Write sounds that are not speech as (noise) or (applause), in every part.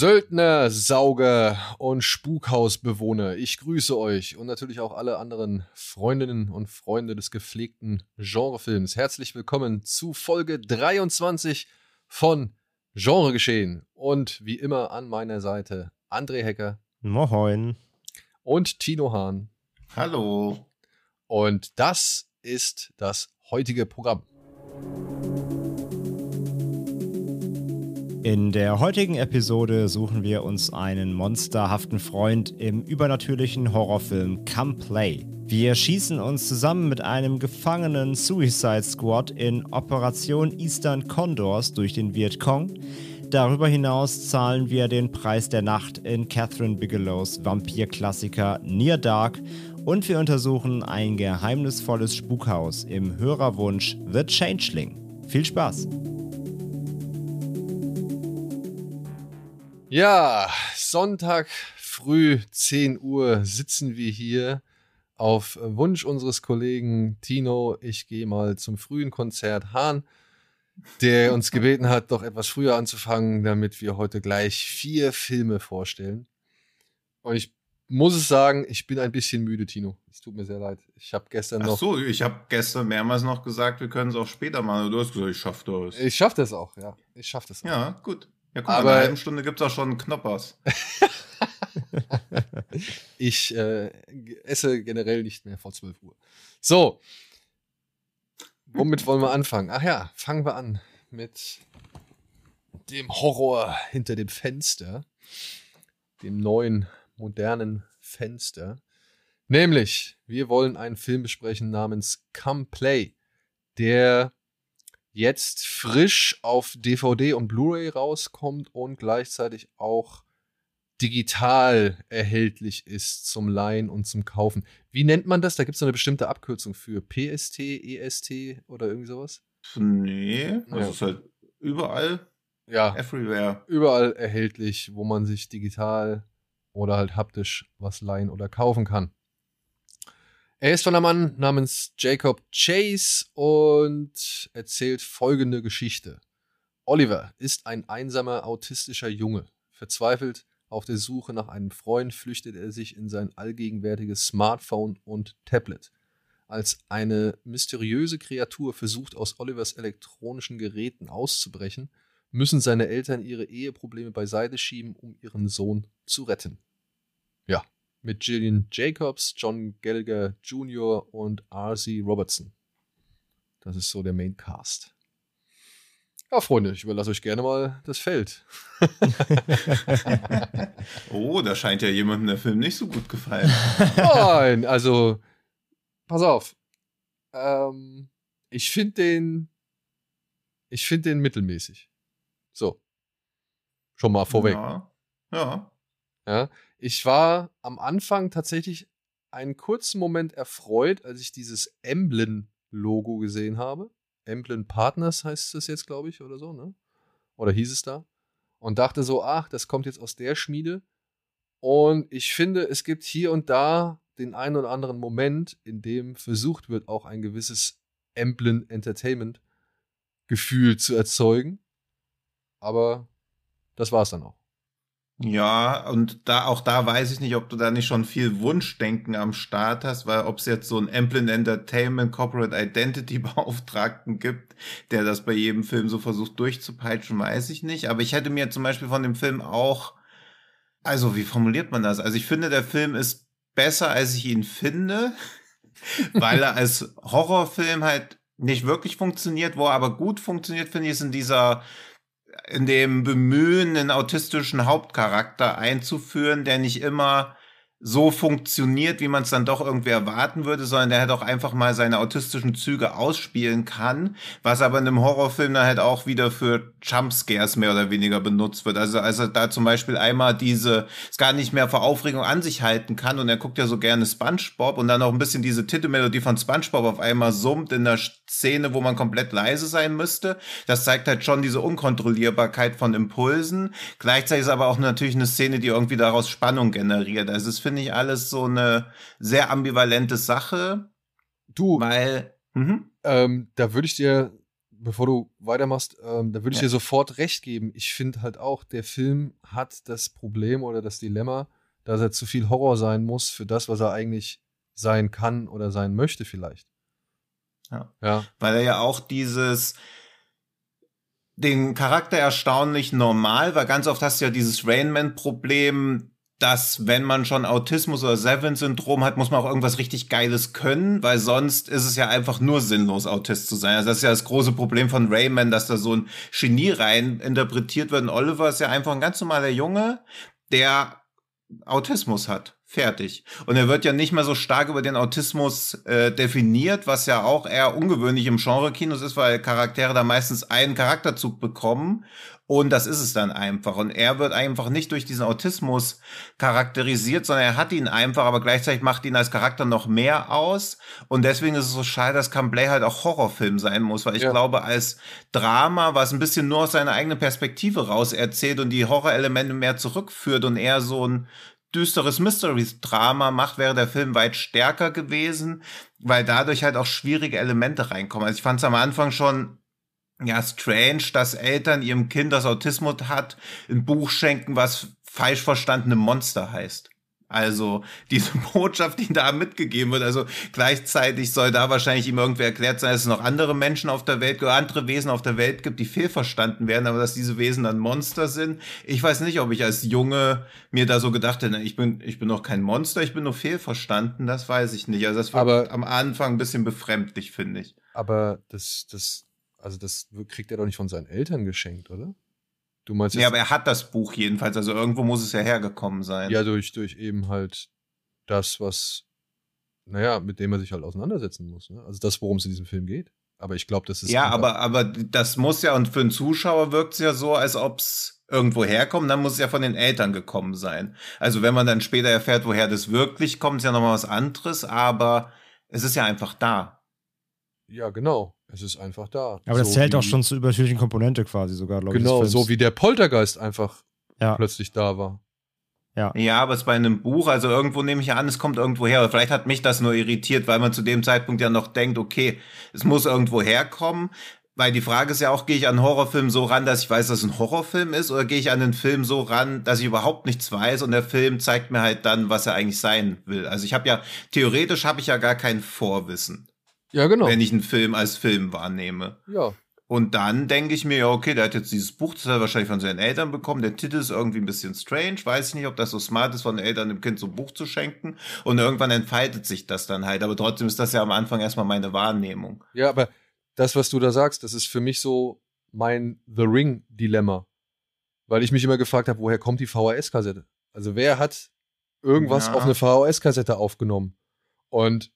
Söldner, Sauger und Spukhausbewohner, ich grüße euch und natürlich auch alle anderen Freundinnen und Freunde des gepflegten Genrefilms. Herzlich willkommen zu Folge 23 von Genregeschehen. Und wie immer an meiner Seite André Hecker. Moin. Und Tino Hahn. Hallo. Und das ist das heutige Programm. In der heutigen Episode suchen wir uns einen monsterhaften Freund im übernatürlichen Horrorfilm Come Play. Wir schießen uns zusammen mit einem gefangenen Suicide Squad in Operation Eastern Condors durch den Vietcong. Darüber hinaus zahlen wir den Preis der Nacht in Catherine Bigelows Vampirklassiker Near Dark und wir untersuchen ein geheimnisvolles Spukhaus im Hörerwunsch The Changeling. Viel Spaß! Ja, Sonntag früh 10 Uhr sitzen wir hier auf Wunsch unseres Kollegen Tino. Ich gehe mal zum frühen Konzert Hahn, der uns gebeten hat, doch etwas früher anzufangen, damit wir heute gleich vier Filme vorstellen. Und ich muss es sagen, ich bin ein bisschen müde, Tino. Es tut mir sehr leid. Ich habe gestern noch. Ach so, ich habe gestern mehrmals noch gesagt, wir können es auch später machen. Du hast gesagt, ich schaffe das. Ich schaffe das auch, ja. Ich schaffe das. Auch. Ja, gut. Ja, guck Aber- mal, in einer halben Stunde gibt es auch schon Knoppers. (laughs) Ich äh, esse generell nicht mehr vor 12 Uhr. So. Womit wollen wir anfangen? Ach ja, fangen wir an mit dem Horror hinter dem Fenster. Dem neuen, modernen Fenster. Nämlich, wir wollen einen Film besprechen namens Come Play, der jetzt frisch auf DVD und Blu-ray rauskommt und gleichzeitig auch digital erhältlich ist zum Leihen und zum Kaufen. Wie nennt man das? Da gibt es eine bestimmte Abkürzung für PST, EST oder irgendwie sowas? Nee, das Ja. ist halt überall, Ja, everywhere. überall erhältlich, wo man sich digital oder halt haptisch was leihen oder kaufen kann. Er ist von einem Mann namens Jacob Chase und erzählt folgende Geschichte. Oliver ist ein einsamer autistischer Junge. Verzweifelt auf der Suche nach einem Freund flüchtet er sich in sein allgegenwärtiges Smartphone und Tablet. Als eine mysteriöse Kreatur versucht, aus Olivers elektronischen Geräten auszubrechen, müssen seine Eltern ihre Eheprobleme beiseite schieben, um ihren Sohn zu retten. Ja, mit Gillian Jacobs, John Gallagher Jr. und R.C. Robertson. Das ist so der Main Cast. Ja, Freunde, ich überlasse euch gerne mal das Feld. (laughs) Oh, da scheint ja jemandem der Film nicht so gut gefallen. (laughs) Nein, also, pass auf. Ähm, ich finde den, ich finde den mittelmäßig. So. Schon mal vorweg. Ja. ja. Ja, ich war am Anfang tatsächlich einen kurzen Moment erfreut, als ich dieses Emblem-Logo gesehen habe. Emblem Partners heißt es jetzt, glaube ich, oder so, ne? Oder hieß es da? Und dachte so, ach, das kommt jetzt aus der Schmiede. Und ich finde, es gibt hier und da den einen oder anderen Moment, in dem versucht wird, auch ein gewisses Emblem Entertainment Gefühl zu erzeugen. Aber das war es dann auch. Ja, und da auch da weiß ich nicht, ob du da nicht schon viel Wunschdenken am Start hast, weil ob es jetzt so einen Amplin Entertainment Corporate Identity (laughs) Beauftragten gibt, der das bei jedem Film so versucht durchzupeitschen, weiß ich nicht. Aber ich hätte mir zum Beispiel von dem Film auch, also wie formuliert man das? Also ich finde, der Film ist besser, als ich ihn finde, (laughs) weil er als Horrorfilm halt nicht wirklich funktioniert, wo er aber gut funktioniert, finde ich, ist in dieser in dem Bemühen, einen autistischen Hauptcharakter einzuführen, der nicht immer so funktioniert, wie man es dann doch irgendwie erwarten würde, sondern der halt auch einfach mal seine autistischen Züge ausspielen kann, was aber in einem Horrorfilm dann halt auch wieder für Jumpscares mehr oder weniger benutzt wird. Also, also da zum Beispiel einmal diese, es gar nicht mehr vor Aufregung an sich halten kann und er guckt ja so gerne Spongebob und dann auch ein bisschen diese Titelmelodie von Spongebob auf einmal summt in der Szene, wo man komplett leise sein müsste. Das zeigt halt schon diese Unkontrollierbarkeit von Impulsen. Gleichzeitig ist aber auch natürlich eine Szene, die irgendwie daraus Spannung generiert. Also es finde ich alles so eine sehr ambivalente Sache. Du, weil, mhm. ähm, da würde ich dir, bevor du weitermachst, ähm, da würde ich ja. dir sofort recht geben. Ich finde halt auch, der Film hat das Problem oder das Dilemma, dass er zu viel Horror sein muss für das, was er eigentlich sein kann oder sein möchte vielleicht. Ja. ja. Weil er ja auch dieses, den Charakter erstaunlich normal, weil ganz oft hast du ja dieses Rainman-Problem, dass wenn man schon Autismus oder Seven-Syndrom hat, muss man auch irgendwas richtig Geiles können, weil sonst ist es ja einfach nur sinnlos, Autist zu sein. Also das ist ja das große Problem von Rayman, dass da so ein Genie rein interpretiert wird. Und Oliver ist ja einfach ein ganz normaler Junge, der Autismus hat. Fertig. Und er wird ja nicht mehr so stark über den Autismus äh, definiert, was ja auch eher ungewöhnlich im Genre-Kinos ist, weil Charaktere da meistens einen Charakterzug bekommen und das ist es dann einfach. Und er wird einfach nicht durch diesen Autismus charakterisiert, sondern er hat ihn einfach, aber gleichzeitig macht ihn als Charakter noch mehr aus. Und deswegen ist es so schade, dass Camblay halt auch Horrorfilm sein muss, weil ich ja. glaube, als Drama, was ein bisschen nur aus seiner eigenen Perspektive raus erzählt und die Horrorelemente mehr zurückführt und eher so ein düsteres Mystery-Drama macht, wäre der Film weit stärker gewesen, weil dadurch halt auch schwierige Elemente reinkommen. Also ich fand es am Anfang schon ja, strange, dass Eltern ihrem Kind, das Autismus hat, ein Buch schenken, was falsch verstandene Monster heißt. Also diese (laughs) Botschaft, die da mitgegeben wird, also gleichzeitig soll da wahrscheinlich ihm irgendwie erklärt sein, dass es noch andere Menschen auf der Welt, oder andere Wesen auf der Welt gibt, die fehlverstanden werden, aber dass diese Wesen dann Monster sind. Ich weiß nicht, ob ich als Junge mir da so gedacht hätte, ich bin, ich bin noch kein Monster, ich bin nur fehlverstanden, das weiß ich nicht. Also das war aber, am Anfang ein bisschen befremdlich, finde ich. Aber das, das also das kriegt er doch nicht von seinen Eltern geschenkt, oder? Du meinst Ja, aber er hat das Buch jedenfalls, also irgendwo muss es ja hergekommen sein. Ja, durch, durch eben halt das, was, naja, mit dem er sich halt auseinandersetzen muss. Ne? Also das, worum es in diesem Film geht. Aber ich glaube, das ist. Ja, aber, aber das muss ja, und für einen Zuschauer wirkt es ja so, als ob es irgendwo herkommt, dann muss es ja von den Eltern gekommen sein. Also wenn man dann später erfährt, woher das wirklich kommt, ist ja nochmal was anderes, aber es ist ja einfach da. Ja, genau. Es ist einfach da. Aber so das zählt auch schon zur übernatürlichen Komponente quasi sogar, glaube genau, ich. Genau, so wie der Poltergeist einfach ja. plötzlich da war. Ja. ja, aber es bei einem Buch, also irgendwo nehme ich ja an, es kommt irgendwo her. Oder vielleicht hat mich das nur irritiert, weil man zu dem Zeitpunkt ja noch denkt, okay, es muss irgendwo herkommen. Weil die Frage ist ja auch, gehe ich an einen Horrorfilm so ran, dass ich weiß, dass es ein Horrorfilm ist, oder gehe ich an den Film so ran, dass ich überhaupt nichts weiß und der Film zeigt mir halt dann, was er eigentlich sein will. Also ich habe ja, theoretisch habe ich ja gar kein Vorwissen. Ja, genau. Wenn ich einen Film als Film wahrnehme. Ja. Und dann denke ich mir, ja, okay, der hat jetzt dieses Buch, das hat er wahrscheinlich von seinen Eltern bekommen. Der Titel ist irgendwie ein bisschen strange. Weiß ich nicht, ob das so smart ist, von den Eltern dem Kind so ein Buch zu schenken. Und irgendwann entfaltet sich das dann halt. Aber trotzdem ist das ja am Anfang erstmal meine Wahrnehmung. Ja, aber das, was du da sagst, das ist für mich so mein The Ring-Dilemma. Weil ich mich immer gefragt habe, woher kommt die VHS-Kassette? Also wer hat irgendwas ja. auf eine VHS-Kassette aufgenommen? Und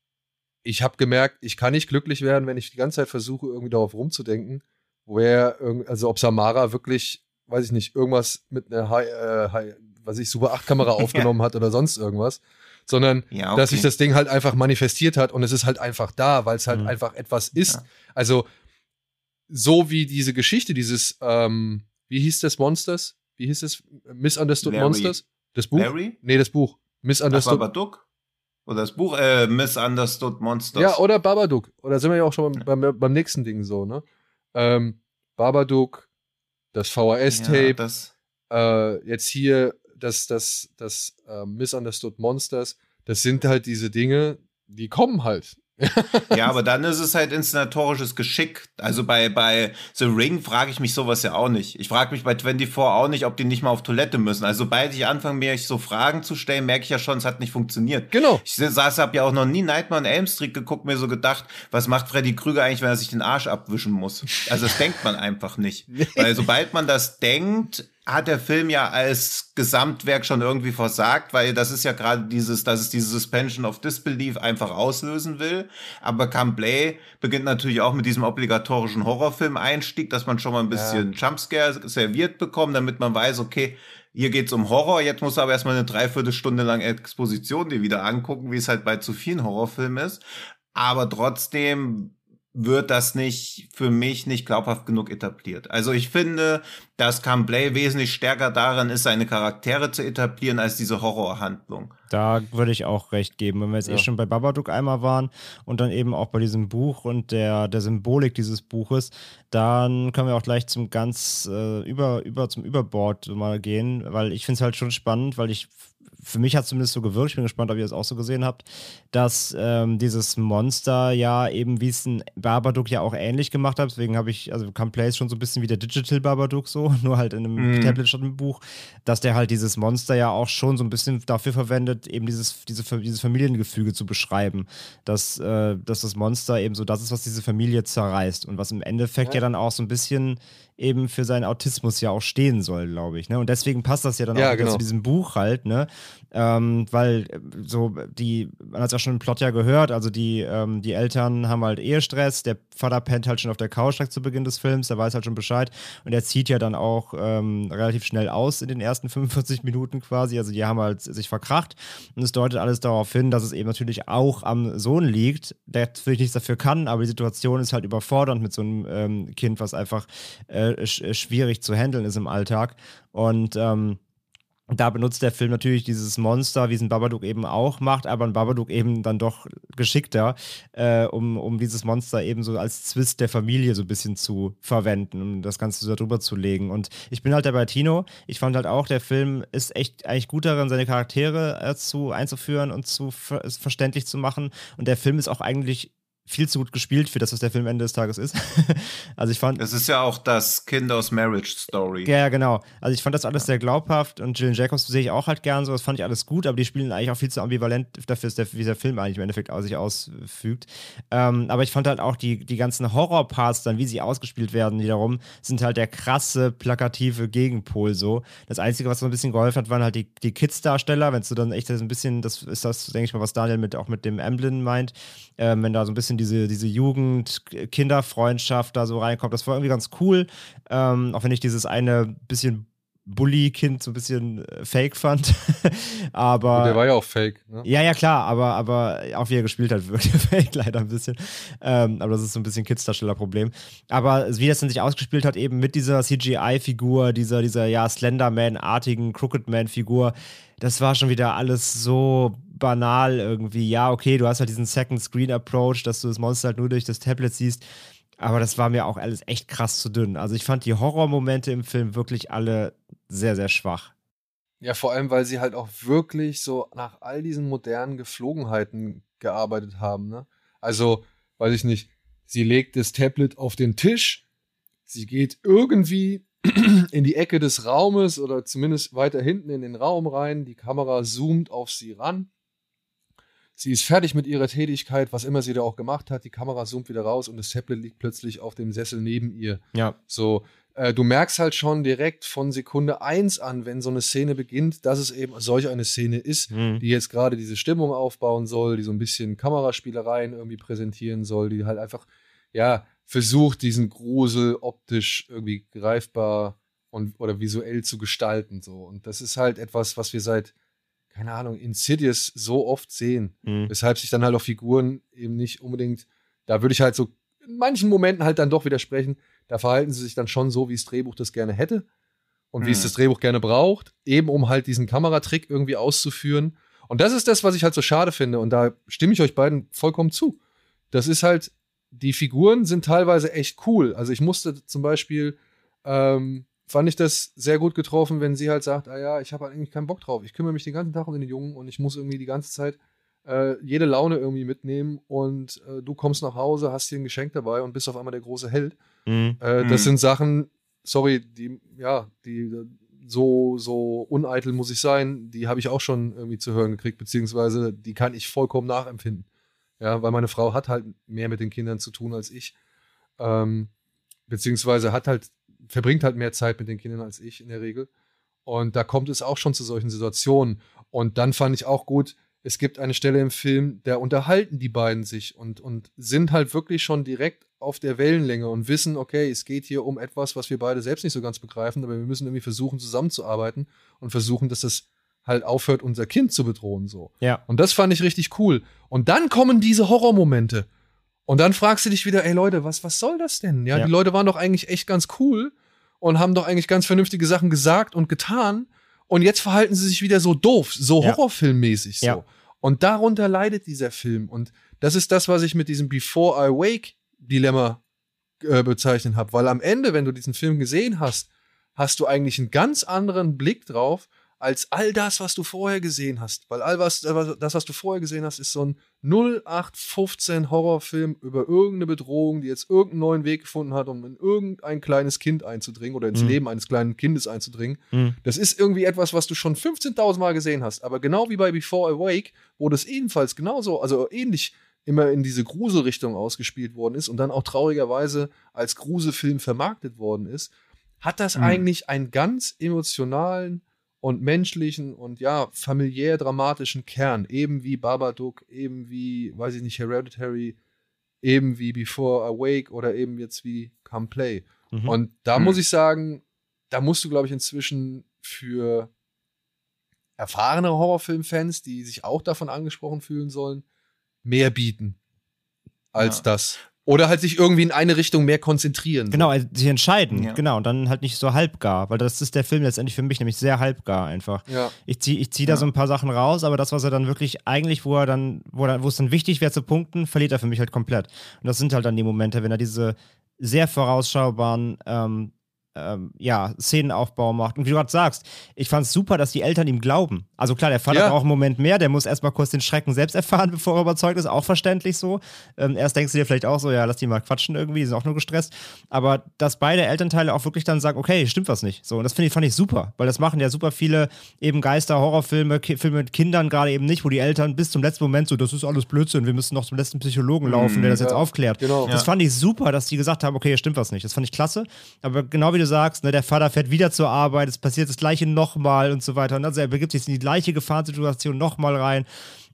ich habe gemerkt, ich kann nicht glücklich werden, wenn ich die ganze Zeit versuche, irgendwie darauf rumzudenken, woher, also ob Samara wirklich, weiß ich nicht, irgendwas mit einer High, äh, High, was ich, Super 8 Kamera (laughs) aufgenommen ja. hat oder sonst irgendwas, sondern ja, okay. dass sich das Ding halt einfach manifestiert hat und es ist halt einfach da, weil es halt mhm. einfach etwas ist. Ja. Also so wie diese Geschichte, dieses, ähm, wie hieß das Monsters? Wie hieß es? Misunderstood Larry. Monsters? Das Buch? Larry? Nee, das Buch. Misunderstood. Ach, Babadook? Oder das Buch äh, Misunderstood Monsters. Ja, oder Babadook. Oder sind wir ja auch schon beim, beim, beim nächsten Ding so, ne? Ähm, Babadook, das VHS-Tape, ja, äh, jetzt hier das, das, das äh, Misunderstood Monsters. Das sind halt diese Dinge, die kommen halt (laughs) ja, aber dann ist es halt inszenatorisches Geschick. Also bei, bei The Ring frage ich mich sowas ja auch nicht. Ich frage mich bei 24 auch nicht, ob die nicht mal auf Toilette müssen. Also sobald ich anfange, mir so Fragen zu stellen, merke ich ja schon, es hat nicht funktioniert. Genau. Ich saß, habe ja auch noch nie Nightmare on Elm Street geguckt, mir so gedacht, was macht Freddy Krüger eigentlich, wenn er sich den Arsch abwischen muss? Also das denkt man einfach nicht. (laughs) Weil sobald man das denkt, hat der Film ja als Gesamtwerk schon irgendwie versagt, weil das ist ja gerade dieses, dass es diese Suspension of Disbelief einfach auslösen will. Aber Camblay beginnt natürlich auch mit diesem obligatorischen Horrorfilm-Einstieg, dass man schon mal ein bisschen ja. Jumpscare serviert bekommt, damit man weiß, okay, hier geht's um Horror, jetzt muss aber erstmal eine Dreiviertelstunde lang Exposition dir wieder angucken, wie es halt bei zu vielen Horrorfilmen ist. Aber trotzdem wird das nicht für mich nicht glaubhaft genug etabliert. Also ich finde, dass Camblay wesentlich stärker daran ist, seine Charaktere zu etablieren, als diese Horrorhandlung. Da würde ich auch recht geben. Wenn wir jetzt eh ja. eh schon bei Babadook einmal waren und dann eben auch bei diesem Buch und der, der Symbolik dieses Buches, dann können wir auch gleich zum ganz äh, über, über zum Überbord mal gehen, weil ich finde es halt schon spannend, weil ich für mich hat es zumindest so gewirkt, ich bin gespannt, ob ihr es auch so gesehen habt, dass ähm, dieses Monster ja eben, wie es ein Babadook ja auch ähnlich gemacht hat, deswegen habe ich, also kam Place schon so ein bisschen wie der Digital Babadook so, (laughs) nur halt in einem mm. Tablet statt einem Buch, dass der halt dieses Monster ja auch schon so ein bisschen dafür verwendet, eben dieses, diese, dieses Familiengefüge zu beschreiben, dass, äh, dass das Monster eben so das ist, was diese Familie zerreißt und was im Endeffekt ja, ja dann auch so ein bisschen eben für seinen Autismus ja auch stehen soll, glaube ich. Ne? Und deswegen passt das ja dann ja, auch genau. zu diesem Buch halt, ne? Ähm, weil äh, so die, man hat es ja schon im Plot ja gehört, also die, ähm, die Eltern haben halt Ehestress, der Vater pennt halt schon auf der Couch zu Beginn des Films, der weiß halt schon Bescheid und er zieht ja dann auch ähm, relativ schnell aus in den ersten (laughs) 45 Minuten quasi, also die haben halt sich verkracht und es deutet alles darauf hin, dass es eben natürlich auch am Sohn liegt, der natürlich nichts dafür kann, aber die Situation ist halt überfordernd mit so einem ähm, Kind, was einfach äh, sch schwierig zu handeln ist im Alltag und ähm, da benutzt der Film natürlich dieses Monster, wie es ein Babadook eben auch macht, aber ein Babadook eben dann doch geschickter, äh, um, um dieses Monster eben so als Zwist der Familie so ein bisschen zu verwenden, um das Ganze so darüber zu legen. Und ich bin halt der bei Tino. Ich fand halt auch, der Film ist echt eigentlich gut darin, seine Charaktere äh, zu einzuführen und zu ver verständlich zu machen. Und der Film ist auch eigentlich viel zu gut gespielt für das, was der Film Ende des Tages ist. (laughs) also ich fand. Es ist ja auch das Kind aus Marriage Story. Ja, genau. Also ich fand das alles sehr glaubhaft und Jillian Jacobs sehe ich auch halt gern so. Das fand ich alles gut, aber die spielen eigentlich auch viel zu ambivalent dafür, wie der Film eigentlich im Endeffekt sich ausfügt. Ähm, aber ich fand halt auch die, die ganzen Horrorparts dann, wie sie ausgespielt werden, wiederum, sind halt der krasse, plakative Gegenpol so. Das Einzige, was so ein bisschen geholfen hat, waren halt die, die Kids-Darsteller. Wenn du dann echt ein bisschen, das ist das, denke ich mal, was Daniel mit, auch mit dem Emblem meint, ähm, wenn da so ein bisschen diese, diese Jugend-Kinderfreundschaft da so reinkommt. Das war irgendwie ganz cool. Ähm, auch wenn ich dieses eine bisschen Bully-Kind so ein bisschen äh, fake fand. (laughs) aber. Und der war ja auch fake, ne? Ja, ja, klar, aber, aber auch wie er gespielt hat, (laughs) wirklich fake leider ein bisschen. Ähm, aber das ist so ein bisschen Kids-Darsteller-Problem. Aber wie das dann sich ausgespielt hat, eben mit dieser CGI-Figur, dieser, dieser ja, Slenderman-artigen Crooked-Man-Figur, das war schon wieder alles so banal irgendwie. Ja, okay, du hast halt diesen Second-Screen-Approach, dass du das Monster halt nur durch das Tablet siehst. Aber das war mir auch alles echt krass zu dünn. Also ich fand die Horrormomente im Film wirklich alle sehr, sehr schwach. Ja, vor allem, weil sie halt auch wirklich so nach all diesen modernen Geflogenheiten gearbeitet haben. Ne? Also, weiß ich nicht, sie legt das Tablet auf den Tisch, sie geht irgendwie (clears throat) in die Ecke des Raumes oder zumindest weiter hinten in den Raum rein, die Kamera zoomt auf sie ran Sie ist fertig mit ihrer Tätigkeit, was immer sie da auch gemacht hat. Die Kamera zoomt wieder raus und das Tablet liegt plötzlich auf dem Sessel neben ihr. Ja. So, äh, du merkst halt schon direkt von Sekunde eins an, wenn so eine Szene beginnt, dass es eben solch eine Szene ist, mhm. die jetzt gerade diese Stimmung aufbauen soll, die so ein bisschen Kameraspielereien irgendwie präsentieren soll, die halt einfach, ja, versucht, diesen Grusel optisch irgendwie greifbar und oder visuell zu gestalten. So. Und das ist halt etwas, was wir seit keine Ahnung, Insidious so oft sehen. Mhm. Weshalb sich dann halt auch Figuren eben nicht unbedingt, da würde ich halt so in manchen Momenten halt dann doch widersprechen, da verhalten sie sich dann schon so, wie das Drehbuch das gerne hätte und mhm. wie es mhm. das Drehbuch gerne braucht, eben um halt diesen Kameratrick irgendwie auszuführen. Und das ist das, was ich halt so schade finde. Und da stimme ich euch beiden vollkommen zu. Das ist halt, die Figuren sind teilweise echt cool. Also ich musste zum Beispiel ähm, fand ich das sehr gut getroffen, wenn sie halt sagt, ah ja, ich habe halt eigentlich keinen Bock drauf. Ich kümmere mich den ganzen Tag um den Jungen und ich muss irgendwie die ganze Zeit äh, jede Laune irgendwie mitnehmen und äh, du kommst nach Hause, hast hier ein Geschenk dabei und bist auf einmal der große Held. Mhm. Äh, das mhm. sind Sachen, sorry, die, ja, die so, so uneitel muss ich sein, die habe ich auch schon irgendwie zu hören gekriegt, beziehungsweise die kann ich vollkommen nachempfinden. Ja, weil meine Frau hat halt mehr mit den Kindern zu tun als ich. Ähm, beziehungsweise hat halt verbringt halt mehr Zeit mit den Kindern als ich in der Regel. Und da kommt es auch schon zu solchen Situationen. Und dann fand ich auch gut, es gibt eine Stelle im Film, da unterhalten die beiden sich und, und sind halt wirklich schon direkt auf der Wellenlänge und wissen, okay, es geht hier um etwas, was wir beide selbst nicht so ganz begreifen, aber wir müssen irgendwie versuchen, zusammenzuarbeiten und versuchen, dass das halt aufhört, unser Kind zu bedrohen, so. Ja. Und das fand ich richtig cool. Und dann kommen diese Horrormomente. Und dann fragst du dich wieder, ey Leute, was, was soll das denn? Ja, Ja. die Leute waren doch eigentlich echt ganz cool und haben doch eigentlich ganz vernünftige Sachen gesagt und getan. Und jetzt verhalten sie sich wieder so doof, so Ja. horrorfilmmäßig so. Ja. Und darunter leidet dieser Film. Und das ist das, was ich mit diesem Before I Wake Dilemma äh, bezeichnet habe. Weil am Ende, wenn du diesen Film gesehen hast, hast du eigentlich einen ganz anderen Blick drauf als all das, was du vorher gesehen hast. Weil all was, äh, das, was du vorher gesehen hast, ist so ein 0815 Horrorfilm über irgendeine Bedrohung, die jetzt irgendeinen neuen Weg gefunden hat, um in irgendein kleines Kind einzudringen oder ins Mhm. Leben eines kleinen Kindes einzudringen. Mhm. Das ist irgendwie etwas, was du schon 15.000 Mal gesehen hast. Aber genau wie bei Before I Wake, wo das ebenfalls genauso, also ähnlich immer in diese Gruselrichtung ausgespielt worden ist und dann auch traurigerweise als Gruselfilm vermarktet worden ist, hat das Mhm. eigentlich einen ganz emotionalen und menschlichen und ja, familiär dramatischen Kern, eben wie Babadook, eben wie, weiß ich nicht, Hereditary, eben wie Before I Wake oder eben jetzt wie Come Play. Mhm. Und da Mhm. muss ich sagen, da musst du, glaube ich, inzwischen für erfahrene Horrorfilmfans, die sich auch davon angesprochen fühlen sollen, mehr bieten als Ja. das. Oder halt sich irgendwie in eine Richtung mehr konzentrieren. Genau, also sich entscheiden, Ja. genau, und dann halt nicht so halbgar, weil das ist der Film letztendlich für mich nämlich sehr halbgar einfach. Ja. Ich ziehe ich zieh da Ja. so ein paar Sachen raus, aber das, was er dann wirklich eigentlich, wo er dann, wo, er, wo es dann wichtig wäre zu punkten, verliert er für mich halt komplett. Und das sind halt dann die Momente, wenn er diese sehr vorausschaubaren ähm, ähm, ja, Szenenaufbau macht. Und wie du gerade sagst, ich fand es super, dass die Eltern ihm glauben. Also klar, der Vater Ja. braucht einen Moment mehr, der muss erstmal kurz den Schrecken selbst erfahren, (laughs) bevor er überzeugt ist, auch verständlich so. Ähm, erst denkst du dir vielleicht auch so, ja, lass die mal quatschen irgendwie, die sind auch nur gestresst. Aber dass beide Elternteile auch wirklich dann sagen, okay, stimmt was nicht. So, und das finde ich, fand ich super, weil das machen ja super viele eben Geister, Horrorfilme, Ki Filme mit Kindern gerade eben nicht, wo die Eltern bis zum letzten Moment so, das ist alles Blödsinn, wir müssen noch zum letzten Psychologen laufen, der das jetzt ja, aufklärt. genau. Das Ja. fand ich super, dass die gesagt haben, okay, hier stimmt was nicht. Das fand ich klasse. Aber genau wie du sagst, ne, der Vater fährt wieder zur Arbeit, es passiert das Gleiche nochmal und so weiter. Und also er begibt sich in die gleiche Gefahrenssituation nochmal rein.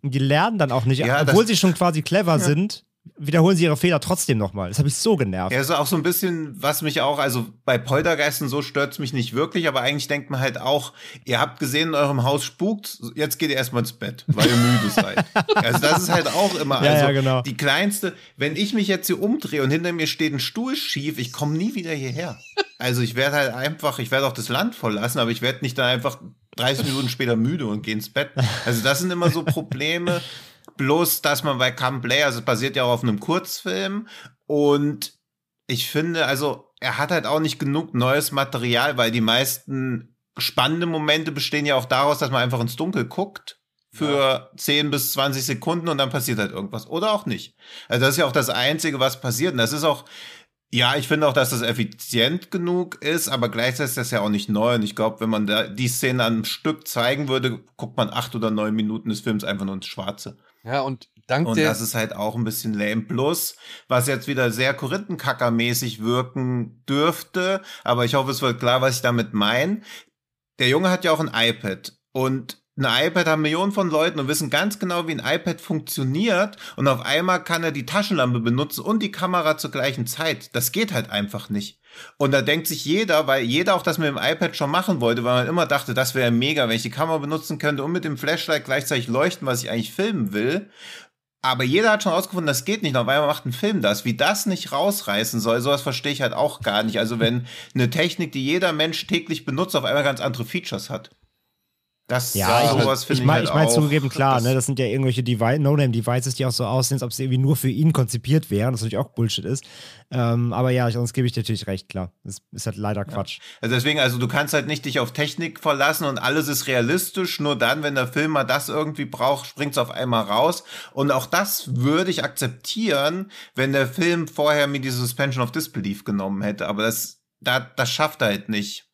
Und die lernen dann auch nicht, Ja, obwohl das- sie schon quasi clever sind, wiederholen sie ihre Fehler trotzdem nochmal. Das habe ich so genervt. Ja, ist auch so ein bisschen, was mich auch, also bei Poltergeisten so stört's mich nicht wirklich, aber eigentlich denkt man halt auch, ihr habt gesehen, in eurem Haus spukt, jetzt geht ihr erstmal ins Bett, weil ihr müde seid. (laughs) Also das ist halt auch immer, Ja, also ja, genau. die kleinste, wenn ich mich jetzt hier umdrehe und hinter mir steht ein Stuhl schief, ich komme nie wieder hierher. Also ich werde halt einfach, ich werde auch das Land verlassen, aber ich werde nicht dann einfach 30 Minuten später müde und gehe ins Bett. Also das sind immer so Probleme. Bloß, dass man bei Come Play, also es basiert ja auch auf einem Kurzfilm und ich finde, also er hat halt auch nicht genug neues Material, weil die meisten spannenden Momente bestehen ja auch daraus, dass man einfach ins Dunkel guckt für 10 bis 20 Sekunden und dann passiert halt irgendwas. Oder auch nicht. Also das ist ja auch das Einzige, was passiert. Und das ist auch, ja, ich finde auch, dass das effizient genug ist, aber gleichzeitig ist das ja auch nicht neu. Und ich glaube, wenn man da die Szene am Stück zeigen würde, guckt man acht oder neun Minuten des Films einfach nur ins Schwarze. Ja, und dank Und das ist halt auch ein bisschen lame. Plus, was jetzt wieder sehr Korinthenkackermäßig wirken dürfte, aber ich hoffe, es wird klar, was ich damit meine. Der Junge hat ja auch ein iPad und ein iPad haben Millionen von Leuten und wissen ganz genau, wie ein iPad funktioniert und auf einmal kann er die Taschenlampe benutzen und die Kamera zur gleichen Zeit. Das geht halt einfach nicht. Und da denkt sich jeder, weil jeder auch das mit dem iPad schon machen wollte, weil man immer dachte, das wäre mega, wenn ich die Kamera benutzen könnte und mit dem Flashlight gleichzeitig leuchten, was ich eigentlich filmen will. Aber jeder hat schon rausgefunden, das geht nicht. Auf einmal macht ein Film das. Wie das nicht rausreißen soll, sowas verstehe ich halt auch gar nicht. Also wenn eine Technik, die jeder Mensch täglich benutzt, auf einmal ganz andere Features hat. Das Ja, ich, sowas finde ich ich, meine, halt ich mein, zugegeben, klar, das- ne, das sind ja irgendwelche Devi No-Name-Devices, die auch so aussehen, als ob sie irgendwie nur für ihn konzipiert wären, das natürlich auch Bullshit ist. Ähm, aber ja, sonst gebe ich dir natürlich recht, klar. Das ist halt leider Quatsch. Also deswegen, also du kannst halt nicht dich auf Technik verlassen und alles ist realistisch. Nur dann, wenn der Film mal das irgendwie braucht, springt es auf einmal raus. Und auch das würde ich akzeptieren, wenn der Film vorher mir die Suspension of Disbelief genommen hätte. Aber das, da, das schafft er halt nicht.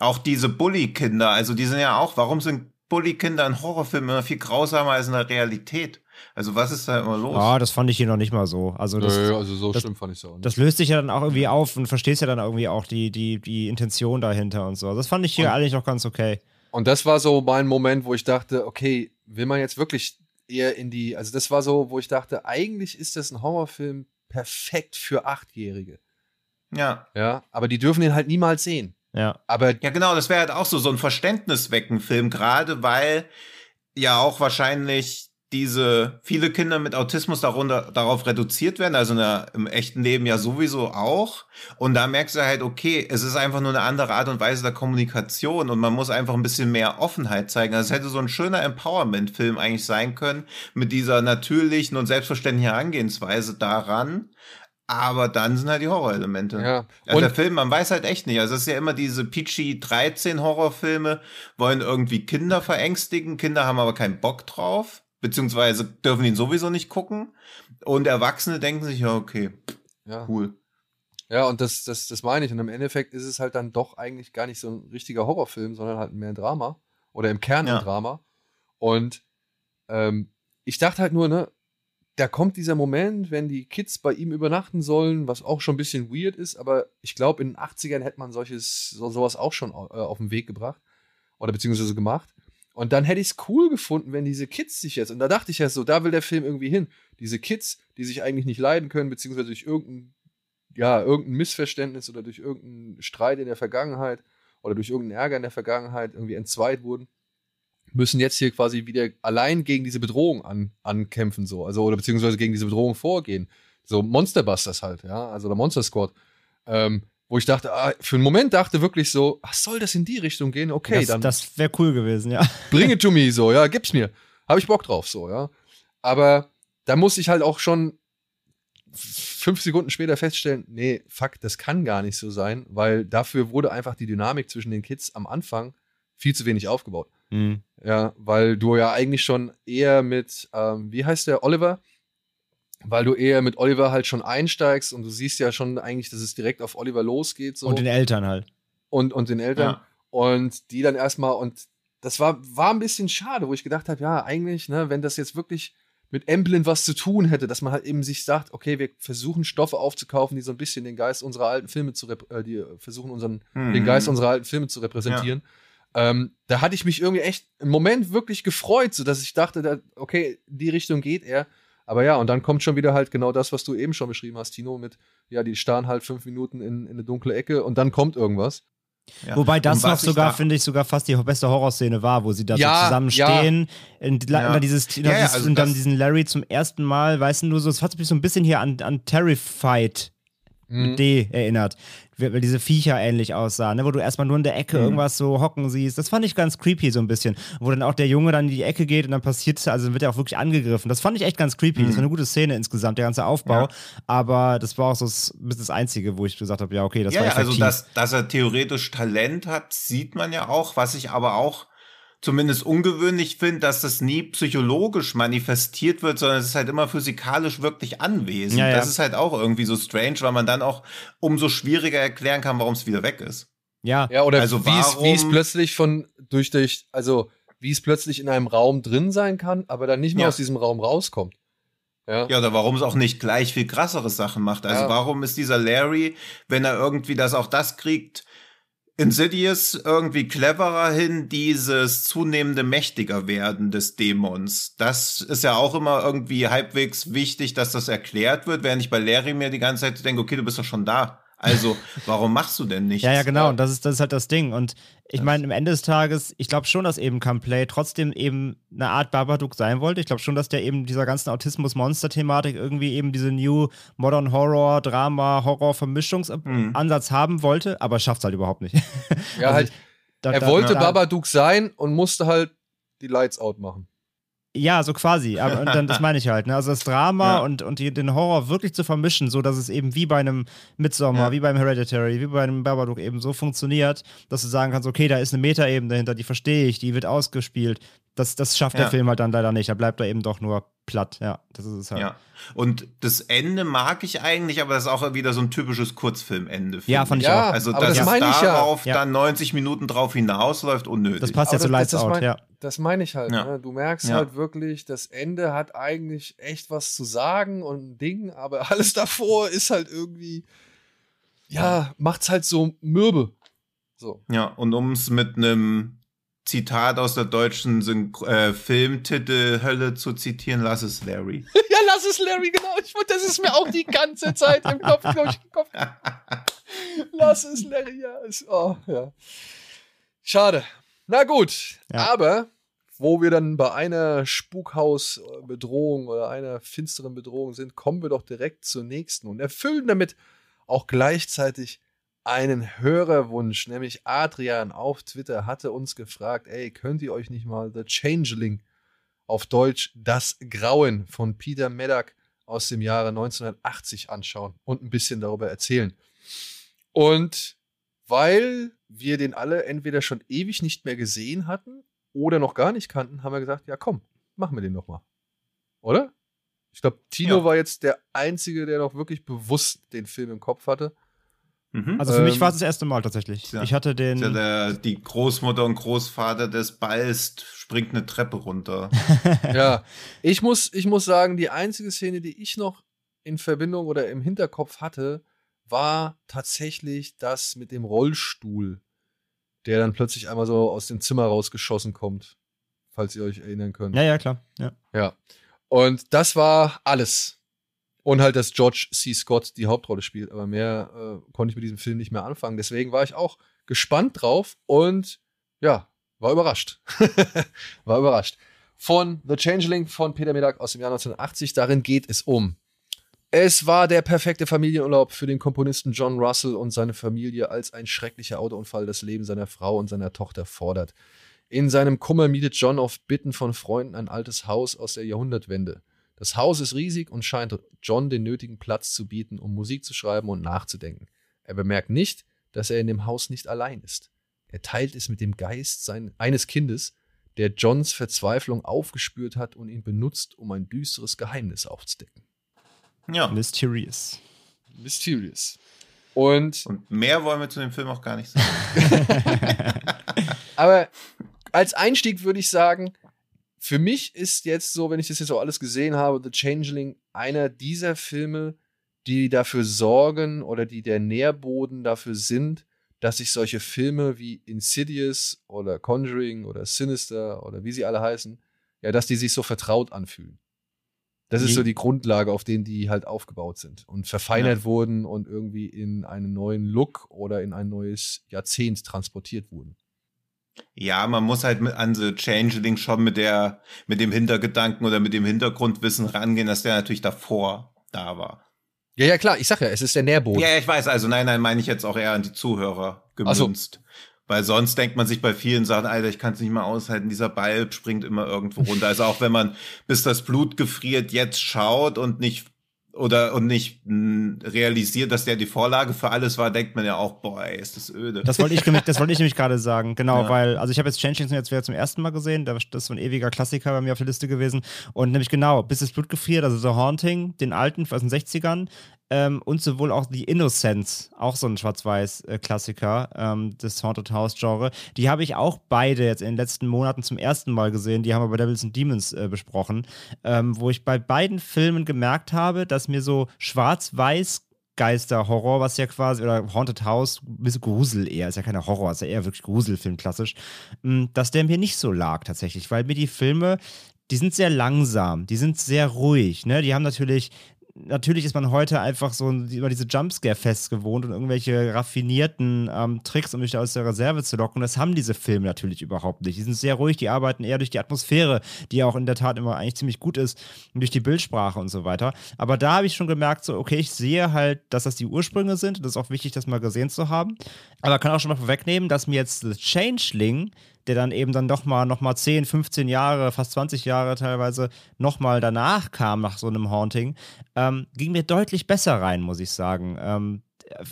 Auch diese Bully-Kinder, also die sind ja auch, warum sind Bully-Kinder in Horrorfilmen immer viel grausamer als in der Realität? Also was ist da immer los? Ja, das fand ich hier noch nicht mal so. Also das, Nö, also so das- schlimm fand ich es auch nicht. das löst sich ja dann auch irgendwie auf und verstehst ja dann irgendwie auch die, die, die Intention dahinter und so. Also Das fand ich hier Und- eigentlich noch ganz okay. Und das war so mein Moment, wo ich dachte, okay, will man jetzt wirklich eher in die, also das war so, wo ich dachte, eigentlich ist das ein Horrorfilm perfekt für Achtjährige. Ja. Ja, aber die dürfen ihn halt niemals sehen. Ja. Aber Ja, genau, das wäre halt auch so, so ein Verständniswecken-Film, gerade weil ja auch wahrscheinlich diese viele Kinder mit Autismus darunter, darauf reduziert werden, also der, im echten Leben ja sowieso auch. Und da merkst du halt, okay, es ist einfach nur eine andere Art und Weise der Kommunikation und man muss einfach ein bisschen mehr Offenheit zeigen. Also es hätte so ein schöner Empowerment-Film eigentlich sein können, mit dieser natürlichen und selbstverständlichen Herangehensweise daran. Aber dann sind halt die Horrorelemente. ja. Also der Film, man weiß halt echt nicht. Also es ist ja immer diese PG-13-Horrorfilme, wollen irgendwie Kinder verängstigen. Kinder haben aber keinen Bock drauf, beziehungsweise dürfen ihn sowieso nicht gucken. Und Erwachsene denken sich, ja, okay, ja. cool. Ja, und das, das, das meine ich. Und im Endeffekt ist es halt dann doch eigentlich gar nicht so ein richtiger Horrorfilm, sondern halt mehr ein Drama. Oder im Kern Ja. ein Drama. Und ähm, ich dachte halt nur, ne, da kommt dieser Moment, wenn die Kids bei ihm übernachten sollen, was auch schon ein bisschen weird ist, aber ich glaube, in den 80ern hätte man solches, so, sowas auch schon äh, auf den Weg gebracht. Oder beziehungsweise gemacht. Und dann hätte ich es cool gefunden, wenn diese Kids sich jetzt, und da dachte ich ja so, da will der Film irgendwie hin. Diese Kids, die sich eigentlich nicht leiden können, beziehungsweise durch irgendein ja, irgendein Missverständnis oder durch irgendeinen Streit in der Vergangenheit oder durch irgendeinen Ärger in der Vergangenheit irgendwie entzweit wurden, müssen jetzt hier quasi wieder allein gegen diese Bedrohung an, ankämpfen, so, also oder beziehungsweise gegen diese Bedrohung vorgehen. So Monsterbusters halt, ja, also der Monster Squad. Ähm, wo ich dachte, ah, für einen Moment dachte wirklich so, ach, soll das in die Richtung gehen? Okay, das dann das wäre cool gewesen, ja. bring it to (laughs) me, so, ja, gib's mir. Habe ich Bock drauf, so, ja. Aber da muss ich halt auch schon fünf Sekunden später feststellen, nee, fuck, das kann gar nicht so sein, weil dafür wurde einfach die Dynamik zwischen den Kids am Anfang viel zu wenig aufgebaut. Hm. Ja, weil du ja eigentlich schon eher mit, ähm, wie heißt der, Oliver? Weil du eher mit Oliver halt schon einsteigst und du siehst ja schon eigentlich, dass es direkt auf Oliver losgeht. So Und den Eltern halt. und, und den Eltern. Ja. Und die dann erstmal, und das war, war ein bisschen schade, wo ich gedacht habe, ja, eigentlich, ne, wenn das jetzt wirklich mit Emblem was zu tun hätte, dass man halt eben sich sagt, okay, wir versuchen Stoffe aufzukaufen, die so ein bisschen den Geist unserer alten Filme zu, äh, die versuchen unseren, Mhm. den Geist unserer alten Filme zu repräsentieren. Ähm, da hatte ich mich irgendwie echt im Moment wirklich gefreut, so dass ich dachte, da, okay, die Richtung geht er. Aber ja, und dann kommt schon wieder halt genau das, was du eben schon beschrieben hast, Tino, mit, ja, die starren halt fünf Minuten in, in eine dunkle Ecke und dann kommt irgendwas. Ja. Wobei das Und noch sogar, da- finde ich, sogar fast die beste Horrorszene war, wo sie da Ja, so zusammenstehen und, Ja. dann dieses, Ja, ja, dieses, also und dann diesen Larry zum ersten Mal, weißt du, nur so, es hat mich so ein bisschen hier an, an Terrified Mhm. mit D erinnert, weil diese Viecher ähnlich aussahen, ne? wo du erstmal nur in der Ecke Mhm. irgendwas so hocken siehst. Das fand ich ganz creepy so ein bisschen. Wo dann auch der Junge dann in die Ecke geht und dann passiert, also dann wird er auch wirklich angegriffen. Das fand ich echt ganz creepy. Das war eine gute Szene insgesamt, der ganze Aufbau. Ja. Aber das war auch so das, das Einzige, wo ich gesagt habe, ja, okay, das ja, war ja, effektiv. also dass, dass er theoretisch Talent hat, sieht man ja auch. Was ich aber auch zumindest ungewöhnlich finde, dass das nie psychologisch manifestiert wird, sondern es ist halt immer physikalisch wirklich anwesend. Ja, ja. Das ist halt auch irgendwie so strange, weil man dann auch umso schwieriger erklären kann, warum es wieder weg ist. ja, Ja, oder Also wie es warum- wie es plötzlich von durch durch also wie es plötzlich in einem Raum drin sein kann, aber dann nicht mehr Ja. aus diesem Raum rauskommt. Ja. Ja, oder warum es auch nicht gleich viel krassere Sachen macht. Also Ja. warum ist dieser Larry, wenn er irgendwie das auch das kriegt, Insidious irgendwie cleverer hin, dieses zunehmende mächtiger werden des Dämons. Das ist ja auch immer irgendwie halbwegs wichtig, dass das erklärt wird, während ich bei Larry mir die ganze Zeit denke, okay, du bist doch schon da. Also, warum machst du denn nichts? Ja, ja, genau. Ja. Und das ist, das ist halt das Ding. Und ich meine, am Ende des Tages, ich glaube schon, dass eben Camplay trotzdem eben eine Art Babadook sein wollte. Ich glaube schon, dass der eben dieser ganzen Autismus-Monster-Thematik irgendwie eben diese New Modern Horror, Drama, Horror-Vermischungsansatz haben wollte, aber schafft es halt überhaupt nicht. Ja, (laughs) Also, halt, Da- er da- wollte da- Babadook sein und musste halt die Lights out machen. Ja, so quasi. Aber und dann, das (laughs) meine ich halt. Ne? Also das Drama Ja. und, und den Horror wirklich zu vermischen, so dass es eben wie bei einem Midsommar, Ja. wie beim Hereditary, wie bei einem Babadook eben so funktioniert, dass du sagen kannst, okay, da ist eine Metaebene dahinter, die verstehe ich, die wird ausgespielt. Das, das schafft der Ja. Film halt dann leider nicht. Da bleibt er eben doch nur platt. Ja, das ist es halt. Ja. Und das Ende mag ich eigentlich, aber das ist auch wieder so ein typisches Kurzfilmende. Ja, fand ich Ja, auch. Also, aber dass das meine ich darauf Ja. dann 90 Minuten drauf hinausläuft, unnötig. Das passt ja zu das- Lights Out, mein- ja. Das meine ich halt. Ja. Ne? Du merkst Ja. halt wirklich, das Ende hat eigentlich echt was zu sagen und ein Ding, aber (laughs) alles davor ist halt irgendwie, ja, macht's halt so mürbe. So. Ja, und um es mit einem Zitat aus der deutschen äh, Filmtitel Hölle zu zitieren, lass es Larry. (laughs) ja, lass es Larry, genau. Ich, das ist mir auch die ganze Zeit im Kopf, glaub ich, im Kopf. (laughs) Lass es Larry, ja. Ist, oh, ja. Schade. Na gut, Ja. aber wo wir dann bei einer Spukhausbedrohung oder einer finsteren Bedrohung sind, kommen wir doch direkt zur nächsten und erfüllen damit auch gleichzeitig einen Hörerwunsch, nämlich Adrian auf Twitter hatte uns gefragt, ey, könnt ihr euch nicht mal The Changeling auf Deutsch Das Grauen von Peter Medak aus dem Jahre 1980 anschauen und ein bisschen darüber erzählen. Und weil wir den alle entweder schon ewig nicht mehr gesehen hatten oder noch gar nicht kannten, haben wir gesagt, ja komm, machen wir den noch mal. Oder? Ich glaube, Tino Ja. war jetzt der Einzige, der noch wirklich bewusst den Film im Kopf hatte. Mhm. Also für mich Ähm, war es das erste Mal tatsächlich. ja. Ich hatte den. Ja der, die Großmutter und Großvater des Balls springt eine Treppe runter. (laughs) ja, ich muss, ich muss sagen, die einzige Szene, die ich noch in Verbindung oder im Hinterkopf hatte, war tatsächlich das mit dem Rollstuhl, der dann plötzlich einmal so aus dem Zimmer rausgeschossen kommt, falls ihr euch erinnern könnt. ja, ja, klar. Ja. Ja. Und das war alles. Und halt, dass George C. Scott die Hauptrolle spielt. Aber mehr äh, konnte ich mit diesem Film nicht mehr anfangen. Deswegen war ich auch gespannt drauf und ja, war überrascht. (laughs) war überrascht. Von The Changeling von Peter Medak aus dem Jahr 1980. Darin geht es um. Es war der perfekte Familienurlaub für den Komponisten John Russell und seine Familie, als ein schrecklicher Autounfall das Leben seiner Frau und seiner Tochter fordert. In seinem Kummer mietet John auf Bitten von Freunden ein altes Haus aus der Jahrhundertwende. Das Haus ist riesig und scheint John den nötigen Platz zu bieten, um Musik zu schreiben und nachzudenken. Er bemerkt nicht, dass er in dem Haus nicht allein ist. Er teilt es mit dem Geist sein, eines Kindes, der Johns Verzweiflung aufgespürt hat und ihn benutzt, um ein düsteres Geheimnis aufzudecken. Ja. Mysterious. Mysterious. Und Und mehr wollen wir zu dem Film auch gar nicht sagen. (laughs) Aber als Einstieg würde ich sagen, für mich ist jetzt so, wenn ich das jetzt auch alles gesehen habe, The Changeling einer dieser Filme, die dafür sorgen oder die der Nährboden dafür sind, dass sich solche Filme wie Insidious oder Conjuring oder Sinister oder wie sie alle heißen, ja, dass die sich so vertraut anfühlen. Das ist Je- so die Grundlage, auf denen die halt aufgebaut sind und verfeinert wurden und irgendwie in einen neuen Look oder in ein neues Jahrzehnt transportiert wurden. Ja, man muss halt an The Changeling schon mit der, mit dem Hintergedanken oder mit dem Hintergrundwissen rangehen, dass der natürlich davor da war. Ja, ja, klar, ich sag ja, es ist der Nährboden. Ja, ich weiß, also nein, nein, meine ich jetzt auch eher an die Zuhörer Ach so. gemünzt. Weil sonst denkt man sich bei vielen Sachen, Alter, ich kann es nicht mehr aushalten, dieser Ball springt immer irgendwo runter. Also auch wenn man bis das Blut gefriert jetzt schaut und nicht oder und nicht mh, realisiert, dass der die Vorlage für alles war, denkt man ja auch, boah, ey, ist das öde. Das wollte ich, nämlich- das wollte ich nämlich gerade sagen, genau, Ja. weil, also ich habe jetzt Changelings jetzt wieder zum ersten Mal gesehen, das ist so ein ewiger Klassiker bei mir auf der Liste gewesen. Und nämlich genau, bis das Blut gefriert, also The Haunting, den alten aus den 60ern, ähm, und sowohl auch The Innocence, auch so ein Schwarz-Weiß-Klassiker ähm, des Haunted House-Genre. Die habe ich auch beide jetzt in den letzten Monaten zum ersten Mal gesehen. Die haben wir bei Devils and Demons äh, besprochen, ähm, wo ich bei beiden Filmen gemerkt habe, dass mir so Schwarz-Weiß Geister-Horror, was ja quasi, oder Haunted House, ein bisschen Grusel eher, ist ja keine Horror, ist ja eher wirklich Gruselfilm klassisch, m, dass der mir nicht so lag tatsächlich, weil mir die Filme, die sind sehr langsam, die sind sehr ruhig, ne, die haben natürlich Natürlich ist man heute einfach so über diese Jumpscare-Fests gewohnt und irgendwelche raffinierten ähm, Tricks, um mich da aus der Reserve zu locken. Das haben diese Filme natürlich überhaupt nicht. Die sind sehr ruhig, die arbeiten eher durch die Atmosphäre, die ja auch in der Tat immer eigentlich ziemlich gut ist, und durch die Bildsprache und so weiter. Aber da habe ich schon gemerkt, so, okay, ich sehe halt, dass das die Ursprünge sind. Das ist auch wichtig, das mal gesehen zu haben. Aber kann auch schon mal vorwegnehmen, dass mir jetzt The Changeling der dann eben dann doch mal noch mal 10, 15 Jahre, fast 20 Jahre teilweise noch mal danach kam nach so einem Haunting, ähm, ging mir deutlich besser rein, muss ich sagen. Ähm,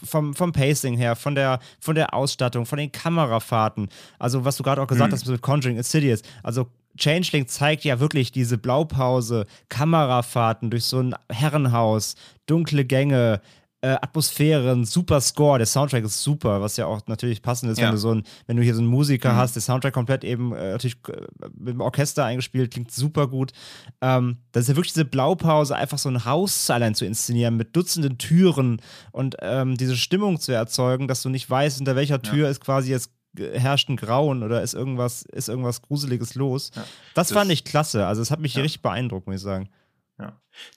vom, vom Pacing her, von der, von der Ausstattung, von den Kamerafahrten. Also, was du gerade auch gesagt Mhm. hast mit Conjuring Insidious. Also, Changeling zeigt ja wirklich diese Blaupause, Kamerafahrten durch so ein Herrenhaus, dunkle Gänge, äh, Atmosphäre, ein super Score, der Soundtrack ist super, was ja auch natürlich passend ist, Ja. wenn du so ein, wenn du hier so einen Musiker Mhm. hast, der Soundtrack komplett eben äh, natürlich äh, mit dem Orchester eingespielt, klingt super gut. Ähm, das ist ja wirklich diese Blaupause, einfach so ein Haus allein zu inszenieren mit Dutzenden Türen und ähm, diese Stimmung zu erzeugen, dass du nicht weißt, hinter welcher Tür ist quasi jetzt äh, herrscht ein Grauen oder ist irgendwas, ist irgendwas Gruseliges los. Ja. Das, Das- fand ich klasse. Also es hat mich Ja. richtig beeindruckt, muss ich sagen.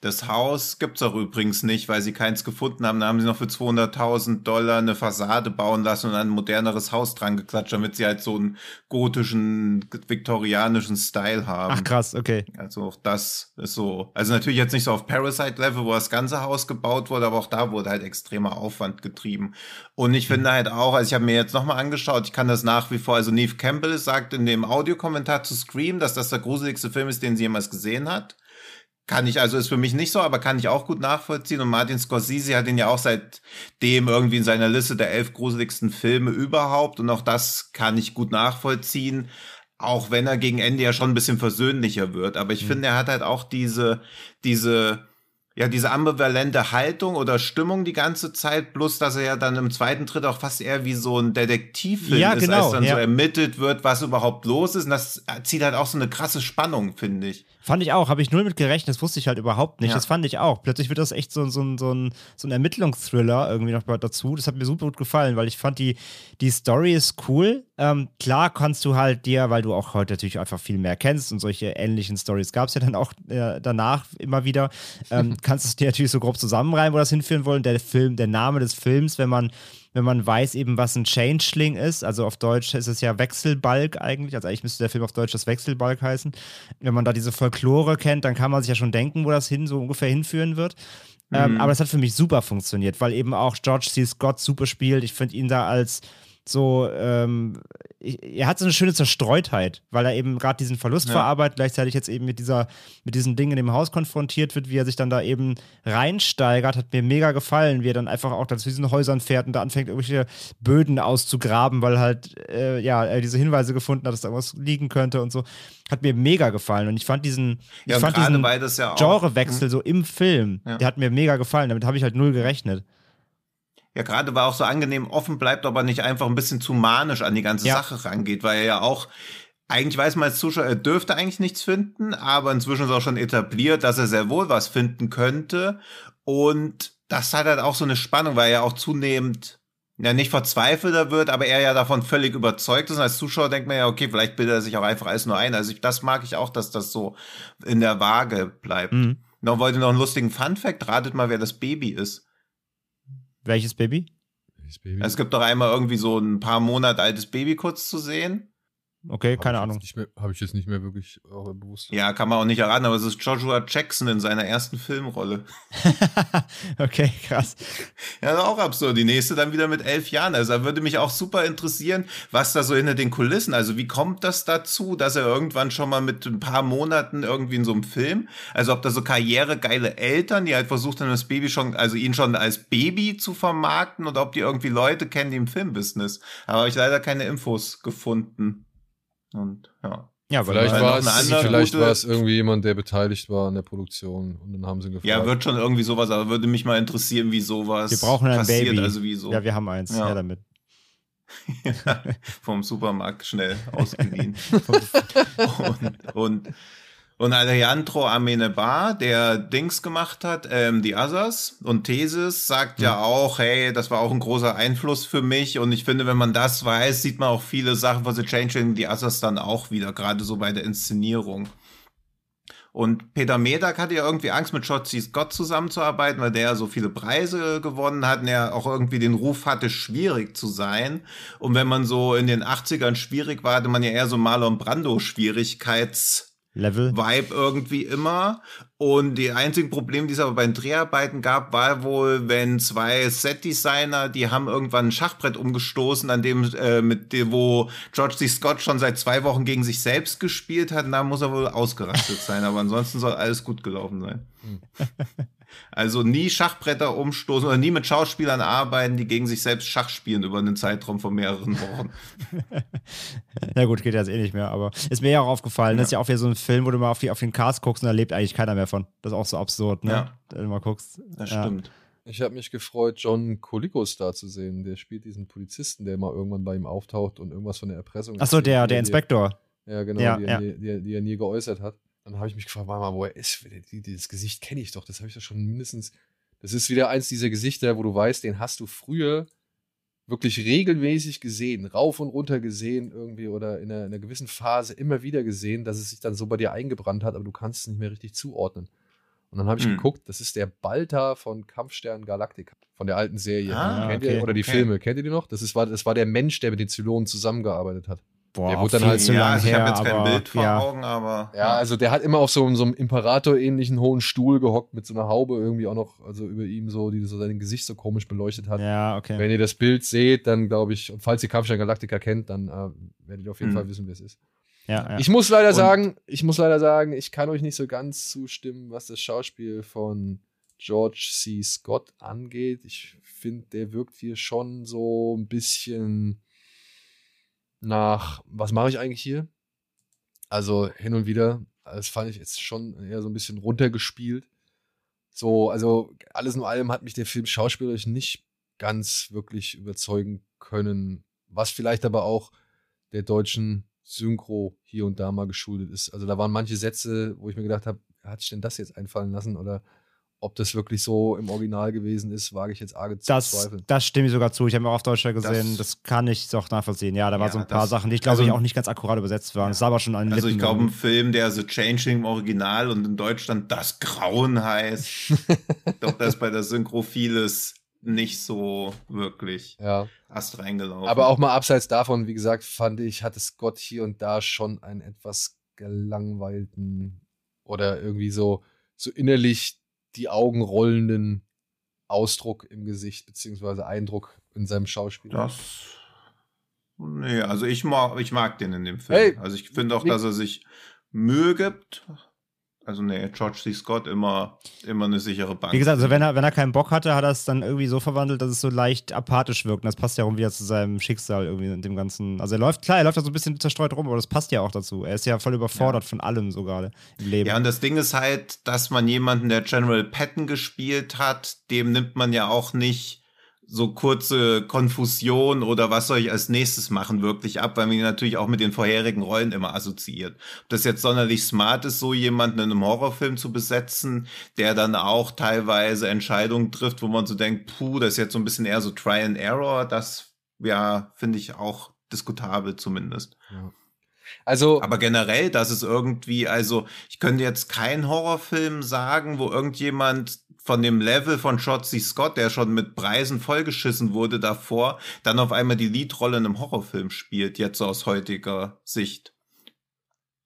Das Haus gibt's auch übrigens nicht, weil sie keins gefunden haben. Da haben sie noch für 200.000 Dollar eine Fassade bauen lassen und ein moderneres Haus dran geklatscht, damit sie halt so einen gotischen, viktorianischen Style haben. Ach krass, okay. Also auch das ist so, also natürlich jetzt nicht so auf Parasite-Level, wo das ganze Haus gebaut wurde, aber auch da wurde halt extremer Aufwand getrieben. Und ich finde halt auch, also ich habe mir jetzt nochmal angeschaut, ich kann das nach wie vor, also Neve Campbell sagt in dem Audiokommentar zu Scream, dass das der gruseligste Film ist, den sie jemals gesehen hat. Kann ich, also ist für mich nicht so, aber kann ich auch gut nachvollziehen. Und Martin Scorsese hat ihn ja auch seitdem irgendwie in seiner Liste der elf gruseligsten Filme überhaupt. Und auch das kann ich gut nachvollziehen. Auch wenn er gegen Ende ja schon ein bisschen versöhnlicher wird. Aber ich finde, er hat halt auch diese, diese, ja, diese ambivalente Haltung oder Stimmung die ganze Zeit, plus dass er ja dann im zweiten Tritt auch fast eher wie so ein Detektivfilm Ja, ist, genau, als dann ja. so ermittelt wird, was überhaupt los ist. Und das zieht halt auch so eine krasse Spannung, finde ich. Fand ich auch, habe ich null mit gerechnet, das wusste ich halt überhaupt nicht. Ja. Das fand ich auch. Plötzlich wird das echt so, so, ein- so, ein, so ein Ermittlungsthriller irgendwie noch dazu. Das hat mir super gut gefallen, weil ich fand, die, die Story ist cool. Ähm, klar kannst du halt dir, weil du auch heute natürlich einfach viel mehr kennst und solche ähnlichen Stories gab es ja dann auch äh, danach immer wieder, ähm, (laughs) kannst du es dir natürlich so grob zusammenreimen, wo das hinführen wollen. Der Film, der Name des Films, wenn man wenn man weiß eben, was ein Changeling ist, also auf Deutsch ist es ja Wechselbalg eigentlich, also eigentlich müsste der Film auf Deutsch das Wechselbalg heißen. Wenn man da diese Folklore kennt, dann kann man sich ja schon denken, wo das hin so ungefähr hinführen wird. Ähm, aber das hat für mich super funktioniert, weil eben auch George C. Scott super spielt. Ich finde ihn da als so, ähm, er hat so eine schöne Zerstreutheit, weil er eben gerade diesen Verlust Ja. verarbeitet, gleichzeitig jetzt eben mit dieser, mit diesen Dingen im Haus konfrontiert wird, wie er sich dann da eben reinsteigert, hat mir mega gefallen, wie er dann einfach auch dann zu diesen Häusern fährt und da anfängt, irgendwelche Böden auszugraben, weil halt, äh, ja, er diese Hinweise gefunden hat, dass da irgendwas liegen könnte und so. Hat mir mega gefallen und ich fand diesen, ich Ja, und fand diesen ja Genrewechsel so im Film, der hat mir mega gefallen, damit habe ich halt null gerechnet. Ja, gerade weil auch so angenehm offen bleibt, aber nicht einfach ein bisschen zu manisch an die ganze Ja. Sache rangeht, weil er ja auch, eigentlich weiß man als Zuschauer, er dürfte eigentlich nichts finden, aber inzwischen ist auch schon etabliert, dass er sehr wohl was finden könnte. Und das hat halt auch so eine Spannung, weil er ja auch zunehmend ja nicht verzweifelter wird, aber er ja davon völlig überzeugt ist. Und als Zuschauer denkt man ja, okay, vielleicht bildet er sich auch einfach alles nur ein. Also ich, das mag ich auch, dass das so in der Waage bleibt. Mhm. Noch wollte noch einen lustigen Fun-Fact, ratet mal, wer das Baby ist. Welches Baby? Das Baby. Es gibt doch einmal irgendwie so ein paar Monate altes Baby kurz zu sehen. Okay, Hab keine Ahnung. Habe ich jetzt nicht mehr wirklich äh, bewusst. Ja, kann man auch nicht erraten, aber es ist Joshua Jackson in seiner ersten Filmrolle. (laughs) okay, krass. Ja, das ist auch absurd. Die nächste dann wieder mit elf Jahren. Also da würde mich auch super interessieren, was da so hinter den Kulissen, also wie kommt das dazu, dass er irgendwann schon mal mit ein paar Monaten irgendwie in so einem Film, also ob da so karrieregeile Eltern, die halt versucht haben, das Baby schon, also ihn schon als Baby zu vermarkten oder ob die irgendwie Leute kennen, die im Filmbusiness. Aber habe ich leider keine Infos gefunden. Und ja. Ja, Vielleicht war, es, vielleicht war es irgendwie jemand, der beteiligt war an der Produktion und dann haben sie gefragt. Ja, wird schon irgendwie sowas, aber würde mich mal interessieren, wie sowas wir brauchen ein passiert, Baby. also wie so Ja, wir haben eins. Ja, Ja. damit. (laughs) vom Supermarkt schnell ausgeliehen. (laughs) und, und, und Alejandro Amenebar, der Dings gemacht hat, ähm, The Others und Thesis, sagt ja auch, hey, das war auch ein großer Einfluss für mich und ich finde, wenn man das weiß, sieht man auch viele Sachen von The Changeling, The Others dann auch wieder, gerade so bei der Inszenierung. Und Peter Medak hatte ja irgendwie Angst, mit Shotzi Scott zusammenzuarbeiten, weil der ja so viele Preise gewonnen hat und er auch irgendwie den Ruf hatte, schwierig zu sein. Und wenn man so in den 80ern schwierig war, hatte man ja eher so Marlon Brando-Schwierigkeits- Level. Vibe irgendwie immer. Und die einzigen Probleme, die es aber bei den Dreharbeiten gab, war wohl, wenn zwei Set-Designer, die haben irgendwann ein Schachbrett umgestoßen, an dem, äh, mit dem, wo George C. Scott schon seit zwei Wochen gegen sich selbst gespielt hat, und da muss er wohl ausgerastet sein. Aber ansonsten soll alles gut gelaufen sein. (laughs) Also nie Schachbretter umstoßen oder nie mit Schauspielern arbeiten, die gegen sich selbst Schach spielen über einen Zeitraum von mehreren Wochen. (laughs) Na gut, geht jetzt eh nicht mehr, aber ist mir ja auch aufgefallen. Das ist ja auch wieder so ein Film, wo du mal auf, die, auf den Cast guckst und da lebt eigentlich keiner mehr von. Das ist auch so absurd, ne? Ja. Wenn du mal guckst. Das ja. stimmt. Ich habe mich gefreut, John Kolikos da zu sehen. Der spielt diesen Polizisten, der mal irgendwann bei ihm auftaucht und irgendwas von der Erpressung. Achso, der, der er- Inspektor. Ja, genau, Ja, die, ja. Er nie, die, die er nie geäußert hat. Dann habe ich mich gefragt, warte mal, wo er ist. Die, dieses Gesicht kenne ich doch. Das habe ich doch schon mindestens. Das ist wieder eins dieser Gesichter, wo du weißt, den hast du früher wirklich regelmäßig gesehen, rauf und runter gesehen irgendwie oder in einer, in einer gewissen Phase immer wieder gesehen, dass es sich dann so bei dir eingebrannt hat, aber du kannst es nicht mehr richtig zuordnen. Und dann habe ich Hm. geguckt, das ist der Balta von Kampfstern Galactica, von der alten Serie. Ah, Kennt okay, ihr, oder die okay. Filme, kennt ihr die noch? Das, ist, war, das war der Mensch, der mit den Zylonen zusammengearbeitet hat. Boah, Der wurde dann halt- zu ja, lang also ich her, habe jetzt kein aber Bild vor ja. Augen, aber. Ja, also der hat immer auf so, so einem Imperator-ähnlichen hohen Stuhl gehockt mit so einer Haube irgendwie auch noch, also über ihm so, die so sein Gesicht so komisch beleuchtet hat. Ja, okay. Wenn ihr das Bild seht, dann glaube ich, und falls ihr Kampfstein Galactica kennt, dann äh, werdet ihr auf jeden Hm. Fall wissen, wer es ist. Ja, ja. Ich muss leider Und- sagen, ich muss leider sagen, ich kann euch nicht so ganz zustimmen, was das Schauspiel von George C. Scott angeht. Ich finde, der wirkt hier schon so ein bisschen nach, was mache ich eigentlich hier? Also hin und wieder, das fand ich jetzt schon eher so ein bisschen runtergespielt. So, also alles in allem hat mich der Film schauspielerisch nicht ganz wirklich überzeugen können, was vielleicht aber auch der deutschen Synchro hier und da mal geschuldet ist. Also da waren manche Sätze, wo ich mir gedacht habe, hat sich denn das jetzt einfallen lassen oder ob das wirklich so im Original gewesen ist, wage ich jetzt arge zu Das, bezweifeln. das stimme ich sogar zu. Ich habe auch auf Deutscher gesehen. Das, Das- kann ich doch nachvollziehen. Ja, da waren Ja, so ein paar das- Sachen, die ich glaube also- ich auch nicht ganz akkurat übersetzt waren. Es sah aber schon den Also ich Lippen glaube, ein. Film, der The Changeling im Original und in Deutschland das Grauen heißt. ich glaube, da ist bei der Synchro vieles nicht so wirklich Ja. Ast reingelaufen. Aber auch mal abseits davon, wie gesagt, fand ich, hatte Scott hier und da schon einen etwas gelangweilten oder irgendwie so, so innerlich die Augen rollenden Ausdruck im Gesicht, beziehungsweise Eindruck in seinem Schauspiel. Das. Nee, also ich mag, ich mag den in dem Film. Hey, also ich finde auch, dass er sich Mühe gibt. Also nee, George C. Scott immer, immer eine sichere Bank. Wie gesagt, also wenn er, wenn er keinen Bock hatte, hat er es dann irgendwie so verwandelt, dass es so leicht apathisch wirkt. Und das passt ja auch wieder zu seinem Schicksal irgendwie in dem Ganzen. Also er läuft, klar, er läuft da so ein bisschen zerstreut rum, aber das passt ja auch dazu. Er ist ja voll überfordert von allem so gerade im Leben. Ja, und das Ding ist halt, dass man jemanden, der General Patton gespielt hat, dem nimmt man ja auch nicht so kurze Konfusion oder was soll ich als nächstes machen wirklich ab, weil man ihn natürlich auch mit den vorherigen Rollen immer assoziiert. Ob das jetzt sonderlich smart ist, so jemanden in einem Horrorfilm zu besetzen, der dann auch teilweise Entscheidungen trifft, wo man so denkt, puh, das ist jetzt so ein bisschen eher so Try and Error, das ja, finde ich auch diskutabel zumindest. Also, Aber generell, dass es irgendwie, also ich könnte jetzt keinen Horrorfilm sagen, wo irgendjemand von dem Level von C. Scott, der schon mit Preisen vollgeschissen wurde davor, dann auf einmal die Leadrolle in einem Horrorfilm spielt, jetzt so aus heutiger Sicht.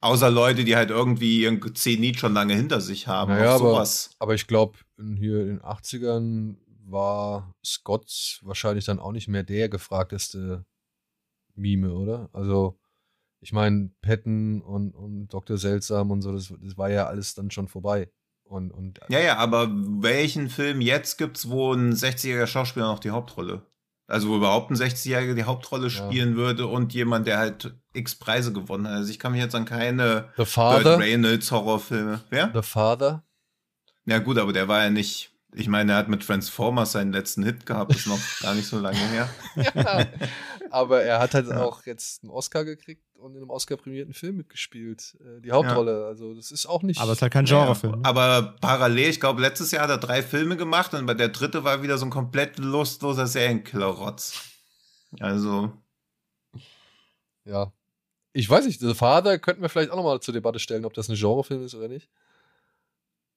Außer Leute, die halt irgendwie ihren Zenit schon lange hinter sich haben. Naja, aber, sowas. aber ich glaube, hier in den 80ern war Scott wahrscheinlich dann auch nicht mehr der gefragteste Mime, oder? Also, ich meine, Patton und, und Dr. Seltsam und so, das, das war ja alles dann schon vorbei. Und, und Ja, ja, aber welchen Film jetzt gibt's, wo ein 60-jähriger Schauspieler noch die Hauptrolle? Also wo überhaupt ein 60-jähriger die Hauptrolle Ja. spielen würde und jemand, der halt x Preise gewonnen hat. Also ich kann mich jetzt an keine The Burt Father, Reynolds Horrorfilme. Wer? The Father, Ja gut, aber der war ja nicht. Ich meine, er hat mit Transformers seinen letzten Hit gehabt, ist noch gar nicht so lange her. (laughs) ja. (laughs) Aber er hat halt Ja. auch jetzt einen Oscar gekriegt und in einem Oscar-prämierten Film mitgespielt. Äh, die Hauptrolle. Also, das ist auch nicht. aber es ist halt kein Genrefilm. Ja, aber parallel, ich glaube, letztes Jahr hat er drei Filme gemacht und bei der dritte war wieder so ein komplett lustloser Serienkiller-Rotz. Also, Ja. Ich weiß nicht, The Father könnten wir vielleicht auch nochmal zur Debatte stellen, ob das ein Genrefilm ist oder nicht.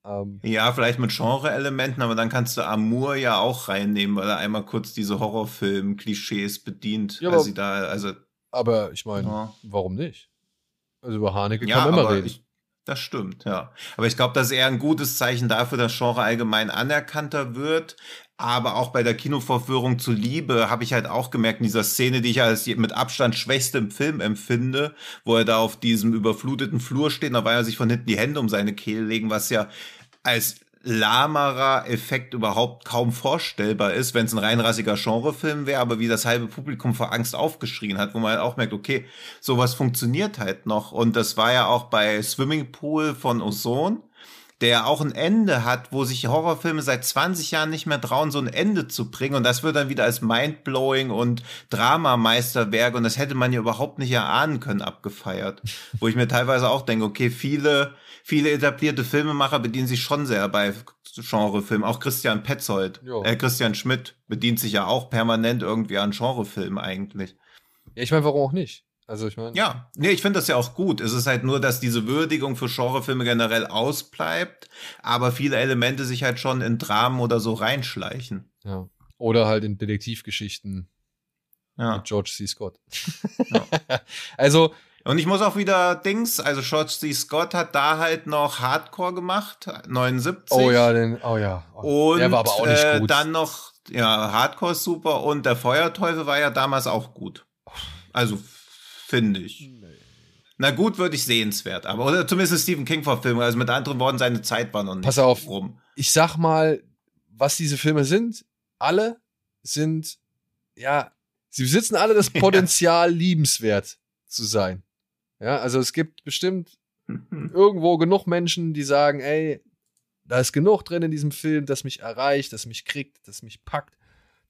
Ähm, ja, vielleicht mit Genre-Elementen, aber dann kannst du Amour ja auch reinnehmen, weil er einmal kurz diese Horrorfilm-Klischees bedient. Ja, als sie da, also, aber ich meine, Ja. warum nicht? Also über Haneke ja, kann man immer reden. ich, das stimmt, ja. Aber ich glaube, das ist eher ein gutes Zeichen dafür, dass Genre allgemein anerkannter wird. Aber auch bei der Kinovorführung zu Liebe habe ich halt auch gemerkt, in dieser Szene, die ich als mit Abstand schwächste im Film empfinde, wo er da auf diesem überfluteten Flur steht, da er sich von hinten die Hände um seine Kehle legen, was ja als lahmerer Effekt überhaupt kaum vorstellbar ist, wenn es ein reinrassiger Genrefilm wäre, aber wie das halbe Publikum vor Angst aufgeschrien hat, wo man halt auch merkt, okay, sowas funktioniert halt noch. Und das war ja auch bei Swimming Pool von Ozone. der auch ein Ende hat, wo sich Horrorfilme seit 20 Jahren nicht mehr trauen, so ein Ende zu bringen. Und das wird dann wieder als Mindblowing und Dramameisterwerk und das hätte man ja überhaupt nicht erahnen können, abgefeiert. wo ich mir teilweise auch denke, okay, viele, viele etablierte Filmemacher bedienen sich schon sehr bei Genrefilmen. Auch Christian Petzold, Jo. äh, Christian Schmidt bedient sich ja auch permanent irgendwie an Genrefilmen eigentlich. Ja, ich meine, warum auch nicht? Also ich meine, Ja, nee, ich finde das ja auch gut. Es ist halt nur, dass diese Würdigung für Genrefilme generell ausbleibt, aber viele Elemente sich halt schon in Dramen oder so reinschleichen. ja. Oder halt in Detektivgeschichten Ja. mit George C. Scott. Ja. (laughs) also, Und ich muss auch wieder Dings, also C. Scott hat da halt noch Hardcore gemacht, 79. oh ja, den, oh ja. Oh, Und der war aber auch nicht äh, gut. dann noch, ja, Hardcore ist super und der Feuerteufel war ja damals auch gut. Also, finde ich. Na gut, würde ich sehenswert, aber oder zumindest Stephen King Verfilmung. Also mit anderen Worten, seine Zeit war noch nicht Pass auf. rum. ich sag mal, was diese Filme sind, alle sind, ja, sie besitzen alle das (laughs) Potenzial, liebenswert zu sein. Ja, also es gibt bestimmt irgendwo genug Menschen, die sagen, ey, da ist genug drin in diesem Film, das mich erreicht, das mich kriegt, das mich packt,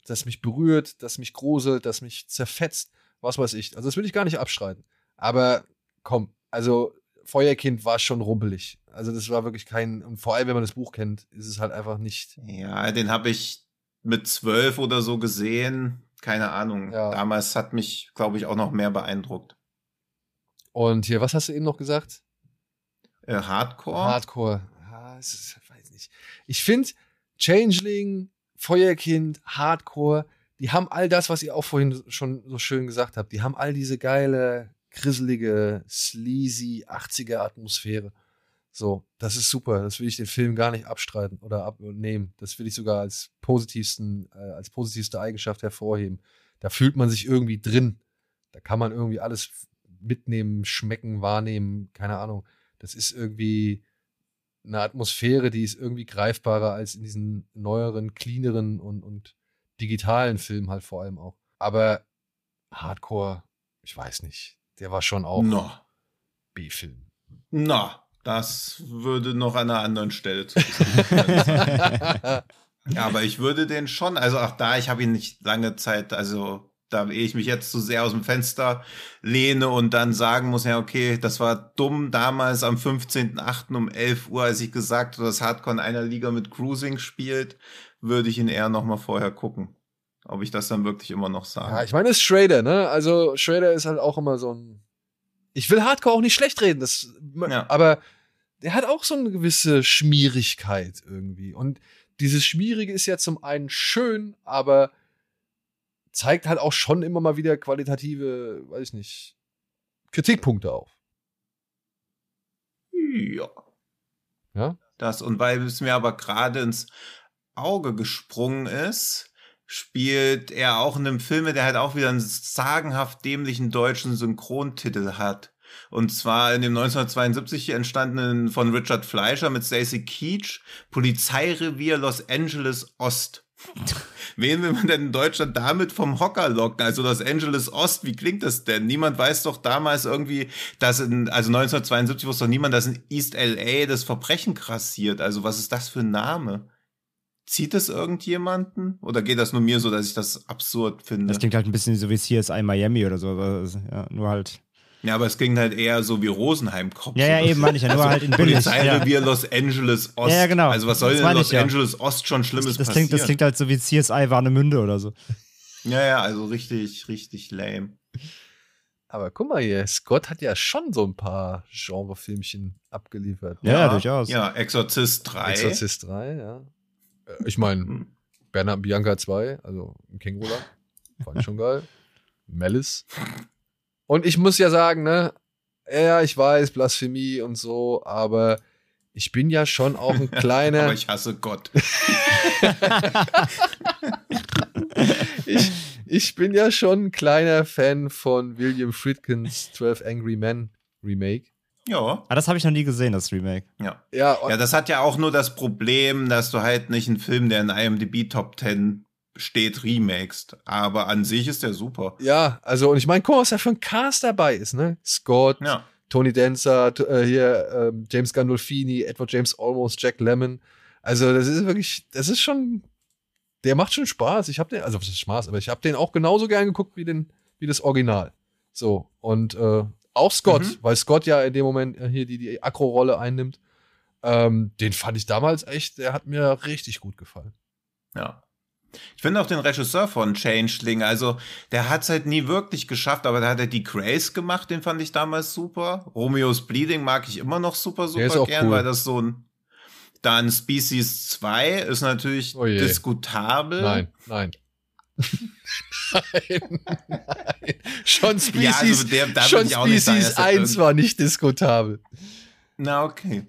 das mich berührt, das mich gruselt, das mich zerfetzt, was weiß ich. Also das will ich gar nicht abstreiten. Aber komm, also Feuerkind war schon rumpelig. Also das war wirklich kein, und vor allem, wenn man das Buch kennt, ist es halt einfach nicht. Ja, den habe ich mit zwölf oder so gesehen. Keine Ahnung. Ja. Damals hat mich, glaube ich, auch noch mehr beeindruckt. Und hier, was hast du eben noch gesagt? Äh, Hardcore? Hardcore. Es ist, weiß nicht. Ich finde, Changeling, Feuerkind, Hardcore, die haben all das, was ihr auch vorhin schon so schön gesagt habt. Die haben all diese geile, krisselige, sleazy 80er Atmosphäre. So, das ist super. Das will ich den Film gar nicht abstreiten oder abnehmen. Das will ich sogar als positivsten, äh, als positivste Eigenschaft hervorheben. Da fühlt man sich irgendwie drin. Da kann man irgendwie alles mitnehmen, schmecken, wahrnehmen, keine Ahnung. Das ist irgendwie eine Atmosphäre, die ist irgendwie greifbarer als in diesen neueren, cleaneren und, und digitalen Filmen halt vor allem auch. Aber Hardcore, ich weiß nicht. Der war schon auch Na, B-Film. na, das würde noch an einer anderen Stelle zu. (laughs) Ja, aber ich würde den schon, also auch da, ich habe ihn nicht lange Zeit, also da ehe ich mich jetzt zu sehr aus dem Fenster lehne und dann sagen muss, ja, okay, das war dumm damals am 15.8. um 11 Uhr, als ich gesagt habe, dass Hardcore in einer Liga mit Cruising spielt, würde ich ihn eher noch mal vorher gucken. Ob ich das dann wirklich immer noch sage. Ja, ich meine, es ist Schrader, ne? Also Schrader ist halt auch immer so ein. Ich will Hardcore auch nicht schlecht reden, das, Ja. aber der hat auch so eine gewisse Schmierigkeit irgendwie. Und dieses Schmierige ist ja zum einen schön, aber zeigt halt auch schon immer mal wieder qualitative, weiß ich nicht, Kritikpunkte auf. Ja. Ja? Das, und weil es mir aber gerade ins Auge gesprungen ist, spielt er auch in einem Film, der halt auch wieder einen sagenhaft dämlichen deutschen Synchrontitel hat. Und zwar in dem 1972 entstandenen von Richard Fleischer mit Stacey Keach, Polizeirevier Los Angeles Ost. Wen will man denn in Deutschland damit vom Hocker locken? Also Los Angeles Ost, wie klingt das denn? Niemand weiß doch damals irgendwie, dass in, also 1972 wusste doch niemand, dass in East LA das Verbrechen krassiert. Also was ist das für ein Name? Zieht es irgendjemanden? Oder geht das nur mir so, dass ich das absurd finde? Das klingt halt ein bisschen so wie CSI Miami oder so. Ja, nur halt. Ja, aber es klingt halt eher so wie Rosenheim Cops. Ja, ja, eben, meine ich ja, nur halt in billig. Ja. Polizeirevier Los Angeles Ost. Ja, ja, genau. Also was soll Das denn in Los ich ja. Angeles Ost schon Schlimmes Das passieren? klingt, das klingt halt so wie CSI Warnemünde oder so. ja, ja, also richtig, richtig lame. Aber guck mal hier, Scott hat ja schon so ein paar Genrefilmchen abgeliefert. Ja, ja, durchaus. Ja, Exorzist 3. Exorzist 3, ja. Äh, Ich meine. Bernhard Bianca 2, also im Kängurland. Fand ich schon geil. Malice. Und ich muss ja sagen, ne, ja, ich weiß, Blasphemie und so, aber ich bin ja schon auch ein (laughs) kleiner. Aber ich hasse Gott. (laughs) ich, ich bin ja schon ein kleiner Fan von William Friedkins 12 Angry Men Remake. Ja, Ah, das habe ich noch nie gesehen, das Remake. ja. Ja, Ja, das hat ja auch nur das Problem, dass du halt nicht einen Film, der in IMDb Top 10 steht, remakest. Aber an sich ist der super. ja also, und ich meine, guck mal, was da für ein Cast dabei ist, ne? Scott, Ja. Tony Dancer, äh, hier ähm, James Gandolfini, Edward James Olmos, Jack Lemmon. Also das ist wirklich, das ist schon, der macht schon Spaß. Ich habe den, also Spaß, aber ich habe den auch genauso gern geguckt wie den, wie das Original. So und äh, auch Scott, Mhm. weil Scott ja in dem Moment äh, hier die, die Akro-Rolle einnimmt. Ähm, den fand ich damals echt, der hat mir richtig gut gefallen. Ja. Ich finde auch den Regisseur von Changeling, also der hat es halt nie wirklich geschafft, aber da hat er die Grace gemacht, den fand ich damals super. Romeo's Bleeding mag ich immer noch super, super gern, cool. weil das so ein. Dann Species 2 ist natürlich Oh diskutabel. Nein, nein. nein, (laughs) nein. Schon Species, Ja, also der, schon nicht Species dass er 1 war nicht diskutabel. Na, okay.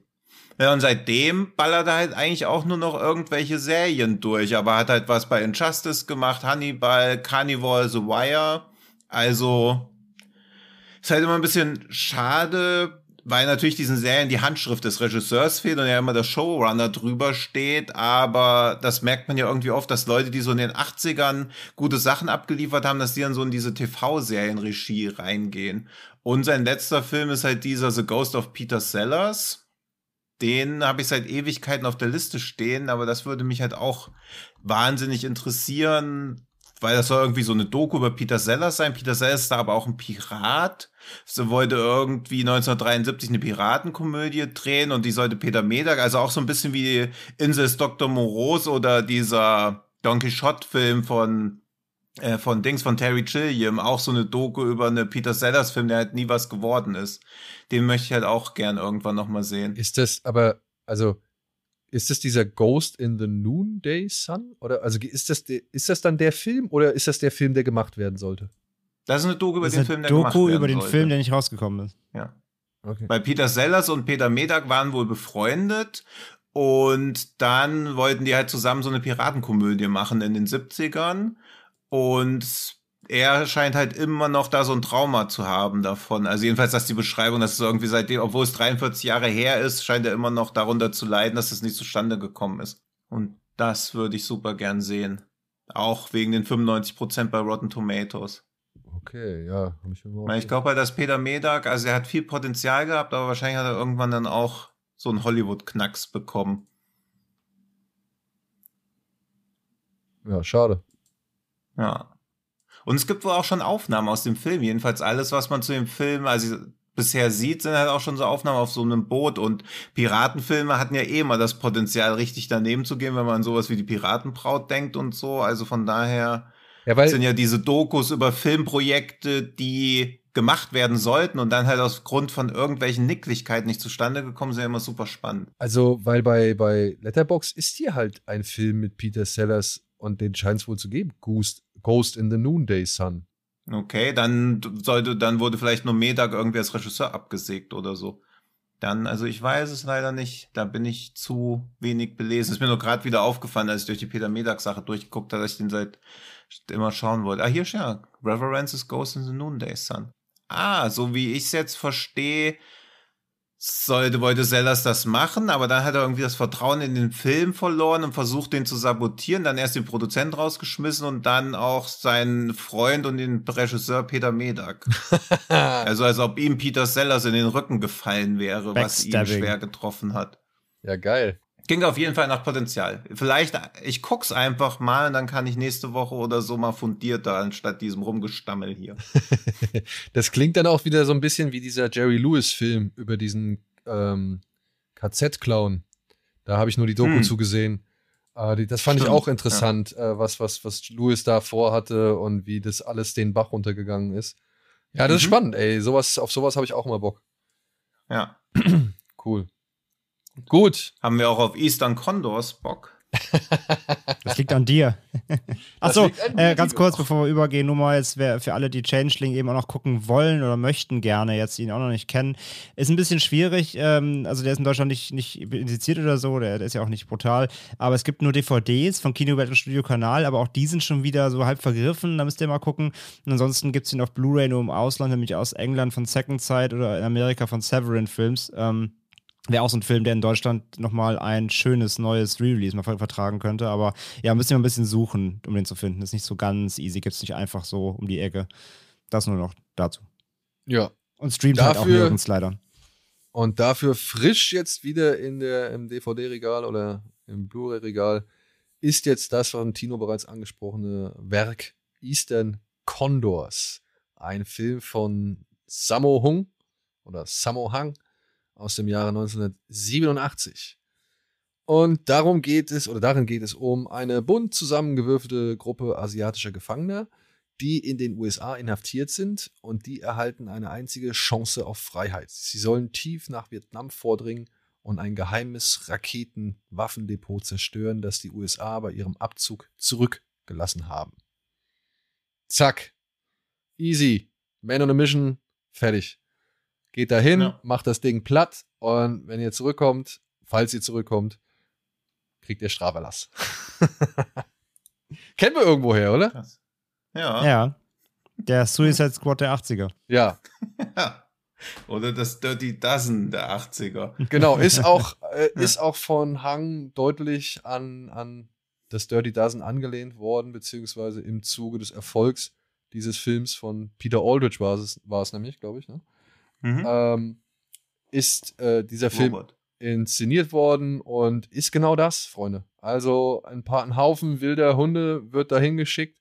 Ja, und seitdem ballert er halt eigentlich auch nur noch irgendwelche Serien durch, aber hat halt was bei Injustice gemacht, Hannibal, Carnival, The Wire. Also ist halt immer ein bisschen schade, weil natürlich diesen Serien die Handschrift des Regisseurs fehlt und ja immer der Showrunner drüber steht, aber das merkt man ja irgendwie oft, dass Leute, die so in den 80ern gute Sachen abgeliefert haben, dass die dann so in diese TV-Serienregie reingehen. Und sein letzter Film ist halt dieser The Ghost of Peter Sellers. Den habe ich seit Ewigkeiten auf der Liste stehen, aber das würde mich halt auch wahnsinnig interessieren, weil das soll irgendwie so eine Doku über Peter Sellers sein. Peter Sellers ist da aber auch ein Pirat. Sie wollte irgendwie 1973 eine Piratenkomödie drehen und die sollte Peter Medak, also auch so ein bisschen wie Insel Dr. Moros oder dieser Don Quixote-Film von äh, von Dings von Terry Gilliam, auch so eine Doku über eine Peter Sellers Film, der halt nie was geworden ist. Den möchte ich halt auch gern irgendwann noch mal sehen. Ist das aber, also, ist das dieser Ghost in the Noonday Sun? Oder, also, ist das, ist das dann der Film oder ist das der Film, der gemacht werden sollte? Das ist eine Doku über Das den Film, der gemacht Doku werden über den sollte. Film, der nicht rausgekommen ist. Ja. Okay. Weil Peter Sellers und Peter Medak waren wohl befreundet und dann wollten die halt zusammen so eine Piratenkomödie machen in den 70ern und er scheint halt immer noch da so ein Trauma zu haben davon. Also jedenfalls, dass die Beschreibung, dass es irgendwie seitdem, obwohl es 43 Jahre her ist, scheint er immer noch darunter zu leiden, dass es nicht zustande gekommen ist. Und das würde ich super gern sehen. Auch wegen den 95% bei Rotten Tomatoes. Okay, ja, habe ich Weil ich glaube halt, dass Peter Medak, also er hat viel Potenzial gehabt, aber wahrscheinlich hat er irgendwann dann auch so einen Hollywood-Knacks bekommen. Ja, schade. Ja. Und es gibt wohl auch schon Aufnahmen aus dem Film. Jedenfalls alles, was man zu dem Film also bisher sieht, sind halt auch schon so Aufnahmen auf so einem Boot. Und Piratenfilme hatten ja eh immer das Potenzial, richtig daneben zu gehen, wenn man an sowas wie die Piratenbraut denkt und so. Also von daher Ja, sind ja diese Dokus über Filmprojekte, die gemacht werden sollten und dann halt aus Grund von irgendwelchen Nicklichkeiten nicht zustande gekommen sind, ja immer super spannend. also, weil bei, bei Letterbox ist hier halt ein Film mit Peter Sellers und den scheint es wohl zu geben. Ghost, Ghost in the Noonday Sun. Okay, dann sollte, dann wurde vielleicht nur Medak irgendwie als Regisseur abgesägt oder so. Dann, also ich weiß es leider nicht. Da bin ich zu wenig belesen. Ist mir nur gerade wieder aufgefallen, als ich durch die Peter Medak-Sache durchgeguckt habe, dass ich den seit immer schauen wollte. Ah, hier ist ja. Reverences Ghost in the Noonday Sun. Ah, so wie ich es jetzt verstehe, sollte, wollte Sellers das machen, aber dann hat er irgendwie das Vertrauen in den Film verloren und versucht, den zu sabotieren, dann erst den Produzent rausgeschmissen und dann auch seinen Freund und den Regisseur Peter Medak. (laughs) also als ob ihm Peter Sellers in den Rücken gefallen wäre, was ihn schwer getroffen hat. Ja, geil. Ging auf jeden Fall nach Potenzial. Vielleicht, ich guck's einfach mal und dann kann ich nächste Woche oder so mal fundierter anstatt diesem Rumgestammel hier. (laughs) Das klingt dann auch wieder so ein bisschen wie dieser Jerry Lewis-Film über diesen ähm, KZ-Clown. Da habe ich nur die Doku Hm. zugesehen. Äh, das fand Stimmt, ich auch interessant, äh, was, was, was Lewis da vorhatte und wie das alles den Bach runtergegangen ist. Ja, das ist Mhm. spannend, ey. Sowas, auf sowas habe ich auch immer Bock. Ja. (clears throat) Cool. Gut. Haben wir auch auf Eastern Condors Bock? (laughs) Das liegt an dir. Achso, äh, ganz kurz, bevor wir übergehen, nur mal jetzt wer, für alle, die Changeling eben auch noch gucken wollen oder möchten gerne, jetzt ihn auch noch nicht kennen. Ist ein bisschen schwierig, ähm, also der ist in Deutschland nicht, nicht indiziert oder so, der, der ist ja auch nicht brutal, aber es gibt nur DVDs von Kinowelt und Studio Kanal, aber auch die sind schon wieder so halb vergriffen, da müsst ihr mal gucken. Und ansonsten gibt es ihn auf Blu-ray nur im Ausland, nämlich aus England von Second Sight oder in Amerika von Severin Films. Ähm, Wäre auch so ein Film, der in Deutschland nochmal ein schönes neues Re-Release mal ver- vertragen könnte. Aber ja, müssen wir ein bisschen suchen, um den zu finden. Ist nicht so ganz easy, gibt es nicht einfach so um die Ecke. Das nur noch dazu. Ja. Und streamt halt auch Dafür- nirgends leider. Und dafür frisch jetzt wieder in der, im DVD-Regal oder im Blu-ray-Regal ist jetzt das von Tino bereits angesprochene Werk Eastern Condors. Ein Film von Sammo Hung oder Sammo Hung aus dem Jahre 1987. Und darum geht es, oder darin geht es um eine bunt zusammengewürfelte Gruppe asiatischer Gefangener, die in den USA inhaftiert sind und die erhalten eine einzige Chance auf Freiheit. Sie sollen tief nach Vietnam vordringen und ein geheimes Raketenwaffendepot zerstören, das die USA bei ihrem Abzug zurückgelassen haben. Zack. Easy. Man on a Mission. Fertig. Geht dahin, Ja. macht das Ding platt und wenn ihr zurückkommt, falls ihr zurückkommt, kriegt ihr Straferlass. (laughs) Kennen wir irgendwoher, oder? Krass. Ja. Ja. Der Suicide Squad der 80er. Ja, ja. Oder das Dirty Dozen der 80er. genau. Ist (laughs) auch, äh, ist auch von Hang deutlich an, an das Dirty Dozen angelehnt worden, beziehungsweise im Zuge des Erfolgs dieses Films von Peter Aldrich war es, war es nämlich, glaube ich, ne? Mhm. ähm, ist äh, dieser Film Robert. inszeniert worden und ist genau das, Freunde. Also ein paar ein Haufen wilder Hunde wird dahin geschickt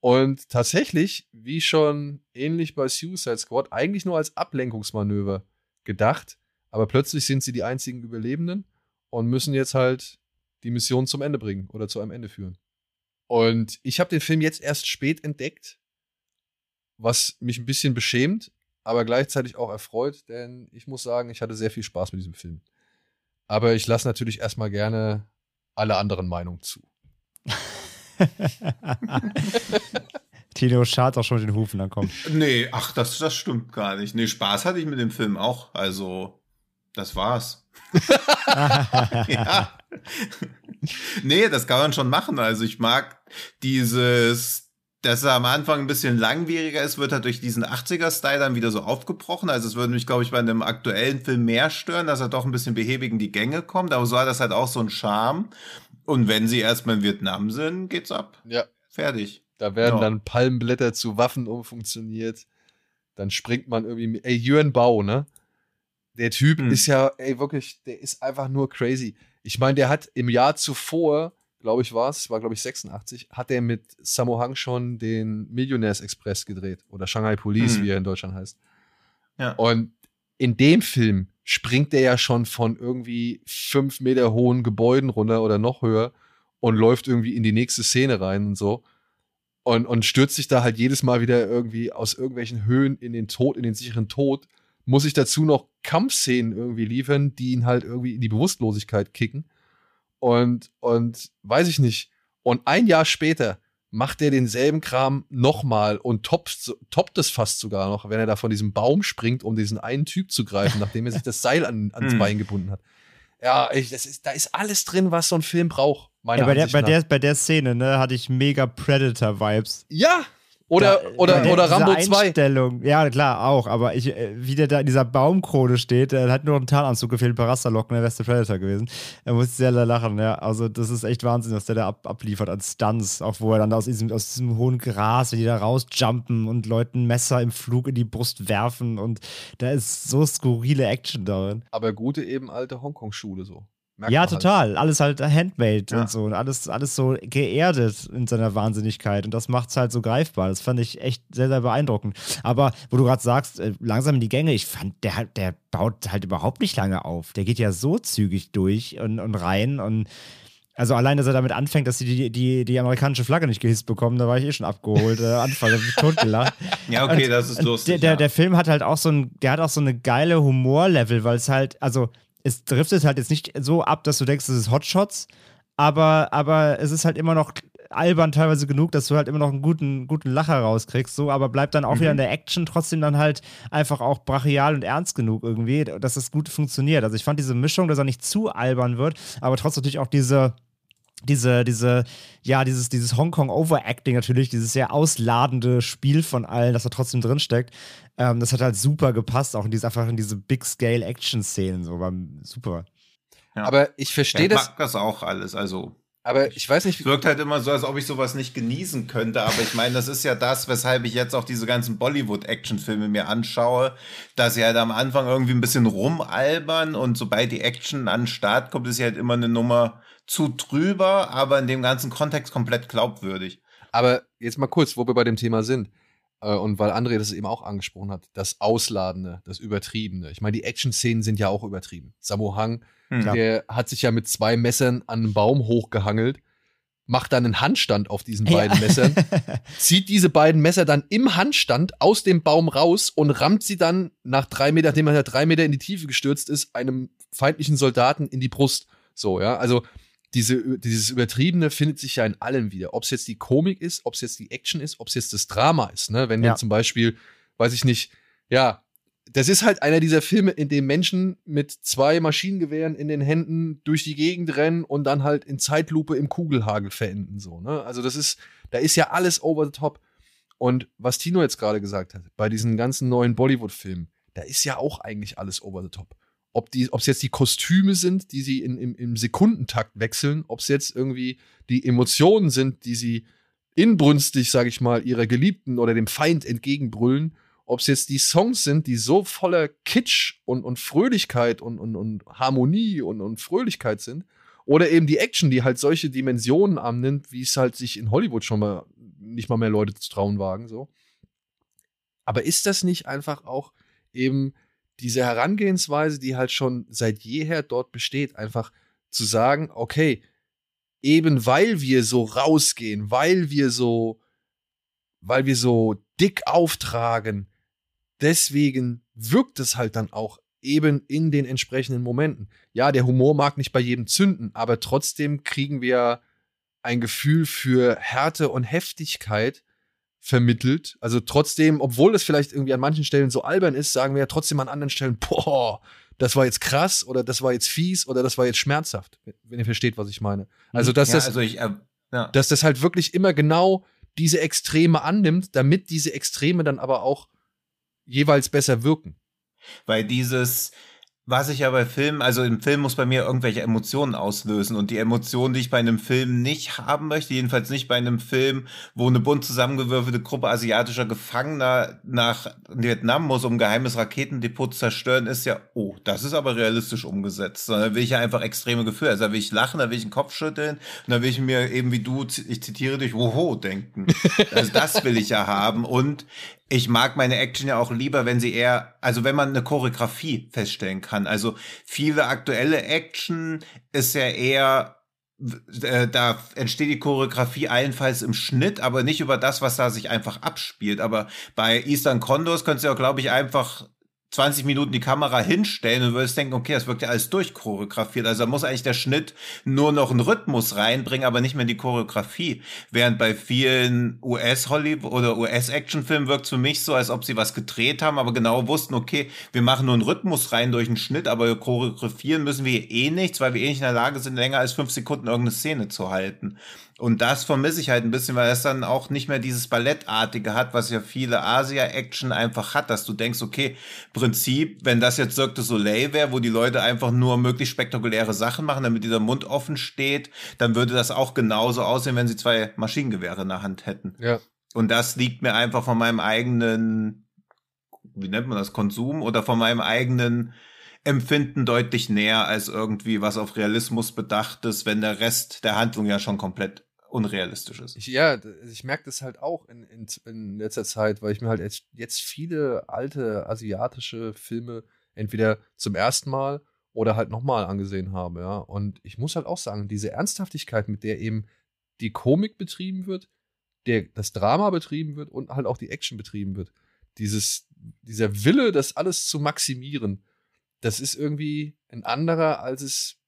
und tatsächlich, wie schon ähnlich bei Suicide Squad, eigentlich nur als Ablenkungsmanöver gedacht, aber plötzlich sind sie die einzigen Überlebenden und müssen jetzt halt die Mission zum Ende bringen oder zu einem Ende führen. Und ich habe den Film jetzt erst spät entdeckt, was mich ein bisschen beschämt, aber gleichzeitig auch erfreut, denn ich muss sagen, ich hatte sehr viel Spaß mit diesem Film. Aber ich lasse natürlich erstmal gerne alle anderen Meinungen zu. (laughs) Tino schart auch schon mit den Hufen, dann kommt. Nee, ach, das, das stimmt gar nicht. Nee, Spaß hatte ich mit dem Film auch. Also, das war's. (laughs) ja. nee, das kann man schon machen. Also ich mag dieses, dass er am Anfang ein bisschen langwieriger ist, wird halt durch diesen 80er-Style dann wieder so aufgebrochen. Also es würde mich, glaube ich, bei einem aktuellen Film mehr stören, dass er doch ein bisschen behäbig in die Gänge kommt. Aber so hat das halt auch so einen Charme. Und wenn sie erstmal in Vietnam sind, geht's ab. Ja. Fertig. Da werden Ja. dann Palmblätter zu Waffen umfunktioniert. Dann springt man irgendwie. mit- Ey, Jürgen Bau, ne? Der Typ Hm. ist ja, ey, wirklich, der ist einfach nur crazy. Ich meine, der hat im Jahr zuvor, glaube ich, war es, war, glaube ich, 86, hat er mit Sammo Hang schon den Millionärs Express gedreht. Oder Shanghai Police, Hm. wie er in Deutschland heißt. Ja. Und in dem Film springt der ja schon von irgendwie fünf Meter hohen Gebäuden runter oder noch höher und läuft irgendwie in die nächste Szene rein und so. Und, und stürzt sich da halt jedes Mal wieder irgendwie aus irgendwelchen Höhen in den Tod, in den sicheren Tod. Muss ich dazu noch Kampfszenen irgendwie liefern, die ihn halt irgendwie in die Bewusstlosigkeit kicken. Und, und weiß ich nicht. Und ein Jahr später macht er denselben Kram nochmal und toppt, toppt es fast sogar noch, wenn er da von diesem Baum springt, um diesen einen Typ zu greifen, nachdem er sich das Seil an, (laughs) ans Hm. Bein gebunden hat. Ja, ich, das ist, da ist alles drin, was so ein Film braucht. Meiner Ja, bei, der, bei, der, bei der Szene, ne, hatte ich mega Predator-Vibes. ja, oder, Da- oder, der- oder Rambo 2. Einstellung, ja, klar, auch, aber ich, äh, wie der da in dieser Baumkrone steht, der hat nur noch einen Tarnanzug gefehlt, ein paar Rasterlocken, der der Predator gewesen. Da musste ich sehr lachen, ja. Also, das ist echt Wahnsinn, was der da ab, abliefert an Stunts, auch wo er dann aus diesem, aus diesem hohen Gras, wenn die da rausjumpen und Leuten Messer im Flug in die Brust werfen und da ist so skurrile Action darin. Aber gute eben alte Hongkong-Schule so. Merkt ja, halt. total. Alles halt handmade Ja. und so. Und alles, alles so geerdet in seiner Wahnsinnigkeit. Und das macht es halt so greifbar. Das fand ich echt sehr, sehr beeindruckend. Aber wo du gerade sagst, äh, langsam in die Gänge, ich fand, der, der baut halt überhaupt nicht lange auf. Der geht ja so zügig durch und, und rein. Und also allein, dass er damit anfängt, dass sie die, die, die amerikanische Flagge nicht gehisst bekommen, da war ich eh schon abgeholt. Äh, Anfang, hab mich totgelacht. (laughs) Ja, okay, Und- das ist lustig. Der, der, ja. der Film hat halt auch so ein, der hat auch so eine geile Humorlevel, weil es halt, also es driftet halt jetzt nicht so ab, dass du denkst, das ist Hotshots, aber, aber es ist halt immer noch albern teilweise genug, dass du halt immer noch einen guten, guten Lacher rauskriegst, so, aber bleibt dann auch Mhm. wieder in der Action trotzdem dann halt einfach auch brachial und ernst genug irgendwie, dass das gut funktioniert. Also ich fand diese Mischung, dass er nicht zu albern wird, aber trotzdem natürlich auch diese, diese, diese, ja, dieses, dieses Hongkong-Overacting natürlich, dieses sehr ausladende Spiel von allen, das da trotzdem drinsteckt, ähm, das hat halt super gepasst, auch in diese, einfach in diese Big-Scale-Action-Szenen, so, war super. Ja. Aber ich Ja, verstehe ich das. mag das auch alles. Also, Aber ich weiß nicht. Es wirkt halt immer so, als ob ich sowas nicht genießen könnte. Aber ich meine, das ist ja das, weshalb ich jetzt auch diese ganzen Bollywood-Action-Filme mir anschaue, dass sie halt am Anfang irgendwie ein bisschen rumalbern und sobald die Action an den Start kommt, ist sie halt immer eine Nummer zu drüber, aber in dem ganzen Kontext komplett glaubwürdig. Aber jetzt mal kurz, wo wir bei dem Thema sind. Äh, und weil André das eben auch angesprochen hat, das Ausladende, das Übertriebene. Ich meine, die Action-Szenen sind ja auch übertrieben. Sammo Hang hm. Der hat sich ja mit zwei Messern an einen Baum hochgehangelt, macht dann einen Handstand auf diesen beiden ja. Messern, (laughs) zieht diese beiden Messer dann im Handstand aus dem Baum raus und rammt sie dann nach drei Meter, nachdem er drei Meter in die Tiefe gestürzt ist, einem feindlichen Soldaten in die Brust. So, ja, also diese, dieses Übertriebene findet sich ja in allem wieder. Ob es jetzt die Komik ist, ob es jetzt die Action ist, ob es jetzt das Drama ist, ne? Wenn ja. zum Beispiel, weiß ich nicht, ja, das ist halt einer dieser Filme, in dem Menschen mit zwei Maschinengewehren in den Händen durch die Gegend rennen und dann halt in Zeitlupe im Kugelhagel verenden. So, ne? Also, das ist, da ist ja alles over the top. Und was Tino jetzt gerade gesagt hat, bei diesen ganzen neuen Bollywood-Filmen, da ist ja auch eigentlich alles over the top. Ob es jetzt die Kostüme sind, die sie in, im, im Sekundentakt wechseln, ob es jetzt irgendwie die Emotionen sind, die sie inbrünstig, sag ich mal, ihrer Geliebten oder dem Feind entgegenbrüllen ob es jetzt die Songs sind, die so voller Kitsch und, und Fröhlichkeit und, und, und Harmonie und, und Fröhlichkeit sind, oder eben die Action, die halt solche Dimensionen annimmt, wie es halt sich in Hollywood schon mal nicht mal mehr Leute zu trauen wagen, so. Aber ist das nicht einfach auch eben diese Herangehensweise, die halt schon seit jeher dort besteht, einfach zu sagen, okay, eben weil wir so rausgehen, weil wir so, weil wir so dick auftragen, deswegen wirkt es halt dann auch eben in den entsprechenden Momenten. Ja, der Humor mag nicht bei jedem zünden, aber trotzdem kriegen wir ein Gefühl für Härte und Heftigkeit vermittelt. Also trotzdem, obwohl es vielleicht irgendwie an manchen Stellen so albern ist, sagen wir ja trotzdem an anderen Stellen, boah, das war jetzt krass oder das war jetzt fies oder das war jetzt schmerzhaft, wenn ihr versteht, was ich meine. Also, dass ja, das, also ich, äh, ja. dass das halt wirklich immer genau diese Extreme annimmt, damit diese Extreme dann aber auch jeweils besser wirken. Weil dieses, was ich ja bei Filmen, also im Film muss bei mir irgendwelche Emotionen auslösen und die Emotionen, die ich bei einem Film nicht haben möchte, jedenfalls nicht bei einem Film, wo eine bunt zusammengewürfelte Gruppe asiatischer Gefangener nach Vietnam muss, um ein geheimes Raketendepot zu zerstören, ist ja, oh, das ist aber realistisch umgesetzt. Sondern will ich ja einfach extreme Gefühle. Also da will ich lachen, da will ich den Kopf schütteln und da will ich mir eben wie du, ich zitiere dich, woho denken. Also das will ich ja haben und ich mag meine Action ja auch lieber, wenn sie eher, also wenn man eine Choreografie feststellen kann. Also viele aktuelle Action ist ja eher äh, da entsteht die Choreografie allenfalls im Schnitt, aber nicht über das, was da sich einfach abspielt. Aber bei Eastern Condors könntest du ja, glaube ich, einfach 20 Minuten die Kamera hinstellen und würdest denken, okay, das wirkt ja alles durchchoreografiert. Also da muss eigentlich der Schnitt nur noch einen Rhythmus reinbringen, aber nicht mehr die Choreografie. Während bei vielen US-Hollywood oder US-Actionfilmen wirkt es für mich so, als ob sie was gedreht haben, aber genau wussten, okay, wir machen nur einen Rhythmus rein durch einen Schnitt, aber choreografieren müssen wir eh nichts, weil wir eh nicht in der Lage sind, länger als fünf Sekunden irgendeine Szene zu halten. Und das vermisse ich halt ein bisschen, weil es dann auch nicht mehr dieses Ballettartige hat, was ja viele Asia-Action einfach hat, dass du denkst, okay, Prinzip, wenn das jetzt Cirque du Soleil wäre, wo die Leute einfach nur möglichst spektakuläre Sachen machen, damit dieser Mund offen steht, dann würde das auch genauso aussehen, wenn sie zwei Maschinengewehre in der Hand hätten. Ja. Und das liegt mir einfach von meinem eigenen, wie nennt man das, Konsum oder von meinem eigenen Empfinden deutlich näher als irgendwie was auf Realismus bedacht ist, wenn der Rest der Handlung ja schon komplett unrealistisch ist. Ich, ja, ich merke das halt auch in, in, in, letzter Zeit, weil ich mir halt jetzt, viele alte asiatische Filme entweder zum ersten Mal oder halt nochmal angesehen habe, ja. Und ich muss halt auch sagen, diese Ernsthaftigkeit, mit der eben die Komik betrieben wird, der, das Drama betrieben wird und halt auch die Action betrieben wird, dieses, dieser Wille, das alles zu maximieren, das ist irgendwie ein anderer, als es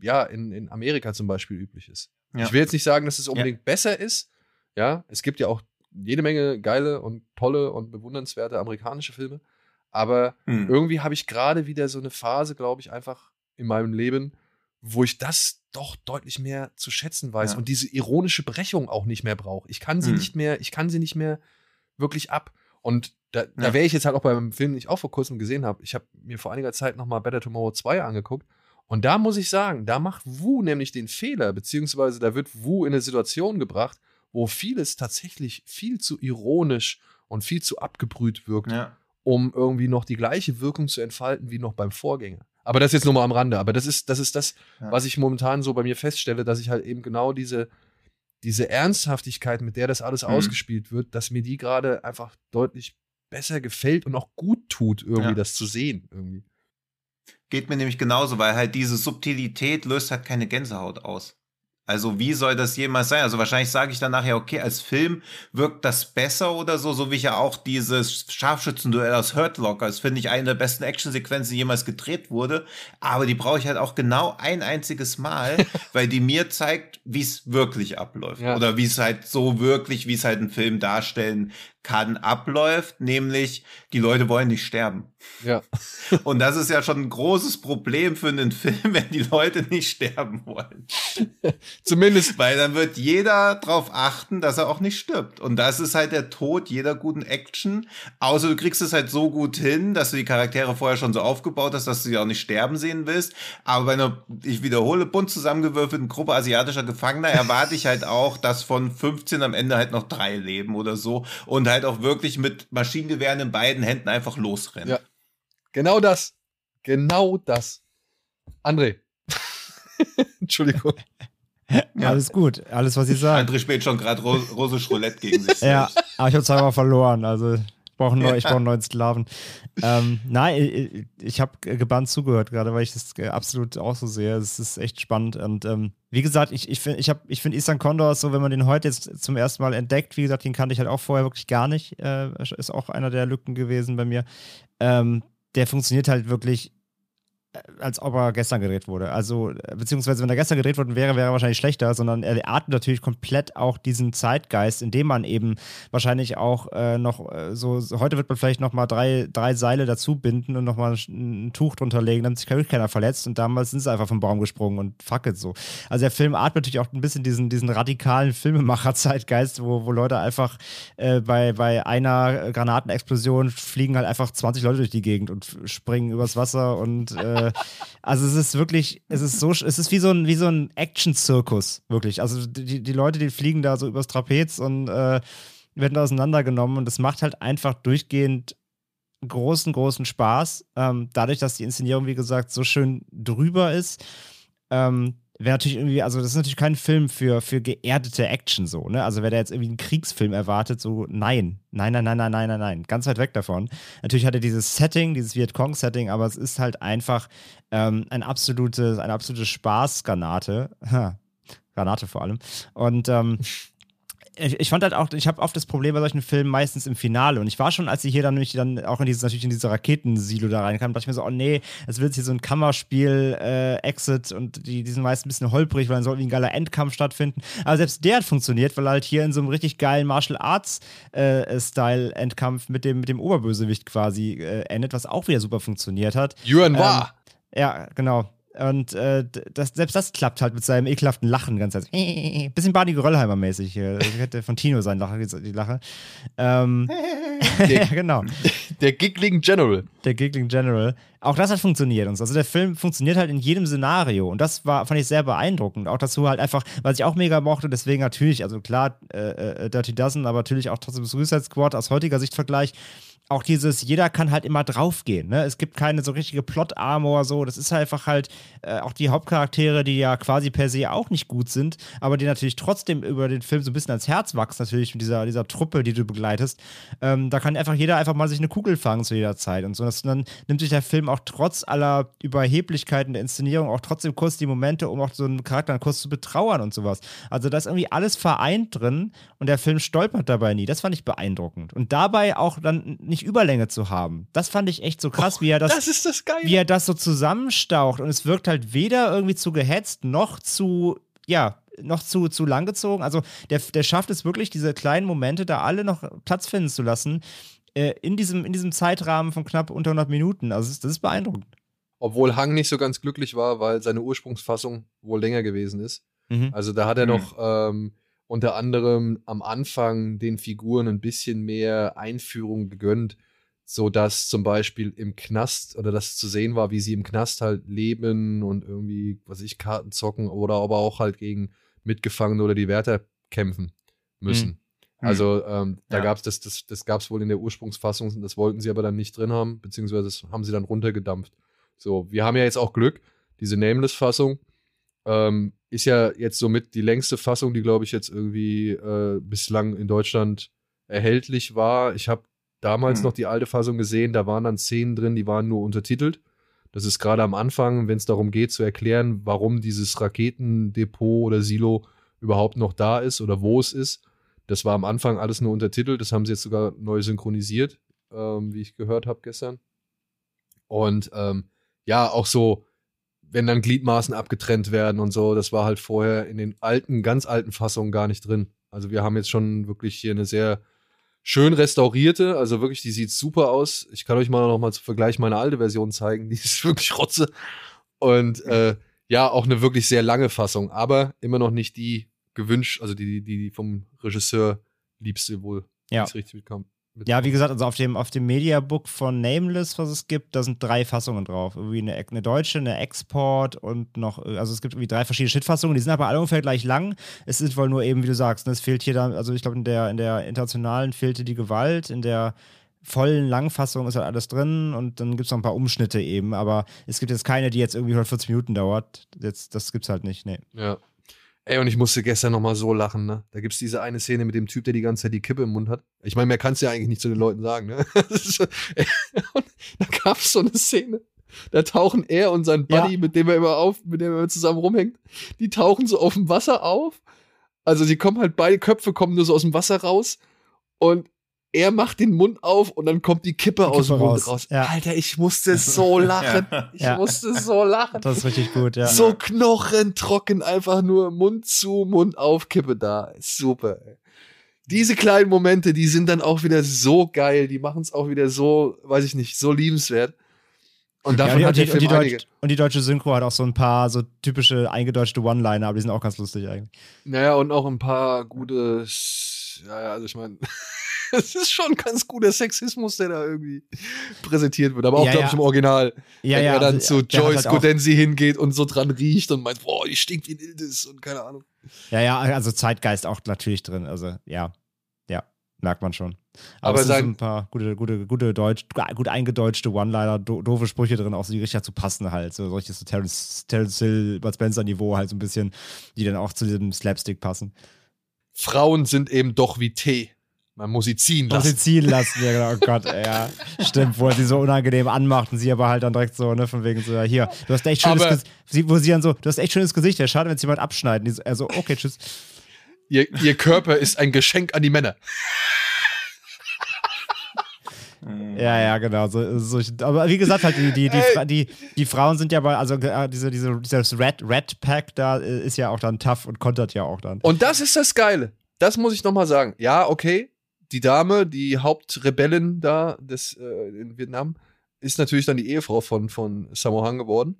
ja in, in Amerika zum Beispiel üblich ist. Ja. Ich will jetzt nicht sagen, dass es unbedingt ja. besser ist. Ja, es gibt ja auch jede Menge geile und tolle und bewundernswerte amerikanische Filme. Aber hm. irgendwie habe ich gerade wieder so eine Phase, glaube ich, einfach in meinem Leben, wo ich das doch deutlich mehr zu schätzen weiß ja. und diese ironische Brechung auch nicht mehr brauche. Ich kann sie hm. nicht mehr, ich kann sie nicht mehr wirklich ab. Und da, da wäre ich jetzt halt auch beim Film, den ich auch vor kurzem gesehen habe. Ich habe mir vor einiger Zeit nochmal Better Tomorrow 2 angeguckt. Und da muss ich sagen, da macht Wu nämlich den Fehler, beziehungsweise da wird Wu in eine Situation gebracht, wo vieles tatsächlich viel zu ironisch und viel zu abgebrüht wirkt, Ja. um irgendwie noch die gleiche Wirkung zu entfalten wie noch beim Vorgänger. Aber das jetzt nur mal am Rande. Aber das ist, das ist das, Ja. was ich momentan so bei mir feststelle, dass ich halt eben genau diese, diese Ernsthaftigkeit, mit der das alles Mhm. ausgespielt wird, dass mir die gerade einfach deutlich besser gefällt und auch gut tut, irgendwie Ja. das zu sehen. Irgendwie. Geht mir nämlich genauso, weil halt diese Subtilität löst halt keine Gänsehaut aus. Also wie soll das jemals sein? Also wahrscheinlich sage ich dann nachher, okay, als Film wirkt das besser oder so, so wie ich ja auch dieses Scharfschützenduell aus Hurt Locker, das finde ich eine der besten Actionsequenzen, die jemals gedreht wurde, aber die brauche ich halt auch genau ein einziges Mal, (laughs) weil die mir zeigt, wie es wirklich abläuft Ja. oder wie es halt so wirklich, wie es halt ein Film darstellen kann, abläuft, nämlich die Leute wollen nicht sterben. Ja. (laughs) Und das ist ja schon ein großes Problem für einen Film, wenn die Leute nicht sterben wollen. (laughs) Zumindest Weil dann wird jeder darauf achten, dass er auch nicht stirbt. Und das ist halt der Tod jeder guten Action. Außer du kriegst es halt so gut hin, dass du die Charaktere vorher schon so aufgebaut hast, dass du sie auch nicht sterben sehen willst. Aber bei einer, ich wiederhole, bunt zusammengewürfelten Gruppe asiatischer Gefangener erwarte ich halt auch, dass von 15 am Ende halt noch drei leben oder so. Und halt auch wirklich mit Maschinengewehren in beiden Händen einfach losrennen. Ja. Genau das. Genau das. André. (laughs) Entschuldigung. Ja. Alles gut, alles, was Sie sagen. André spielt schon gerade Ro russisch Roulette gegen sich. Ja, aber ich habe zweimal verloren, also ich brauche ich brauch einen neuen Sklaven. Ähm, nein, ich, ich habe gebannt zugehört, gerade weil ich das absolut auch so sehe. Es ist echt spannend. Und ähm, wie gesagt, ich, ich finde ich hab- ich find Isan Condor so, wenn man den heute jetzt zum ersten Mal entdeckt, wie gesagt, den kannte ich halt auch vorher wirklich gar nicht. Äh, ist auch einer der Lücken gewesen bei mir. Ähm, der funktioniert halt wirklich als ob er gestern gedreht wurde. Also, äh, beziehungsweise, wenn er gestern gedreht worden wäre, wäre er wahrscheinlich schlechter, sondern er atmet natürlich komplett auch diesen Zeitgeist, indem man eben wahrscheinlich auch äh, noch äh, so, heute wird man vielleicht noch mal drei, drei Seile dazu binden und noch mal ein, ein Tuch drunter legen, damit sich keiner verletzt und damals sind sie einfach vom Baum gesprungen und fackelt so. Also der Film atmet natürlich auch ein bisschen diesen, diesen radikalen Filmemacher-Zeitgeist, wo, wo Leute einfach äh, bei, bei einer Granatenexplosion fliegen halt einfach 20 Leute durch die Gegend und springen übers Wasser und äh, also es ist wirklich, es ist so, es ist wie so ein, wie so ein Action-Zirkus, wirklich. Also die, die Leute, die fliegen da so übers Trapez und äh, werden auseinandergenommen und es macht halt einfach durchgehend großen, großen Spaß. Ähm, dadurch, dass die Inszenierung, wie gesagt, so schön drüber ist, ähm, wäre natürlich irgendwie, also das ist natürlich kein Film für, für geerdete Action so, ne? Also wer da jetzt irgendwie einen Kriegsfilm erwartet, so nein. Nein, nein, nein, nein, nein, nein, nein. Ganz weit weg davon. Natürlich hat er dieses Setting, dieses Vietcong-Setting, aber es ist halt einfach ähm, ein absolute, eine absolute Spaßgranate. Ha. Granate vor allem. Und ähm, (laughs) ich, ich fand halt auch, ich habe oft das Problem bei solchen Filmen meistens im Finale. Und ich war schon, als sie hier dann nämlich dann auch in dieses, natürlich in diese Raketensilo da reinkam, dachte ich mir so, oh nee, es wird jetzt hier so ein Kammerspiel, äh, Exit und die, die sind meist ein bisschen holprig, weil dann soll irgendwie ein geiler Endkampf stattfinden. Aber selbst der hat funktioniert, weil er halt hier in so einem richtig geilen Martial Arts äh, Style Endkampf mit dem, mit dem Oberbösewicht quasi äh, endet, was auch wieder super funktioniert hat. Yuan Wa. Ja, genau. Und äh, das, selbst das klappt halt mit seinem ekelhaften Lachen ganz Zeit. (laughs) Bisschen Barney Geröllheimer mäßig. Das hätte von Tino sein Lachen, die Lache. Ähm, (laughs) (laughs) ja, genau. Der Giggling General. Der Giggling General. Auch das hat funktioniert und so. Also der Film funktioniert halt in jedem Szenario und das war, fand ich sehr beeindruckend. Auch dazu halt einfach, was ich auch mega mochte, deswegen natürlich, also klar, äh, äh, Dirty Dozen, aber natürlich auch trotzdem Suicide Squad aus heutiger Sicht Vergleich. Auch dieses, jeder kann halt immer draufgehen. Ne? Es gibt keine so richtige Plot-Armor, so. Das ist halt einfach halt äh, auch die Hauptcharaktere, die ja quasi per se auch nicht gut sind, aber die natürlich trotzdem über den Film so ein bisschen ans Herz wachsen, natürlich mit dieser, dieser Truppe, die du begleitest. Ähm, da kann einfach jeder einfach mal sich eine Kugel fangen zu jeder Zeit und so. Das, dann nimmt sich der Film auch trotz aller Überheblichkeiten der Inszenierung auch trotzdem kurz die Momente, um auch so einen Charakter dann kurz zu betrauern und sowas. Also da ist irgendwie alles vereint drin und der Film stolpert dabei nie. Das fand ich beeindruckend. Und dabei auch dann nicht Überlänge zu haben. Das fand ich echt so krass, Oh, wie er das, das ist das wie er das so zusammenstaucht und es wirkt halt weder irgendwie zu gehetzt noch zu, ja, noch zu, zu langgezogen. Also der, der schafft es wirklich, diese kleinen Momente da alle noch Platz finden zu lassen äh, in, diesem, in diesem Zeitrahmen von knapp unter 100 Minuten. Also das ist, das ist beeindruckend. Obwohl Hang nicht so ganz glücklich war, weil seine Ursprungsfassung wohl länger gewesen ist. Mhm. Also da hat er Mhm. noch ähm, unter anderem am Anfang den Figuren ein bisschen mehr Einführung gegönnt, so dass zum Beispiel im Knast oder das zu sehen war, wie sie im Knast halt leben und irgendwie, was ich, Karten zocken oder aber auch halt gegen Mitgefangene oder die Wärter kämpfen müssen. Mhm. Also ähm, da Ja. gab's das, das, das gab's wohl in der Ursprungsfassung, das wollten sie aber dann nicht drin haben, beziehungsweise das haben sie dann runtergedampft. So, wir haben ja jetzt auch Glück, diese Nameless-Fassung ähm, ist ja jetzt somit die längste Fassung, die, glaube ich, jetzt irgendwie äh, bislang in Deutschland erhältlich war. Ich habe damals Hm. noch die alte Fassung gesehen, da waren dann Szenen drin, die waren nur untertitelt. Das ist gerade am Anfang, wenn es darum geht zu erklären, warum dieses Raketendepot oder Silo überhaupt noch da ist oder wo es ist. Das war am Anfang alles nur untertitelt. Das haben sie jetzt sogar neu synchronisiert, ähm, wie ich gehört habe gestern. Und ähm, ja, auch so, wenn dann Gliedmaßen abgetrennt werden und so, das war halt vorher in den alten, ganz alten Fassungen gar nicht drin. Also wir haben jetzt schon wirklich hier eine sehr schön restaurierte, also wirklich, die sieht super aus. Ich kann euch mal noch mal zum Vergleich meine alte Version zeigen, die (laughs) ist wirklich rotze. Und äh, ja, auch eine wirklich sehr lange Fassung, aber immer noch nicht die gewünscht, also die, die, die vom Regisseur liebste wohl, Ja. richtig mitkam. Ja, wie gesagt, also auf dem, auf dem Mediabook von Nameless, was es gibt, da sind drei Fassungen drauf. Irgendwie eine, eine deutsche, eine Export und noch, also es gibt irgendwie drei verschiedene Schnittfassungen, die sind aber alle ungefähr gleich lang. Es ist wohl nur eben, wie du sagst, ne, es fehlt hier dann, also ich glaube, in der, in der internationalen fehlte die Gewalt, in der vollen Langfassung ist halt alles drin und dann gibt es noch ein paar Umschnitte eben, aber es gibt jetzt keine, die jetzt irgendwie 140 Minuten dauert. Jetzt, das gibt's halt nicht, nee. Ja. Ey, und ich musste gestern noch mal so lachen, ne? Da gibt's diese eine Szene mit dem Typ, der die ganze Zeit die Kippe im Mund hat. Ich meine, mehr kannst du ja eigentlich nicht zu den Leuten sagen, ne? (laughs) So- (laughs) und da gab's so eine Szene. Da tauchen er und sein Buddy, Ja. mit dem er immer auf, mit dem er immer zusammen rumhängt, die tauchen so auf dem Wasser auf. Also die kommen halt, beide Köpfe kommen nur so aus dem Wasser raus und er macht den Mund auf und dann kommt die Kippe, Die aus dem Kippe Mund raus, raus. ja. Alter, ich musste (laughs) so lachen. Ich Ja. musste so lachen. Das ist richtig gut, ja. So knochentrocken, einfach nur Mund zu, Mund auf, Kippe da. Super. Ey. Diese kleinen Momente, die sind dann auch wieder so geil. Die machen es auch wieder so, weiß ich nicht, so liebenswert. Und davon ja, hat der die, und, die Film einige. Deutsch, und die deutsche Synchro hat auch so ein paar so typische eingedeutschte One-Liner, aber die sind auch ganz lustig eigentlich. Naja, und auch ein paar gute, ja, also ich meine, (laughs) es ist schon ganz guter Sexismus, der da irgendwie präsentiert wird. Aber auch, Ja, glaube ich, im Original. Ja, wenn ja, er dann also, zu Joyce halt Godensi hingeht und so dran riecht und meint, boah, die stinkt wie ein Ildis und keine Ahnung. Ja, ja, also Zeitgeist auch natürlich drin. Also, ja, ja, merkt man schon. Aber, Aber es sind ein paar gute, gute, gute Deutsch, gut eingedeutschte One-Liner, do, doofe Sprüche drin, auch so die richtig dazu passen halt. So solches so Terence, Terence Hill, Bud Spencer-Niveau halt so ein bisschen, die dann auch zu diesem Slapstick passen. Frauen sind eben doch wie Tee. Man muss sie ziehen Lass sie lassen. ziehen lassen, ja, genau. Oh Gott, ey, ja. Stimmt, wo er sie so unangenehm anmacht und sie aber halt dann direkt so, ne, von wegen so, ja, hier, du hast echt schönes Gesicht. Sie, wo sie dann so, du hast echt schönes Gesicht, wäre schade, wenn es jemand abschneiden. So, Er so, okay, tschüss. Ihr, ihr Körper ist ein Geschenk an die Männer. Ja, ja, genau. So, so, aber wie gesagt, halt, die, die, die, die, die Frauen sind ja bei, also äh, diese, diese, dieses Red, Red Pack da äh, ist ja auch dann tough und kontert ja auch dann. Und das ist das Geile. Das muss ich nochmal sagen. Ja, okay. Die Dame, die Hauptrebellin da des, äh, in Vietnam, ist natürlich dann die Ehefrau von, von Sammo Hung geworden.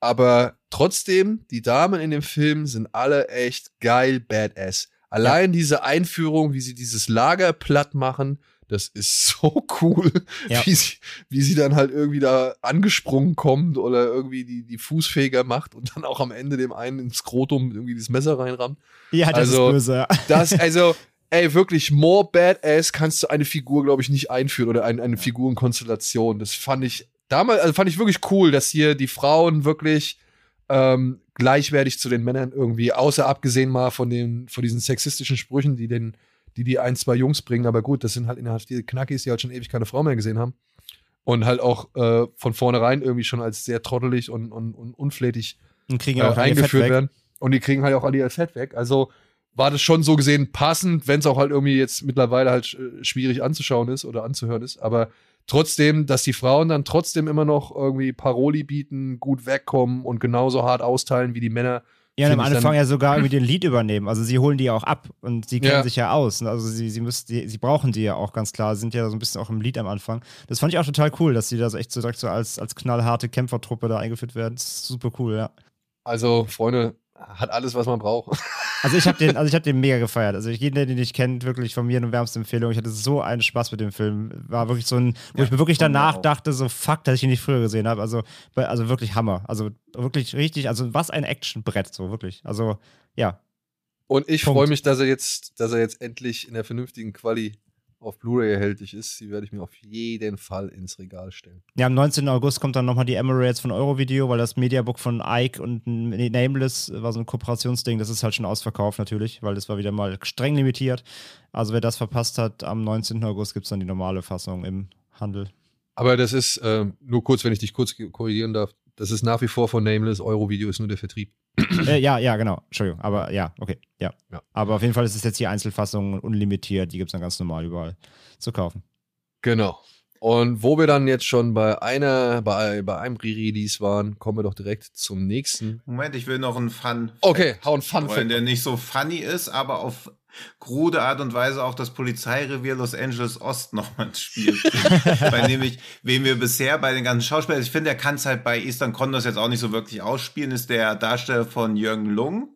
Aber trotzdem, die Damen in dem Film sind alle echt geil badass. Allein diese Einführung, wie sie dieses Lager platt machen, das ist (laughs) so cool, Ja. wie, sie, wie sie dann halt irgendwie da angesprungen kommt oder irgendwie die, die Fußfeger macht und dann auch am Ende dem einen ins Skrotum irgendwie dieses Messer reinrammt. Ja, das Also- ist böse. ja. Das, also, ey, wirklich, more badass kannst du eine Figur, glaube ich, nicht einführen oder ein, eine Figurenkonstellation. Das fand ich damals, also fand ich wirklich cool, dass hier die Frauen wirklich ähm, gleichwertig zu den Männern irgendwie, außer abgesehen mal von den, von diesen sexistischen Sprüchen, die den, die die ein, zwei Jungs bringen. Aber gut, das sind halt inhaftierte Knackis, die halt schon ewig keine Frau mehr gesehen haben. Und halt auch äh, von vornherein irgendwie schon als sehr trottelig und, und, und unflätig Und kriegen äh, auch eingeführt werden. Und die kriegen halt auch alle ihr Fett weg. Also war das schon so gesehen passend, wenn es auch halt irgendwie jetzt mittlerweile halt äh, schwierig anzuschauen ist oder anzuhören ist. Aber trotzdem, dass die Frauen dann trotzdem immer noch irgendwie Paroli bieten, gut wegkommen und genauso hart austeilen wie die Männer. Ja, und am Anfang ja sogar irgendwie (laughs) den Lied übernehmen. Also sie holen die ja auch ab und sie kennen Ja. sich ja aus. Also sie, sie müssen, die, sie brauchen die ja auch ganz klar, sind ja so ein bisschen auch im Lied am Anfang. Das fand ich auch total cool, dass sie da so echt so direkt so als, als knallharte Kämpfertruppe da eingeführt werden. Das ist super cool, ja. Also, Freunde, hat alles, was man braucht. (laughs) Also ich habe den, also ich habe den mega gefeiert. Also jeden, der den nicht kennt, wirklich von mir eine wärmste Empfehlung. Ich hatte so einen Spaß mit dem Film. War wirklich so ein, wo Ja, ich mir wirklich danach auch. dachte, so fuck, dass ich ihn nicht früher gesehen habe. Also, also wirklich Hammer. Also wirklich richtig, also was ein Actionbrett, so wirklich. Also ja, Und ich freue mich, dass er jetzt, dass er jetzt endlich in der vernünftigen Quali auf Blu-ray erhältlich ist. Die werde ich mir auf jeden Fall ins Regal stellen. Ja, am 19. August kommt dann nochmal die Emirates von Eurovideo, weil das Mediabook von Ike und Nameless war so ein Kooperationsding. Das ist halt schon ausverkauft natürlich, weil das war wieder mal streng limitiert. Also wer das verpasst hat, am 19. August gibt es dann die normale Fassung im Handel. Aber das ist, ähm, nur kurz, wenn ich dich kurz korrigieren darf, das ist nach wie vor von Nameless. Eurovideo ist nur der Vertrieb. äh, ja, ja, genau. Entschuldigung. Aber ja, okay. Ja. Ja. Aber auf jeden Fall ist es jetzt die Einzelfassung unlimitiert. Die gibt es dann ganz normal überall zu kaufen. Genau. Und wo wir dann jetzt schon bei einer, bei, bei einem Re-Release waren, kommen wir doch direkt zum nächsten. Moment, ich will noch einen Fun. Okay, hau ein Fun Weil der nicht so funny ist, aber auf krude Art und Weise auch das Polizeirevier Los Angeles Ost nochmal spielt. Weil nämlich, wen wir bisher bei den ganzen Schauspielern, ich finde, er kann es halt bei Eastern Condos jetzt auch nicht so wirklich ausspielen, ist der Darsteller von Jürgen Lung,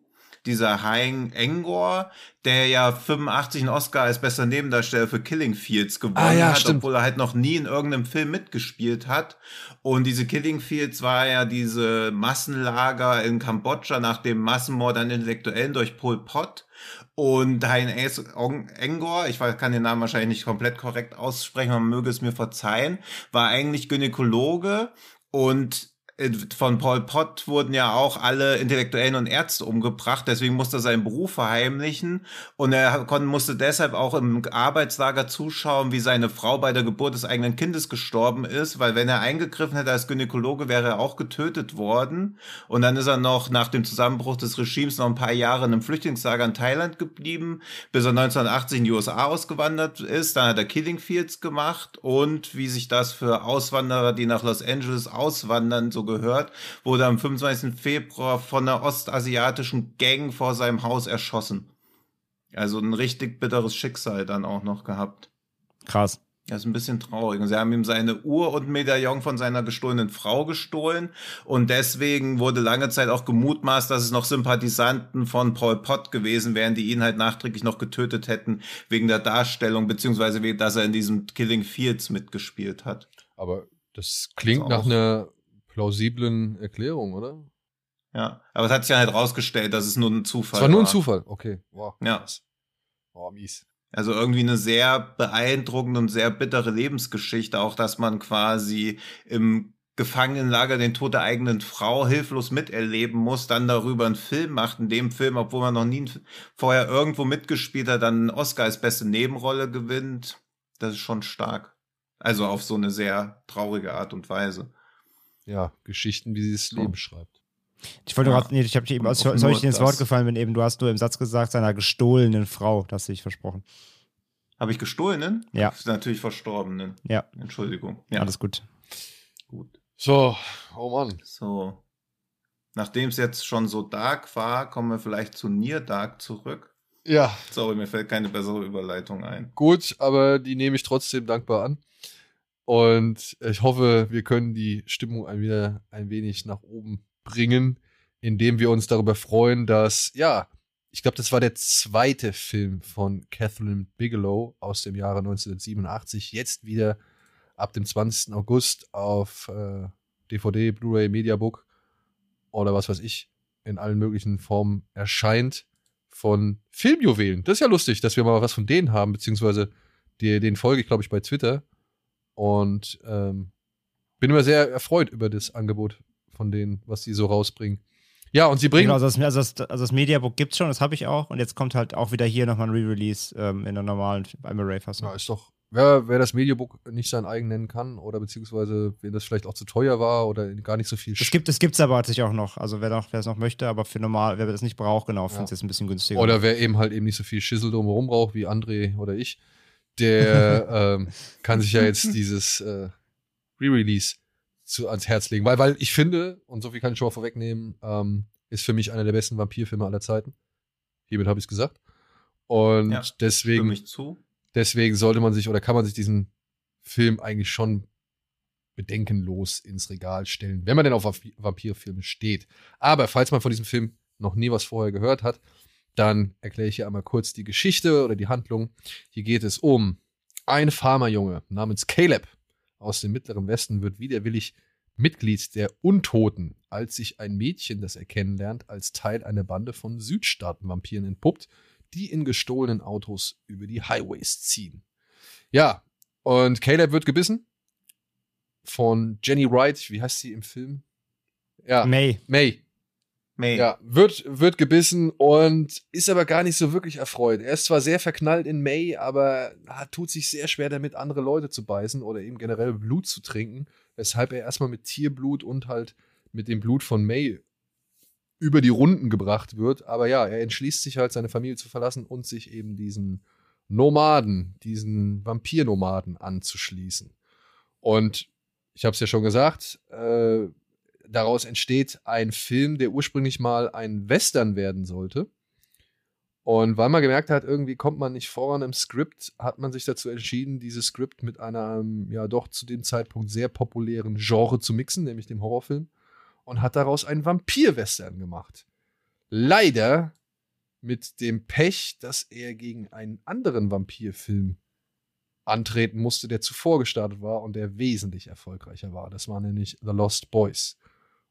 dieser Hein Engor, der ja 85 einen Oscar als bester Nebendarsteller für Killing Fields gewonnen Ah, ja, hat, stimmt. obwohl er halt noch nie in irgendeinem Film mitgespielt hat. Und diese Killing Fields war ja diese Massenlager in Kambodscha nach dem Massenmord an Intellektuellen durch Pol Pot. Und Hein Engor, ich kann den Namen wahrscheinlich nicht komplett korrekt aussprechen, man möge es mir verzeihen, war eigentlich Gynäkologe und von Pol Pot wurden ja auch alle Intellektuellen und Ärzte umgebracht, deswegen musste er seinen Beruf verheimlichen. Und er musste deshalb auch im Arbeitslager zuschauen, wie seine Frau bei der Geburt des eigenen Kindes gestorben ist, weil wenn er eingegriffen hätte als Gynäkologe, wäre er auch getötet worden. Und dann ist er noch nach dem Zusammenbruch des Regimes noch ein paar Jahre in einem Flüchtlingslager in Thailand geblieben, bis er 1980 in die USA ausgewandert ist. Dann hat er Killing Fields gemacht. Und wie sich das für Auswanderer, die nach Los Angeles auswandern, so gehört, wurde am 25. Februar von einer ostasiatischen Gang vor seinem Haus erschossen. Also ein richtig bitteres Schicksal dann auch noch gehabt. Krass. Das ist ein bisschen traurig. Und sie haben ihm seine Uhr und Medaillon von seiner gestohlenen Frau gestohlen. Und deswegen wurde lange Zeit auch gemutmaßt, dass es noch Sympathisanten von Paul Pott gewesen wären, die ihn halt nachträglich noch getötet hätten, wegen der Darstellung, beziehungsweise wegen, dass er in diesem Killing Fields mitgespielt hat. Aber das klingt Ist nach einer plausiblen Erklärung, oder? Ja. Aber es hat sich dann halt rausgestellt, dass es nur ein Zufall Es war nur ein war. Zufall. Okay. Wow. Ja. Oh, mies. Also irgendwie eine sehr beeindruckende und sehr bittere Lebensgeschichte, auch dass man quasi im Gefangenenlager den Tod der eigenen Frau hilflos miterleben muss, dann darüber einen Film macht, in dem Film, obwohl man noch nie vorher irgendwo mitgespielt hat, dann einen Oscar als beste Nebenrolle gewinnt. Das ist schon stark. Also auf so eine sehr traurige Art und Weise. Ja, Geschichten, wie sie das Leben schreibt. Ich wollte Ja. gerade, nee, ich habe dich eben, soll ich nur dir ins Wort gefallen, wenn eben du hast nur im Satz gesagt, seiner gestohlenen Frau, das sich versprochen. Habe ich gestohlenen? Ja. Natürlich Verstorbenen. Ja, Entschuldigung. Ja, alles gut. gut. So, oh Mann. So. Nachdem es jetzt schon so dark war, kommen wir vielleicht zu Near Dark zurück. Ja, Sorry, mir fällt keine bessere Überleitung ein. gut, aber die nehme ich trotzdem dankbar an. Und ich hoffe, wir können die Stimmung ein, wieder ein wenig nach oben bringen, indem wir uns darüber freuen, dass, ja, ich glaube, das war der zweite Film von Catherine Bigelow aus dem Jahre 1987, jetzt wieder ab dem 20. August auf äh, DVD, Blu-ray, Mediabook oder was weiß ich, in allen möglichen Formen erscheint von Filmjuwelen. Das ist ja lustig, dass wir mal was von denen haben, beziehungsweise den folge ich, glaube ich, bei Twitter. Und ähm, bin immer sehr erfreut über das Angebot von denen, was sie so rausbringen. Ja, und sie bringen. Genau, also das, also das, also das Mediabook gibt's schon, das habe ich auch. Und jetzt kommt halt auch wieder hier nochmal ein Re-Release ähm, in der normalen Blu-ray-Fassung. Ja, ist doch. Wer, wer das Mediabook nicht sein eigen nennen kann oder beziehungsweise wen das vielleicht auch zu teuer war oder gar nicht so viel Es gibt es gibt's aber tatsächlich auch noch. Also wer noch, wer es noch möchte, aber für normal, wer das nicht braucht, genau, findet es jetzt ein bisschen günstiger. Oder wer eben halt eben nicht so viel Schissel drumherum braucht, wie André oder ich, der ähm, kann sich ja jetzt (laughs) dieses äh, Re-Release zu, ans Herz legen. Weil, weil ich finde, und so viel kann ich schon mal vorwegnehmen, ähm, ist für mich einer der besten Vampirfilme aller Zeiten. Hiermit habe ich es gesagt. Und Ja, deswegen, deswegen sollte man sich oder kann man sich diesen Film eigentlich schon bedenkenlos ins Regal stellen, wenn man denn auf Vamp- Vampirfilme steht. Aber falls man von diesem Film noch nie was vorher gehört hat, dann erkläre ich hier einmal kurz die Geschichte oder die Handlung. Hier geht es um ein Farmerjunge namens Caleb aus dem Mittleren Westen wird widerwillig Mitglied der Untoten, als sich ein Mädchen, das er kennenlernt, als Teil einer Bande von Südstaaten-Vampiren entpuppt, die in gestohlenen Autos über die Highways ziehen. Ja, und Caleb wird gebissen von Jenny Wright, wie heißt sie im Film? Ja, May. May. May. Ja, wird, wird gebissen und ist aber gar nicht so wirklich erfreut. Er ist zwar sehr verknallt in May, aber hat, tut sich sehr schwer damit, andere Leute zu beißen oder eben generell Blut zu trinken, weshalb er erstmal mit Tierblut und halt mit dem Blut von May über die Runden gebracht wird. Aber ja, er entschließt sich halt, seine Familie zu verlassen und sich eben diesen Nomaden, diesen Vampirnomaden anzuschließen. Und ich habe es ja schon gesagt, äh, daraus entsteht ein Film, der ursprünglich mal ein Western werden sollte. Und weil man gemerkt hat, irgendwie kommt man nicht voran im Skript, hat man sich dazu entschieden, dieses Skript mit einem, ja doch zu dem Zeitpunkt sehr populären Genre zu mixen, nämlich dem Horrorfilm, und hat daraus einen Vampir-Western gemacht. Leider mit dem Pech, dass er gegen einen anderen Vampirfilm antreten musste, der zuvor gestartet war und der wesentlich erfolgreicher war. Das war nämlich The Lost Boys.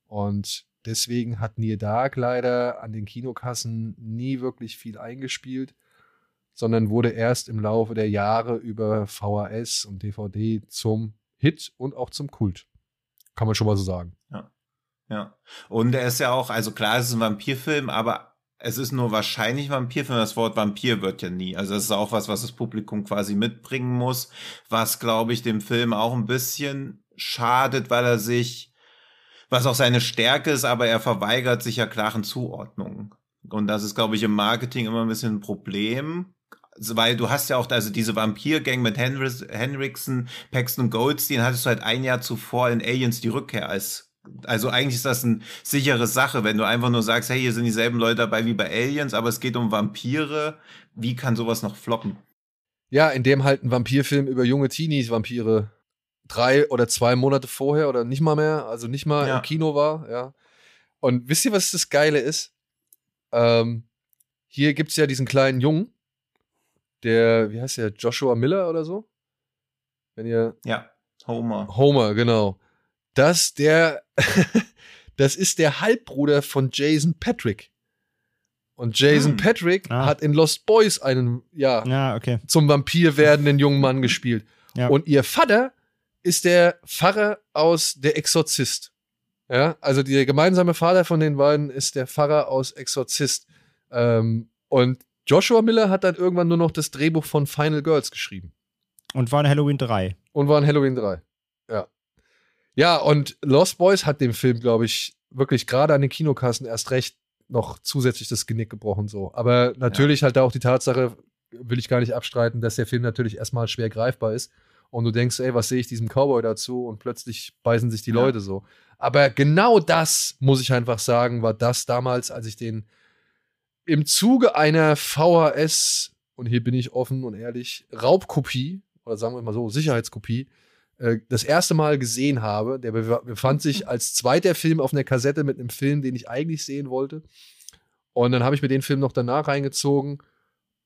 Und deswegen hat Near Dark leider an den Kinokassen nie wirklich viel eingespielt, sondern wurde erst im Laufe der Jahre über VHS und DVD zum Hit und auch zum Kult. Kann man schon mal so sagen. Ja. Ja. Und er ist ja auch, also klar, es ist ein Vampirfilm, aber es ist nur wahrscheinlich Vampirfilm. Das Wort Vampir wird ja nie. Also das ist auch was, was das Publikum quasi mitbringen muss, was, glaube ich, dem Film auch ein bisschen schadet, weil er sich was auch seine Stärke ist, aber er verweigert sich ja klaren Zuordnungen. Und das ist, glaube ich, im Marketing immer ein bisschen ein Problem. Weil du hast ja auch, also diese Vampir-Gang mit Henriksen, Paxton und Goldstein hattest du halt ein Jahr zuvor in Aliens die Rückkehr als also eigentlich ist das eine sichere Sache, wenn du einfach nur sagst, hey, hier sind dieselben Leute dabei wie bei Aliens, aber es geht um Vampire. Wie kann sowas noch floppen? Ja, in dem halt ein Vampirfilm über junge Teenies Vampire drei oder zwei Monate vorher oder nicht mal mehr, also nicht mal ja. im Kino war, ja. Und wisst ihr, was das Geile ist? Ähm, hier gibt es ja diesen kleinen Jungen, der, wie heißt der, Joshua Miller oder so? Wenn ihr. Ja, Homer. Homer, genau. Das, der, (laughs) das ist der Halbbruder von Jason Patrick. Und Jason hm. Patrick ah. hat in Lost Boys einen, ja, ja okay. zum Vampir werdenden jungen Mann gespielt. Ja. Und ihr Vater ist der Pfarrer aus Der Exorzist. Ja, also der gemeinsame Vater von den beiden ist der Pfarrer aus Exorzist. Ähm, und Joshua Miller hat dann irgendwann nur noch das Drehbuch von Final Girls geschrieben. Und war in Halloween 3. Und war in Halloween 3. Ja. Ja, und Lost Boys hat dem Film, glaube ich, wirklich gerade an den Kinokassen erst recht noch zusätzlich das Genick gebrochen so. Aber natürlich ja. halt auch die Tatsache, will ich gar nicht abstreiten, dass der Film natürlich erstmal schwer greifbar ist und du denkst, ey, was sehe ich diesem Cowboy dazu? Und plötzlich beißen sich die ja. Leute so. Aber genau das, muss ich einfach sagen, war das damals, als ich den im Zuge einer VHS, und hier bin ich offen und ehrlich, Raubkopie, oder sagen wir mal so, Sicherheitskopie, äh, das erste Mal gesehen habe. Der befand sich als zweiter Film auf einer Kassette mit einem Film, den ich eigentlich sehen wollte. Und dann habe ich mir den Film noch danach reingezogen.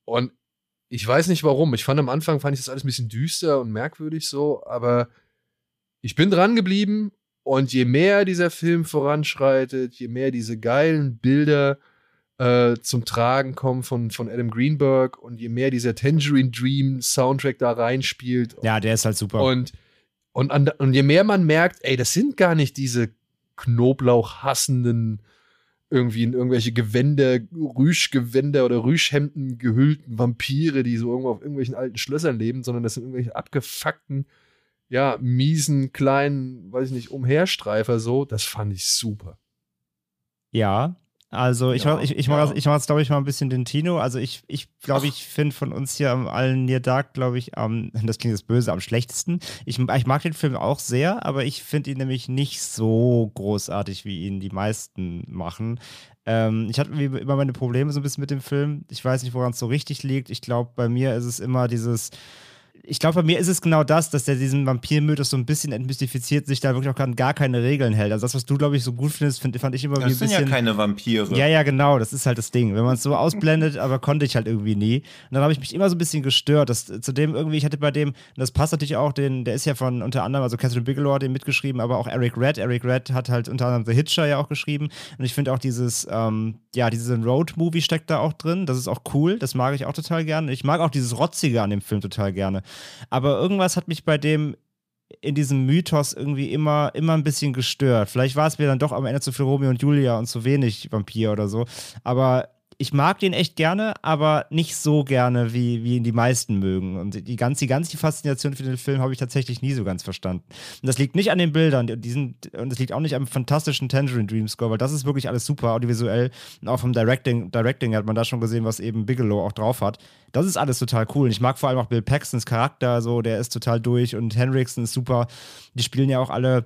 Und ich weiß nicht warum. Ich fand am Anfang fand ich das alles ein bisschen düster und merkwürdig so, aber ich bin dran geblieben und je mehr dieser Film voranschreitet, je mehr diese geilen Bilder äh, zum Tragen kommen von, von Adam Greenberg und je mehr dieser Tangerine Dream Soundtrack da reinspielt. Ja, der ist halt super. Und, und, und je mehr man merkt, ey, das sind gar nicht diese Knoblauch hassenden irgendwie in irgendwelche Gewänder, Rüschgewänder oder Rüschhemden gehüllten Vampire, die so irgendwo auf irgendwelchen alten Schlössern leben, sondern das sind irgendwelche abgefuckten, ja, miesen, kleinen, weiß ich nicht, Umherstreifer so. Das fand ich super. Ja, also ich, ja, mach, ich, ich, ja. ich mache jetzt, glaube ich, mal ein bisschen den Tino. Also ich, ich glaube, ich finde von uns hier am allen Near Dark, glaube ich, am, (laughs) das klingt jetzt böse, am schlechtesten. Ich, ich mag den Film auch sehr, aber ich finde ihn nämlich nicht so großartig, wie ihn die meisten machen. Ähm, ich hatte immer meine Probleme so ein bisschen mit dem Film. Ich weiß nicht, woran es so richtig liegt. Ich glaube, bei mir ist es immer dieses ich glaube, bei mir ist es genau das, dass der diesen Vampir-Mythos so ein bisschen entmystifiziert, sich da wirklich auch gar keine Regeln hält. Also das, was du, glaube ich, so gut findest, find, fand ich immer das wie ein bisschen. Das sind ja keine Vampire. Ja, ja, genau, das ist halt das Ding. Wenn man es so ausblendet, aber konnte ich halt irgendwie nie. Und dann habe ich mich immer so ein bisschen gestört. Dass, zudem irgendwie, ich hatte bei dem, das passt natürlich auch, den, der ist ja von unter anderem, also Catherine Bigelow hat den mitgeschrieben, aber auch Eric Red. Eric Red hat halt unter anderem The Hitcher ja auch geschrieben. Und ich finde auch dieses, ähm, ja, diesen Road-Movie steckt da auch drin. Das ist auch cool. Das mag ich auch total gerne. Ich mag auch dieses Rotzige an dem Film total gerne. Aber irgendwas hat mich bei dem in diesem Mythos irgendwie immer, immer ein bisschen gestört. Vielleicht war es mir dann doch am Ende zu viel Romeo und Julia und zu wenig Vampir oder so. Aber ich mag den echt gerne, aber nicht so gerne, wie, wie ihn die meisten mögen. Und die ganze, die ganze Faszination für den Film habe ich tatsächlich nie so ganz verstanden. Und das liegt nicht an den Bildern, die sind, und es liegt auch nicht am fantastischen Tangerine Dream Score, weil das ist wirklich alles super audiovisuell. Und auch vom Directing, Directing hat man da schon gesehen, was eben Bigelow auch drauf hat. Das ist alles total cool. Und ich mag vor allem auch Bill Paxtons Charakter, so, der ist total durch und Henriksen ist super. Die spielen ja auch alle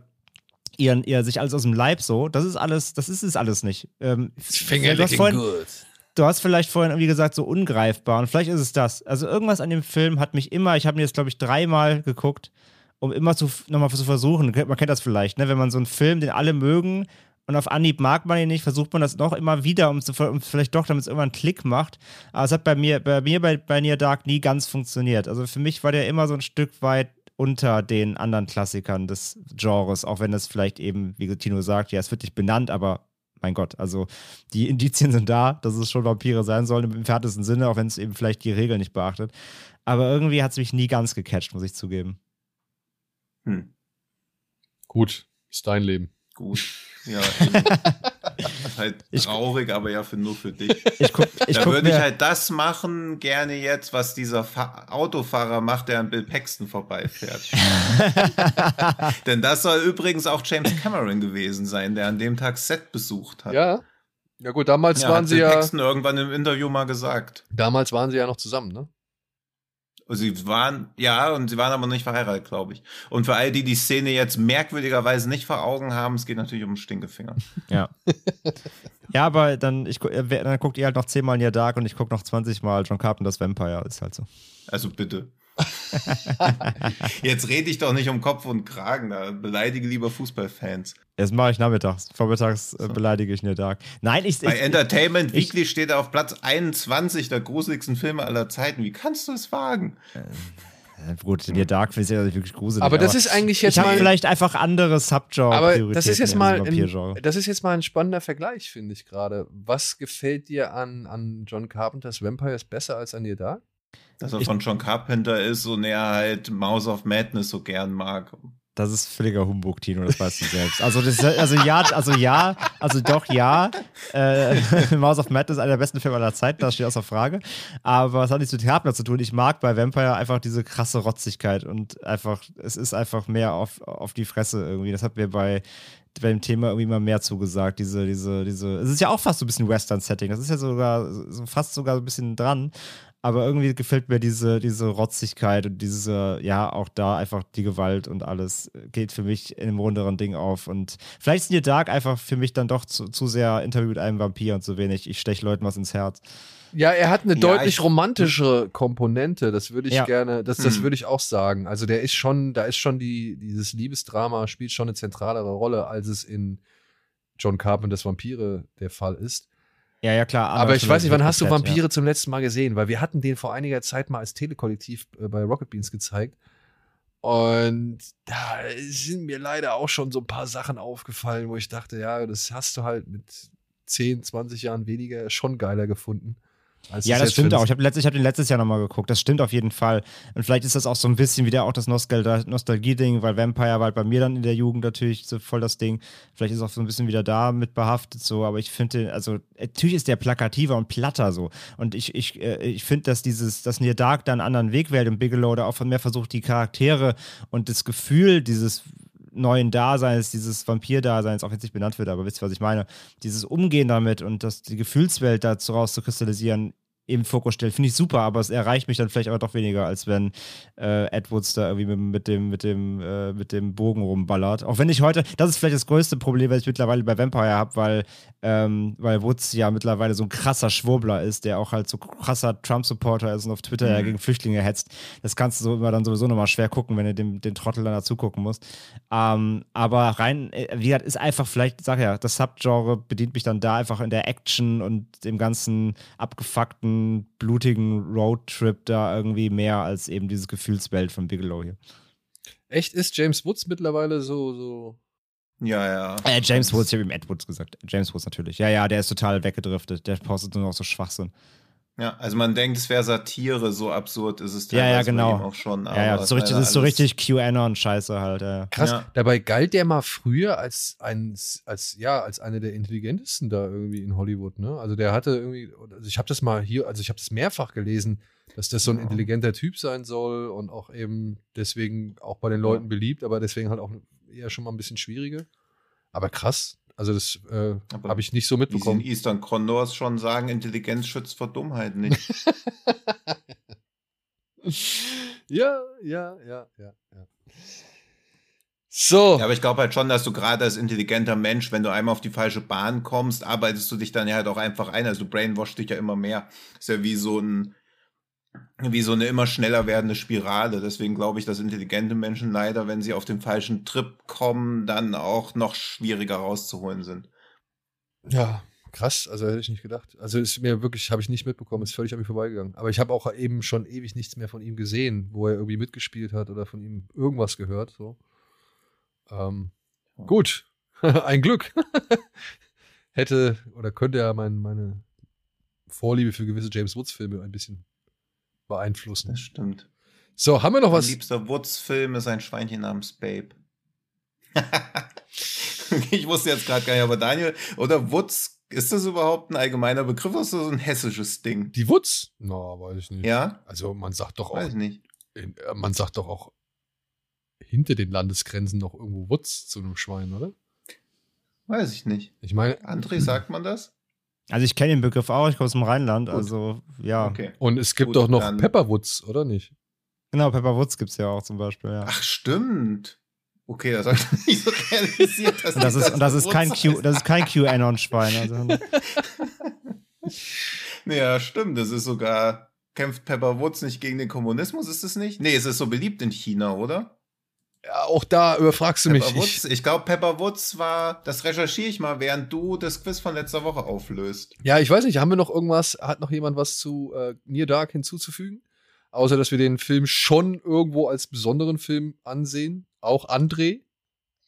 ihren, ihr sich alles aus dem Leib so. Das ist alles, das ist es alles nicht. Ähm, Finger vorhin, gut du hast vielleicht vorhin irgendwie gesagt, so ungreifbar. Und vielleicht ist es das. Also irgendwas an dem Film hat mich immer, ich habe mir jetzt, glaube ich, dreimal geguckt, um immer zu, nochmal zu versuchen. Man kennt das vielleicht, ne? Wenn man so einen Film, den alle mögen, und auf Anhieb mag man ihn nicht, versucht man das noch immer wieder, um, zu, um vielleicht doch, damit es irgendwann einen Klick macht. Aber es hat bei mir, bei mir bei, bei Near Dark nie ganz funktioniert. Also für mich war der immer so ein Stück weit unter den anderen Klassikern des Genres, auch wenn es vielleicht eben, wie Tino sagt, ja, es wird nicht benannt, aber mein Gott, also die Indizien sind da, dass es schon Vampire sein sollen im entferntesten Sinne, auch wenn es eben vielleicht die Regeln nicht beachtet. Aber irgendwie hat es mich nie ganz gecatcht, muss ich zugeben. Hm. Gut, ist dein Leben. Gut. (laughs) Ja, (laughs) halt traurig, aber ja für, nur für dich. Ich guck, ich da würde ich halt das machen, gerne jetzt, was dieser Fa Autofahrer macht, der an Bill Paxton vorbeifährt. (laughs) Denn das soll übrigens auch James Cameron gewesen sein, der an dem Tag Set besucht hat. Ja. Ja gut, damals ja, waren sie Bill ja. Paxton irgendwann im Interview mal gesagt. Damals waren sie ja noch zusammen, ne? Sie waren, ja, und sie waren aber nicht verheiratet, glaube ich. Und für all die die Szene jetzt merkwürdigerweise nicht vor Augen haben, es geht natürlich um Stinkefinger. Ja. ja, aber dann, ich, äh, dann guckt ihr halt noch zehnmal Near Dark und ich gucke noch 20 Mal John Carpenter's Vampire, ist halt so. Also bitte. (laughs) Jetzt rede ich doch nicht um Kopf und Kragen, da beleidige lieber Fußballfans. Das mache ich nachmittags. Vormittags äh, beleidige ich Near Dark. Nein, ich. Bei ich, Entertainment ich, Weekly steht er auf Platz 21 der gruseligsten Filme aller Zeiten. Wie kannst du es wagen? Äh, gut, Near Dark finde ich ja wirklich gruselig. Aber das aber ist eigentlich jetzt ich mal. vielleicht einfach andere Subgenre. Aber das ist jetzt mal. Ein, das ist jetzt mal ein spannender Vergleich, finde ich gerade. Was gefällt dir an, an John Carpenters Vampires besser als an Near Dark? Dass er ich, von John Carpenter ist und er halt Mouse of Madness so gern mag. Das ist völliger Humbug, Tino, das weißt du selbst. Also, das, also ja, also ja, also doch ja. Äh, (laughs) Mouse of Madness ist einer der besten Filme aller Zeiten, das steht außer Frage. Aber es hat nichts mit Carpenter zu tun. Ich mag bei Vampire einfach diese krasse Rotzigkeit und einfach, es ist einfach mehr auf, auf die Fresse irgendwie. Das hat mir bei bei dem Thema irgendwie mal mehr zugesagt. Diese, diese, diese. Es ist ja auch fast so ein bisschen Western-Setting. Das ist ja sogar so fast sogar so ein bisschen dran. Aber irgendwie gefällt mir diese, diese Rotzigkeit und diese, ja, auch da einfach die Gewalt und alles geht für mich in einem runderen Ding auf. Und vielleicht ist Near Dark einfach für mich dann doch zu, zu sehr Interview mit einem Vampir und zu wenig. Ich stech Leuten was ins Herz. Ja, er hat eine ja, deutlich romantischere Komponente. Das würde ich ja. gerne, das, das hm. würde ich auch sagen. Also der ist schon, da ist schon die, dieses Liebesdrama spielt schon eine zentralere Rolle, als es in John Carpenters Vampire der Fall ist. Ja, ja, klar. Aber ich weiß nicht, wann hast du Vampire ja. zum letzten Mal gesehen? Weil wir hatten den vor einiger Zeit mal als Telekollektiv äh, bei Rocket Beans gezeigt. Und da sind mir leider auch schon so ein paar Sachen aufgefallen, wo ich dachte, ja, das hast du halt mit 10, 20 Jahren weniger schon geiler gefunden ja, das stimmt auch. Ich habe hab den letztes Jahr nochmal geguckt. Das stimmt auf jeden Fall. Und vielleicht ist das auch so ein bisschen wieder auch das Nostal Nostalgie-Ding, weil Vampire war halt bei mir dann in der Jugend natürlich so voll das Ding. Vielleicht ist auch so ein bisschen wieder da mit behaftet so. Aber ich finde, also natürlich ist der plakativer und platter so. Und ich, ich, äh, ich finde, dass dieses, dass Near Dark da einen anderen Weg wählt im Bigelow da auch von mehr versucht, die Charaktere und das Gefühl dieses neuen Daseins, dieses Vampir-Daseins, auch wenn es nicht benannt wird, aber wisst ihr, was ich meine? Dieses Umgehen damit und das, die Gefühlswelt dazu rauszukristallisieren, im Fokus stellt. Finde ich super, aber es erreicht mich dann vielleicht aber doch weniger, als wenn äh, Edwards da irgendwie mit, dem, mit, dem, äh, mit dem Bogen rumballert. Auch wenn ich heute, das ist vielleicht das größte Problem, was ich mittlerweile bei Vampire habe, weil, ähm, weil Woods ja mittlerweile so ein krasser Schwurbler ist, der auch halt so krasser Trump-Supporter ist und auf Twitter mhm. ja gegen Flüchtlinge hetzt. Das kannst du so immer dann sowieso nochmal schwer gucken, wenn du dem, den Trottel dann dazu gucken musst. Ähm, aber rein, äh, wie gesagt, ist einfach vielleicht, sag ja, das Subgenre bedient mich dann da einfach in der Action und dem ganzen abgefuckten blutigen Roadtrip da irgendwie mehr als eben dieses Gefühlswelt von Bigelow hier. Echt ist James Woods mittlerweile so, so. Ja, ja. Äh, James Woods, ich habe ihm Ed Woods gesagt. James Woods natürlich. Ja, ja, der ist total weggedriftet. Der postet nur noch so Schwachsinn. Ja, also man denkt, es wäre Satire, so absurd ist es ja, ja, genau. auch schon. ja, ja, das ist so richtig, das ist so richtig QAnon-Scheiße halt. Ja. Krass, ja. dabei galt der mal früher als, ein, als, ja, als einer der intelligentesten da irgendwie in Hollywood, ne? Also der hatte irgendwie, also ich habe das mal hier, also ich habe das mehrfach gelesen, dass das so ein intelligenter Typ sein soll und auch eben deswegen auch bei den Leuten beliebt, aber deswegen halt auch eher schon mal ein bisschen schwieriger. Aber krass, also das äh, habe ich nicht so mitbekommen. Wie in Eastern Condors schon sagen, Intelligenz schützt vor Dummheit nicht. (laughs) (laughs) ja, ja, ja, ja, ja. So. Ja, aber ich glaube halt schon, dass du gerade als intelligenter Mensch, wenn du einmal auf die falsche Bahn kommst, arbeitest du dich dann ja halt auch einfach ein. Also du brainwash dich ja immer mehr. Ist ja wie so ein wie so eine immer schneller werdende Spirale. Deswegen glaube ich, dass intelligente Menschen leider, wenn sie auf den falschen Trip kommen, dann auch noch schwieriger rauszuholen sind. Ja, krass. Also hätte ich nicht gedacht. Also ist mir wirklich, habe ich nicht mitbekommen, ist völlig an mir vorbeigegangen. Aber ich habe auch eben schon ewig nichts mehr von ihm gesehen, wo er irgendwie mitgespielt hat oder von ihm irgendwas gehört. So. Ähm, gut, (laughs) ein Glück. (laughs) Hätte oder könnte ja mein, meine Vorliebe für gewisse James Woods-Filme ein bisschen beeinflussen. Das stimmt. So, haben wir noch mein was? Mein liebster Woods-Film ist ein Schweinchen namens Babe. (laughs) ich wusste jetzt gerade gar nicht, aber Daniel, oder Woods, ist das überhaupt ein allgemeiner Begriff oder ist das so ein hessisches Ding? Die Woods? Na, no, weiß ich nicht. Ja? Also man sagt doch auch. Weiß ich nicht. In, äh, man sagt doch auch hinter den Landesgrenzen noch irgendwo Woods zu einem Schwein, oder? Weiß ich nicht. Ich meine. André, sagt man das? Also ich kenne den Begriff auch, ich komme aus dem Rheinland, Gut. also ja. Okay. Und es gibt Gut, doch noch Pepperwoods, oder nicht? Genau, Pepperwoods gibt es ja auch zum Beispiel, ja. Ach, stimmt. Okay, das habe ich nicht so realisiert. Dass und das, ist, und das, ist kein Q, das ist kein QAnon-Schwein. Also. (laughs) ja, stimmt. Das ist sogar. Kämpft Pepper Woods nicht gegen den Kommunismus, ist es nicht? Nee, es ist so beliebt in China, oder? Auch da überfragst du Pepper mich. Woods, ich, ich glaube, Pepper Woods war, das recherchiere ich mal, während du das Quiz von letzter Woche auflöst. Ja, ich weiß nicht, haben wir noch irgendwas, hat noch jemand was zu äh, Near Dark hinzuzufügen? Außer, dass wir den Film schon irgendwo als besonderen Film ansehen. Auch André.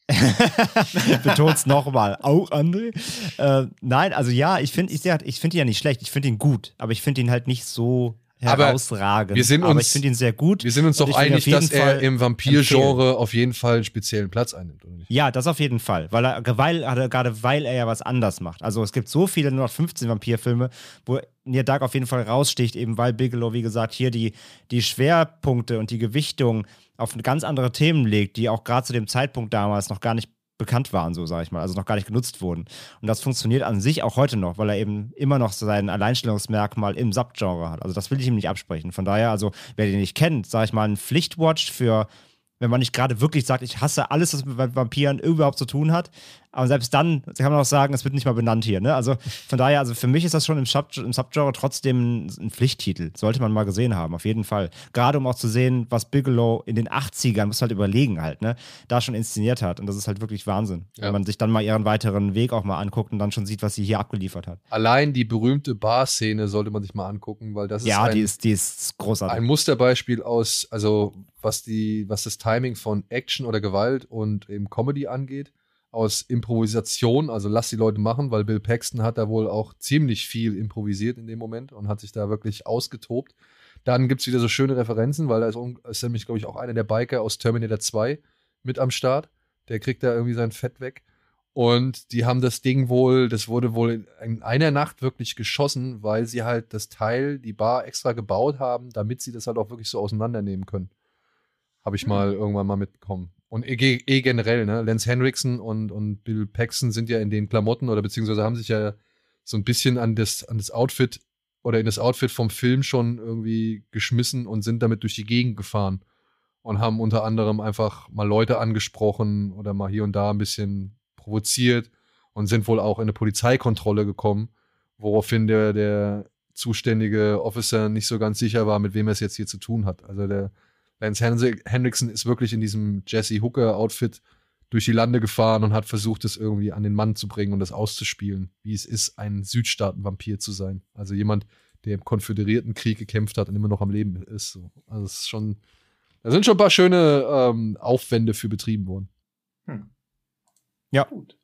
(laughs) Beton's nochmal. Auch André? Äh, nein, also ja, ich finde ich, ich find ihn ja nicht schlecht. Ich finde ihn gut, aber ich finde ihn halt nicht so herausragend. Wir sind uns, aber ich finde ihn sehr gut. Wir sind uns doch einig, dass er im Vampir-Genre auf jeden Fall einen speziellen Platz einnimmt, oder nicht? Ja, das auf jeden Fall. Weil er, weil, gerade weil er ja was anders macht. Also es gibt so viele, nur noch 15 Vampirfilme, wo Near Dark auf jeden Fall raussticht, eben weil Bigelow, wie gesagt, hier die, die Schwerpunkte und die Gewichtung auf ganz andere Themen legt, die auch gerade zu dem Zeitpunkt damals noch gar nicht bekannt waren, so sage ich mal, also noch gar nicht genutzt wurden. Und das funktioniert an sich auch heute noch, weil er eben immer noch sein Alleinstellungsmerkmal im Subgenre hat. Also das will ich ihm nicht absprechen. Von daher, also wer den nicht kennt, sage ich mal, ein Pflichtwatch für wenn man nicht gerade wirklich sagt, ich hasse alles, was mit Vampiren überhaupt zu tun hat. Aber selbst dann kann man auch sagen, es wird nicht mal benannt hier. Ne? Also von daher, also für mich ist das schon im, Sub im Subgenre trotzdem ein Pflichttitel. Sollte man mal gesehen haben, auf jeden Fall. Gerade um auch zu sehen, was Bigelow in den 80ern, muss halt überlegen halt, ne, da schon inszeniert hat. Und das ist halt wirklich Wahnsinn. Ja. Wenn man sich dann mal ihren weiteren Weg auch mal anguckt und dann schon sieht, was sie hier abgeliefert hat. Allein die berühmte Bar-Szene sollte man sich mal angucken, weil das ist. Ja, ein, die, ist, die ist großartig. Ein Musterbeispiel aus, also was die, was das Timing von Action oder Gewalt und eben Comedy angeht aus Improvisation, also lass die Leute machen, weil Bill Paxton hat da wohl auch ziemlich viel improvisiert in dem Moment und hat sich da wirklich ausgetobt. Dann gibt es wieder so schöne Referenzen, weil da ist, ist nämlich, glaube ich, auch einer der Biker aus Terminator 2 mit am Start. Der kriegt da irgendwie sein Fett weg. Und die haben das Ding wohl, das wurde wohl in einer Nacht wirklich geschossen, weil sie halt das Teil, die Bar extra gebaut haben, damit sie das halt auch wirklich so auseinandernehmen können. Habe ich mal mhm. irgendwann mal mitbekommen. Und eh, eh, generell, ne? Lance Henriksen und, und Bill Paxton sind ja in den Klamotten oder beziehungsweise haben sich ja so ein bisschen an das, an das Outfit oder in das Outfit vom Film schon irgendwie geschmissen und sind damit durch die Gegend gefahren und haben unter anderem einfach mal Leute angesprochen oder mal hier und da ein bisschen provoziert und sind wohl auch in eine Polizeikontrolle gekommen, woraufhin der, der zuständige Officer nicht so ganz sicher war, mit wem er es jetzt hier zu tun hat. Also der Lance Hendrickson ist wirklich in diesem Jesse Hooker-Outfit durch die Lande gefahren und hat versucht, es irgendwie an den Mann zu bringen und das auszuspielen, wie es ist, ein Südstaaten-Vampir zu sein. Also jemand, der im konföderierten Krieg gekämpft hat und immer noch am Leben ist. Also es ist schon, da sind schon ein paar schöne ähm, Aufwände für betrieben worden. Hm. Ja. Gut.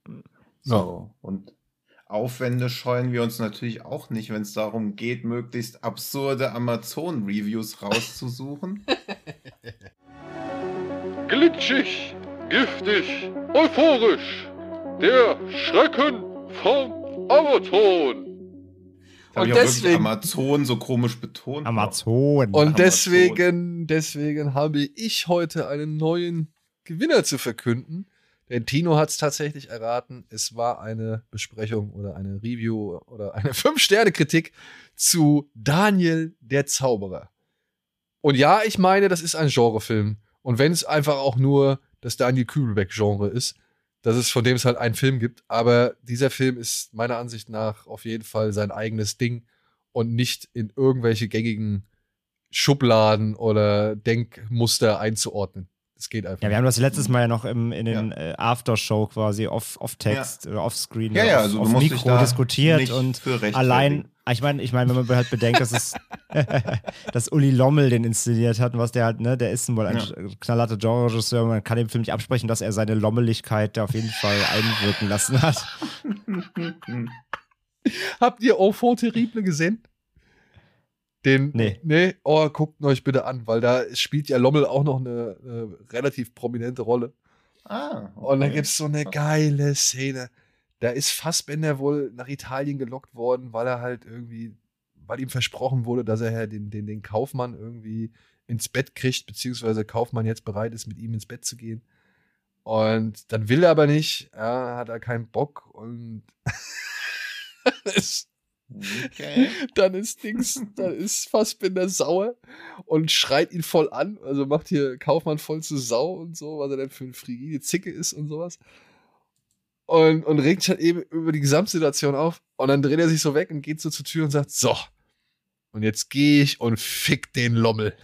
So, ja. und Aufwände scheuen wir uns natürlich auch nicht, wenn es darum geht, möglichst absurde Amazon-Reviews rauszusuchen. (laughs) Glitschig, giftig, euphorisch. Der Schrecken vom Amazon. Und deswegen Amazon so komisch betont. Amazon. Und Amazon. deswegen, deswegen habe ich heute einen neuen Gewinner zu verkünden. Denn Tino hat es tatsächlich erraten. Es war eine Besprechung oder eine Review oder eine (laughs) Fünf-Sterne-Kritik zu Daniel der Zauberer. Und ja, ich meine, das ist ein Genrefilm. Und wenn es einfach auch nur das Daniel Kübelbeck-Genre ist, dass es von dem es halt einen Film gibt. Aber dieser Film ist meiner Ansicht nach auf jeden Fall sein eigenes Ding und nicht in irgendwelche gängigen Schubladen oder Denkmuster einzuordnen. Es geht einfach. Ja, wir haben das letztes Mal ja noch im, in den ja. äh, Aftershow quasi off, off Text ja. oder off Screen ja, ja, also auf, auf Mikro diskutiert und allein ich meine, ich meine, wenn man halt bedenkt, dass es (laughs) dass Uli Lommel den inszeniert hat und was der halt, ne, der ist wohl ein ja. knallharter Genre-Regisseur, man kann dem Film nicht absprechen, dass er seine Lommeligkeit da auf jeden Fall einwirken lassen hat. (laughs) Habt ihr Enfant Terrible gesehen? Den, nee. Nee, oh, guckt euch bitte an, weil da spielt ja Lommel auch noch eine, eine relativ prominente Rolle. Ah. Okay. Und da gibt es so eine geile Szene. Da ist Fassbender wohl nach Italien gelockt worden, weil er halt irgendwie, weil ihm versprochen wurde, dass er ja den, den, den Kaufmann irgendwie ins Bett kriegt, beziehungsweise Kaufmann jetzt bereit ist, mit ihm ins Bett zu gehen. Und dann will er aber nicht, ja, hat er keinen Bock und (laughs) ist Okay. (laughs) Dann ist Dings, dann ist Fassbinder sauer und schreit ihn voll an. Also macht hier Kaufmann voll zu Sau und so, was er denn für eine frigide Zicke ist und sowas. Und, und regt sich halt eben über die Gesamtsituation auf. Und dann dreht er sich so weg und geht so zur Tür und sagt: So, und jetzt gehe ich und fick den Lommel.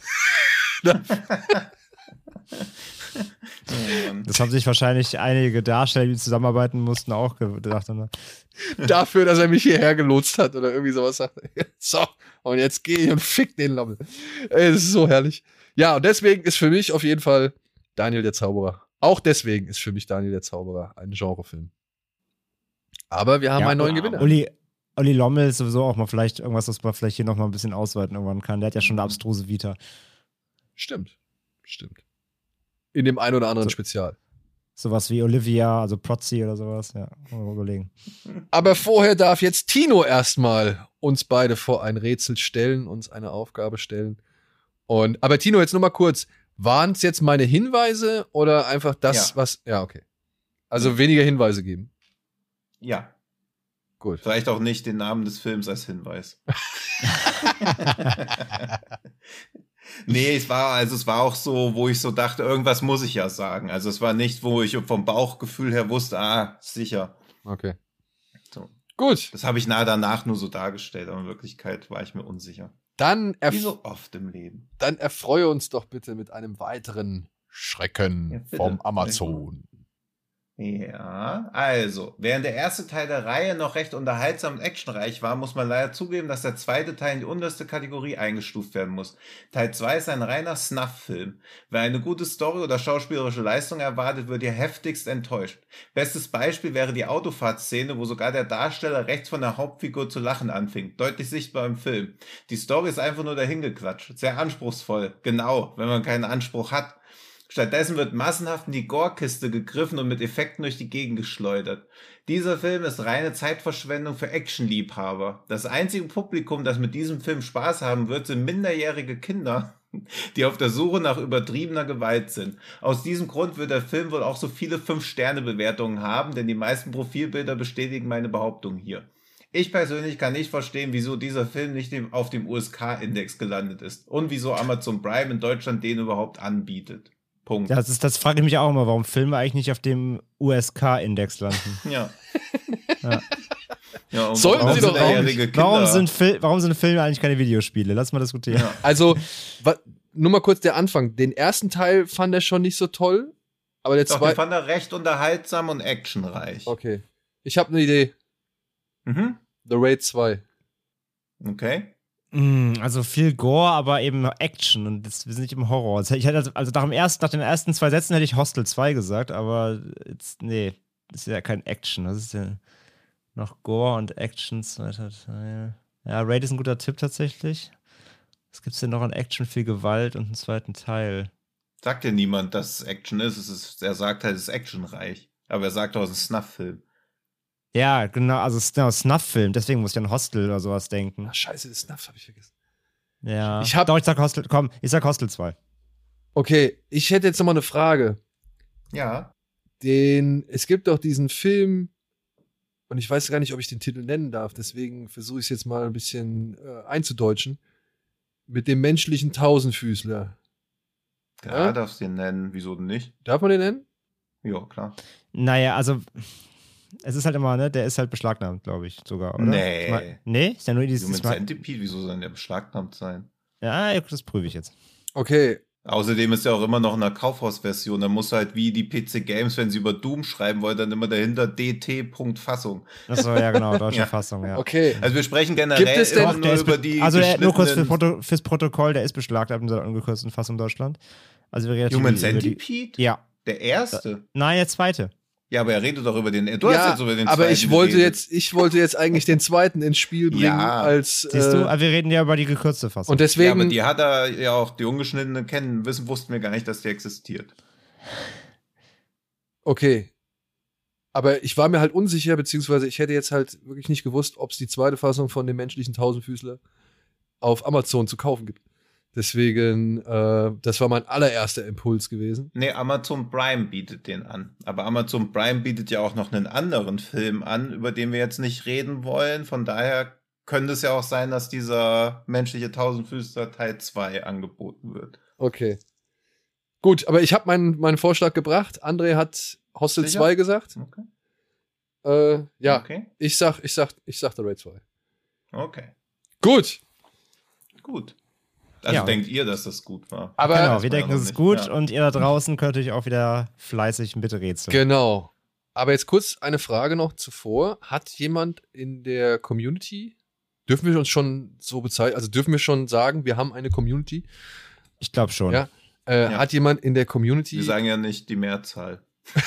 (laughs) (laughs) (laughs) das haben sich wahrscheinlich einige Darsteller, die zusammenarbeiten mussten, auch gedacht. Ne? Dafür, dass er mich hierher gelotst hat oder irgendwie sowas sagt. (laughs) So, und jetzt gehe ich und fick den Lommel. Es ist so herrlich. Ja, und deswegen ist für mich auf jeden Fall Daniel der Zauberer. Auch deswegen ist für mich Daniel der Zauberer ein Genrefilm. Aber wir haben ja, einen neuen Gewinner. Uli, Uli Lommel ist sowieso auch mal vielleicht irgendwas, was man vielleicht hier noch mal ein bisschen ausweiten irgendwann kann. Der hat ja schon eine abstruse Vita. Stimmt. Stimmt. In dem ein oder anderen so, Spezial. Sowas wie Olivia, also Protzi oder sowas, ja, mal überlegen. (laughs) Aber vorher darf jetzt Tino erstmal uns beide vor ein Rätsel stellen, uns eine Aufgabe stellen. Und, aber Tino, jetzt nur mal kurz. Waren es jetzt meine Hinweise oder einfach das, ja. was. Ja, okay. Also weniger Hinweise geben. Ja. Gut. Vielleicht auch nicht den Namen des Films als Hinweis. (laughs) (laughs) Nee, es war, also es war auch so, wo ich so dachte, irgendwas muss ich ja sagen. Also es war nicht, wo ich vom Bauchgefühl her wusste, ah, sicher. Okay. So. Gut. Das habe ich nahe danach nur so dargestellt, aber in Wirklichkeit war ich mir unsicher. Dann Wie so oft im Leben. Dann erfreue uns doch bitte mit einem weiteren Schrecken ja, vom Amazon. Ja, also, während der erste Teil der Reihe noch recht unterhaltsam und actionreich war, muss man leider zugeben, dass der zweite Teil in die unterste Kategorie eingestuft werden muss. Teil 2 ist ein reiner Snuff-Film. Wer eine gute Story oder schauspielerische Leistung erwartet, wird hier heftigst enttäuscht. Bestes Beispiel wäre die Autofahrtszene, wo sogar der Darsteller rechts von der Hauptfigur zu lachen anfing. Deutlich sichtbar im Film. Die Story ist einfach nur dahingequatscht. Sehr anspruchsvoll. Genau, wenn man keinen Anspruch hat. Stattdessen wird massenhaft in die Gore-Kiste gegriffen und mit Effekten durch die Gegend geschleudert. Dieser Film ist reine Zeitverschwendung für Actionliebhaber. Das einzige Publikum, das mit diesem Film Spaß haben wird, sind minderjährige Kinder, (laughs) die auf der Suche nach übertriebener Gewalt sind. Aus diesem Grund wird der Film wohl auch so viele 5-Sterne-Bewertungen haben, denn die meisten Profilbilder bestätigen meine Behauptung hier. Ich persönlich kann nicht verstehen, wieso dieser Film nicht auf dem USK-Index gelandet ist und wieso Amazon Prime in Deutschland den überhaupt anbietet. Punkt. Das, ist, das frage ich mich auch immer, warum Filme eigentlich nicht auf dem USK-Index landen. (laughs) Ja. Ja. ja Sollten warum sie doch sind auch nicht. Warum sind, Fil warum sind Filme eigentlich keine Videospiele? Lass mal diskutieren. Ja. Also, nur mal kurz der Anfang. Den ersten Teil fand er schon nicht so toll, aber der zweite. fand er recht unterhaltsam und actionreich. Okay. Ich habe eine Idee. Mhm. The Raid 2. Okay. Mm, Also viel Gore, aber eben Action und das, wir sind nicht im Horror. Also, ich hätte also, also nach, dem ersten, nach den ersten zwei Sätzen hätte ich Hostel 2 gesagt, aber jetzt, nee, das ist ja kein Action. Das ist ja noch Gore und Action, zweiter Teil. Ja, Raid ist ein guter Tipp tatsächlich. Was gibt's denn noch an Action, viel Gewalt und einen zweiten Teil? Sagt ja niemand, dass es Action ist. Es ist er sagt halt, es ist actionreich. Aber er sagt auch, es ist ein Snuff-Film. Ja, genau, also es ist ein Snuff-Film, deswegen muss ich an Hostel oder sowas denken. Ach, scheiße, das Snuff habe ich vergessen. Ja. Ich hab- Doch, ich sag Hostel, komm, ich sag Hostel 2. Okay, ich hätte jetzt noch mal eine Frage. Ja. Den, es gibt doch diesen Film, und ich weiß gar nicht, ob ich den Titel nennen darf, deswegen versuche ich es jetzt mal ein bisschen äh, einzudeutschen. Mit dem menschlichen Tausendfüßler. Ja, Ja? darfst du ihn nennen. Wieso denn nicht? Darf man den nennen? Ja, klar. Naja, also es ist halt immer, ne, der ist halt beschlagnahmt, glaube ich, sogar, oder? Nee. Ich mein, nee, ist ja nur dieses Human Centipede, wieso soll der beschlagnahmt sein? Ja, ja, das prüfe ich jetzt. Okay, Außerdem ist er auch immer noch in der Kaufhausversion. Da muss halt wie die PC Games, wenn sie über Doom schreiben wollen, dann immer dahinter dt.fassung. Achso, ja, genau, (laughs) deutsche Ja. Fassung, ja. okay. Also wir sprechen generell Gibt es denn- nur über be- die also nur kurz für Proto fürs Protokoll, der ist beschlagnahmt in der ungekürzten Fassung Deutschland. Also wir reden Human jetzt über die- Centipede? Ja. Der erste? Nein, der zweite. Ja, aber er redet doch über den. Du hast ja, jetzt über den aber zweiten ich wollte geredet. jetzt, ich wollte jetzt eigentlich den zweiten ins Spiel bringen Ja. als Siehst äh, du? Aber wir reden ja über die gekürzte Fassung. und Ja, deswegen aber die hat er ja auch, die ungeschnittene kennen, wissen, wussten wir gar nicht, dass die existiert. okay. Aber ich war mir halt unsicher, beziehungsweise ich hätte jetzt halt wirklich nicht gewusst, ob es die zweite Fassung von dem menschlichen Tausendfüßler auf Amazon zu kaufen gibt. Deswegen, äh, das war mein allererster Impuls gewesen. Nee, Amazon Prime bietet den an. Aber Amazon Prime bietet ja auch noch einen anderen Film an, über den wir jetzt nicht reden wollen. Von daher könnte es ja auch sein, dass dieser menschliche Tausendfüßler Teil 2 angeboten wird. Okay. Gut, aber ich habe meinen, meinen Vorschlag gebracht. André hat Hostel Sicher? 2 gesagt. Okay. Äh, ja, Okay. ich sag, ich sag, ich sag The Raid 2. Okay. Gut. Gut. Also Ja. denkt ihr, dass das gut war? Aber genau, wir denken, es ist gut ja. und ihr da draußen könnt euch auch wieder fleißig mit rätseln. Genau. Aber jetzt kurz eine Frage noch zuvor. Hat jemand in der Community, dürfen wir uns schon so bezeichnen, also dürfen wir schon sagen, wir haben eine Community? Ich glaube schon. Ja. Äh, Ja. Hat jemand in der Community, Wir sagen ja nicht die Mehrzahl. (laughs)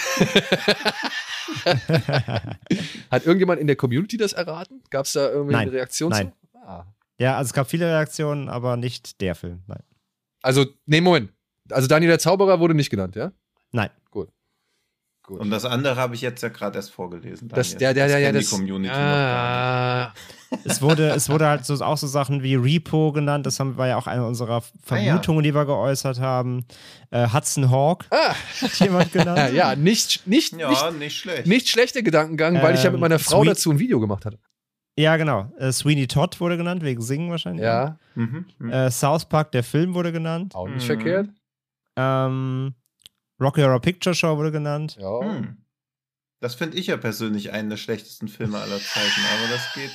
hat irgendjemand in der Community das erraten? Gab es da irgendwie Nein. eine Reaktion Nein. zu? Ah. Ja, also es gab viele Reaktionen, aber nicht der Film. Nein. Also, nee, Moment. Also Daniel der Zauberer wurde nicht genannt, ja? Nein. Gut. Gut. Und das andere habe ich jetzt ja gerade erst vorgelesen. das, Daniel. der, der, der, ja, das, die Community ah, Es wurde, es wurde halt so, auch so Sachen wie Repo genannt. Das haben, war ja auch eine unserer Vermutungen, die wir geäußert haben. Äh, Hudson Hawk ah, hat jemand genannt. (laughs) ja, nicht, nicht, Ja, nicht, nicht, schlecht. nicht schlechter Gedankengang, weil ich ja mit Ähm, meiner Frau Sweet- dazu ein Video gemacht hatte. Ja, genau. Äh, Sweeney Todd wurde genannt, wegen Singen wahrscheinlich. Ja, Mhm. mhm. Äh, South Park, der Film, wurde genannt. auch nicht Mhm. verkehrt. Ähm, Rocky Horror Picture Show wurde genannt. Ja. Hm. Das finde ich ja persönlich einen der schlechtesten Filme aller Zeiten, aber das geht.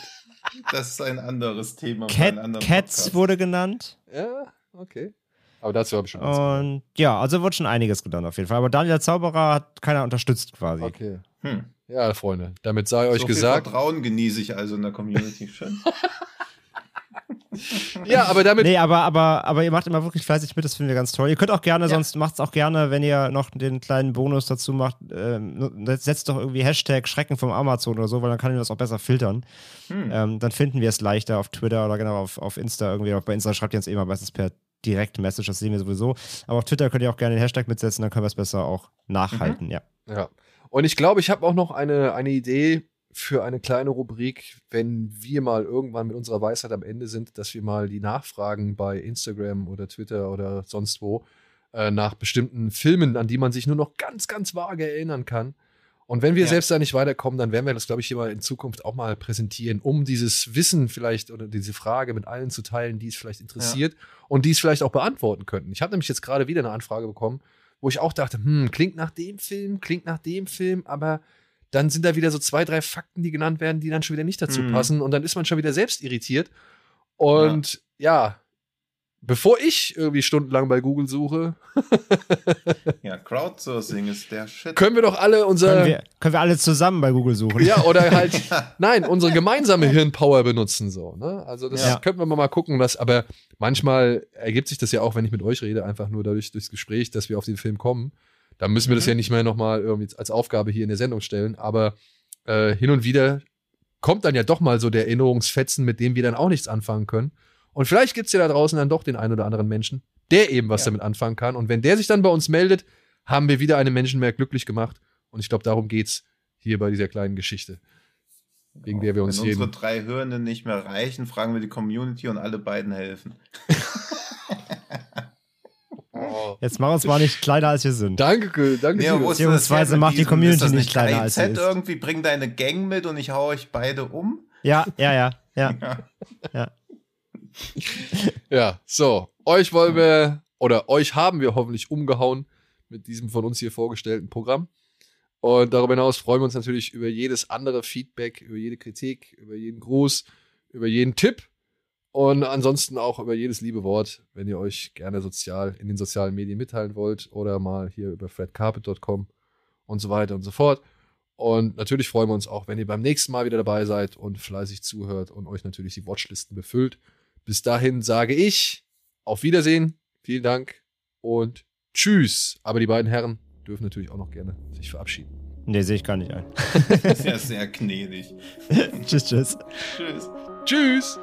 Das ist ein anderes Thema. Cat, Cats Podcast. wurde genannt. ja, okay. Aber dazu habe ich schon was Und ja, also wurde schon einiges genannt auf jeden Fall. Aber Daniel der Zauberer hat keiner unterstützt quasi. Okay. Hm. Ja, Freunde, damit sei euch so gesagt. Viel Vertrauen genieße ich also in der Community schon. (laughs) Ja, aber damit. Nee, aber, aber, aber ihr macht immer wirklich fleißig mit, das finden wir ganz toll. Ihr könnt auch gerne, Ja. sonst macht es auch gerne, wenn ihr noch den kleinen Bonus dazu macht, ähm, setzt doch irgendwie Hashtag Schrecken vom Amazon oder so, weil dann kann ich das auch besser filtern. Hm. Ähm, dann finden wir es leichter auf Twitter oder genau auf, auf Insta irgendwie. Auch bei Insta schreibt ihr uns eh immer meistens per Direct-Message, das sehen wir sowieso. Aber auf Twitter könnt ihr auch gerne den Hashtag mitsetzen, dann können wir es besser auch nachhalten, ja. Ja. Und ich glaube, ich habe auch noch eine, eine Idee für eine kleine Rubrik, wenn wir mal irgendwann mit unserer Weisheit am Ende sind, dass wir mal die Nachfragen bei Instagram oder Twitter oder sonst wo äh, nach bestimmten Filmen, an die man sich nur noch ganz, ganz vage erinnern kann. Und wenn wir Ja. selbst da nicht weiterkommen, dann werden wir das, glaube ich, hier mal in Zukunft auch mal präsentieren, um dieses Wissen vielleicht oder diese Frage mit allen zu teilen, die es vielleicht interessiert und die es vielleicht auch beantworten könnten. Ich habe nämlich jetzt gerade wieder eine Anfrage bekommen, wo ich auch dachte, hm, klingt nach dem Film, klingt nach dem Film, aber dann sind da wieder so zwei, drei Fakten, die genannt werden, die dann schon wieder nicht dazu Mhm. passen und dann ist man schon wieder selbst irritiert. Und ja, bevor ich irgendwie stundenlang bei Google suche, (laughs) Ja, Crowdsourcing ist der Shit. können wir doch alle unser Können wir, können wir alle zusammen bei Google suchen? Ja, oder halt, (laughs) nein, unsere gemeinsame Hirnpower benutzen so. Ne? Also das Ja. könnten wir mal gucken, was, aber manchmal ergibt sich das ja auch, wenn ich mit euch rede, einfach nur dadurch durchs Gespräch, dass wir auf den Film kommen. Da müssen wir das Mhm. ja nicht mehr nochmal irgendwie als Aufgabe hier in der Sendung stellen, aber äh, hin und wieder kommt dann ja doch mal so der Erinnerungsfetzen, mit dem wir dann auch nichts anfangen können. Und vielleicht gibt es ja da draußen dann doch den einen oder anderen Menschen, der eben was Ja. damit anfangen kann. Und wenn der sich dann bei uns meldet, haben wir wieder einen Menschen mehr glücklich gemacht. Und ich glaube, darum geht's hier bei dieser kleinen Geschichte. Wegen der wir uns Wenn unsere jeden. drei Hörenden nicht mehr reichen, fragen wir die Community und alle beiden helfen. (laughs) Jetzt machen wir uns mal nicht kleiner, als wir sind. Danke, danke. Nee, Beziehungsweise macht die Community ist das eine nicht kleiner, als sie ist. irgendwie, bring deine Gang mit und ich hau euch beide um. Ja, ja, ja, ja. (laughs) Ja. Ja, so. Euch wollen wir, oder euch haben wir hoffentlich umgehauen mit diesem von uns hier vorgestellten Programm. Und darüber hinaus freuen wir uns natürlich über jedes andere Feedback, über jede Kritik, über jeden Gruß, über jeden Tipp und ansonsten auch über jedes liebe Wort, wenn ihr euch gerne sozial in den sozialen Medien mitteilen wollt oder mal hier über fredcarpet.com und so weiter und so fort. Und natürlich freuen wir uns auch, wenn ihr beim nächsten Mal wieder dabei seid und fleißig zuhört und euch natürlich die Watchlisten befüllt. Bis dahin sage ich auf Wiedersehen, vielen Dank und tschüss. Aber die beiden Herren dürfen natürlich auch noch gerne sich verabschieden. Nee, sehe ich gar nicht ein. (laughs) Sehr, sehr gnädig. (laughs) tschüss, tschüss. Tschüss. Tschüss!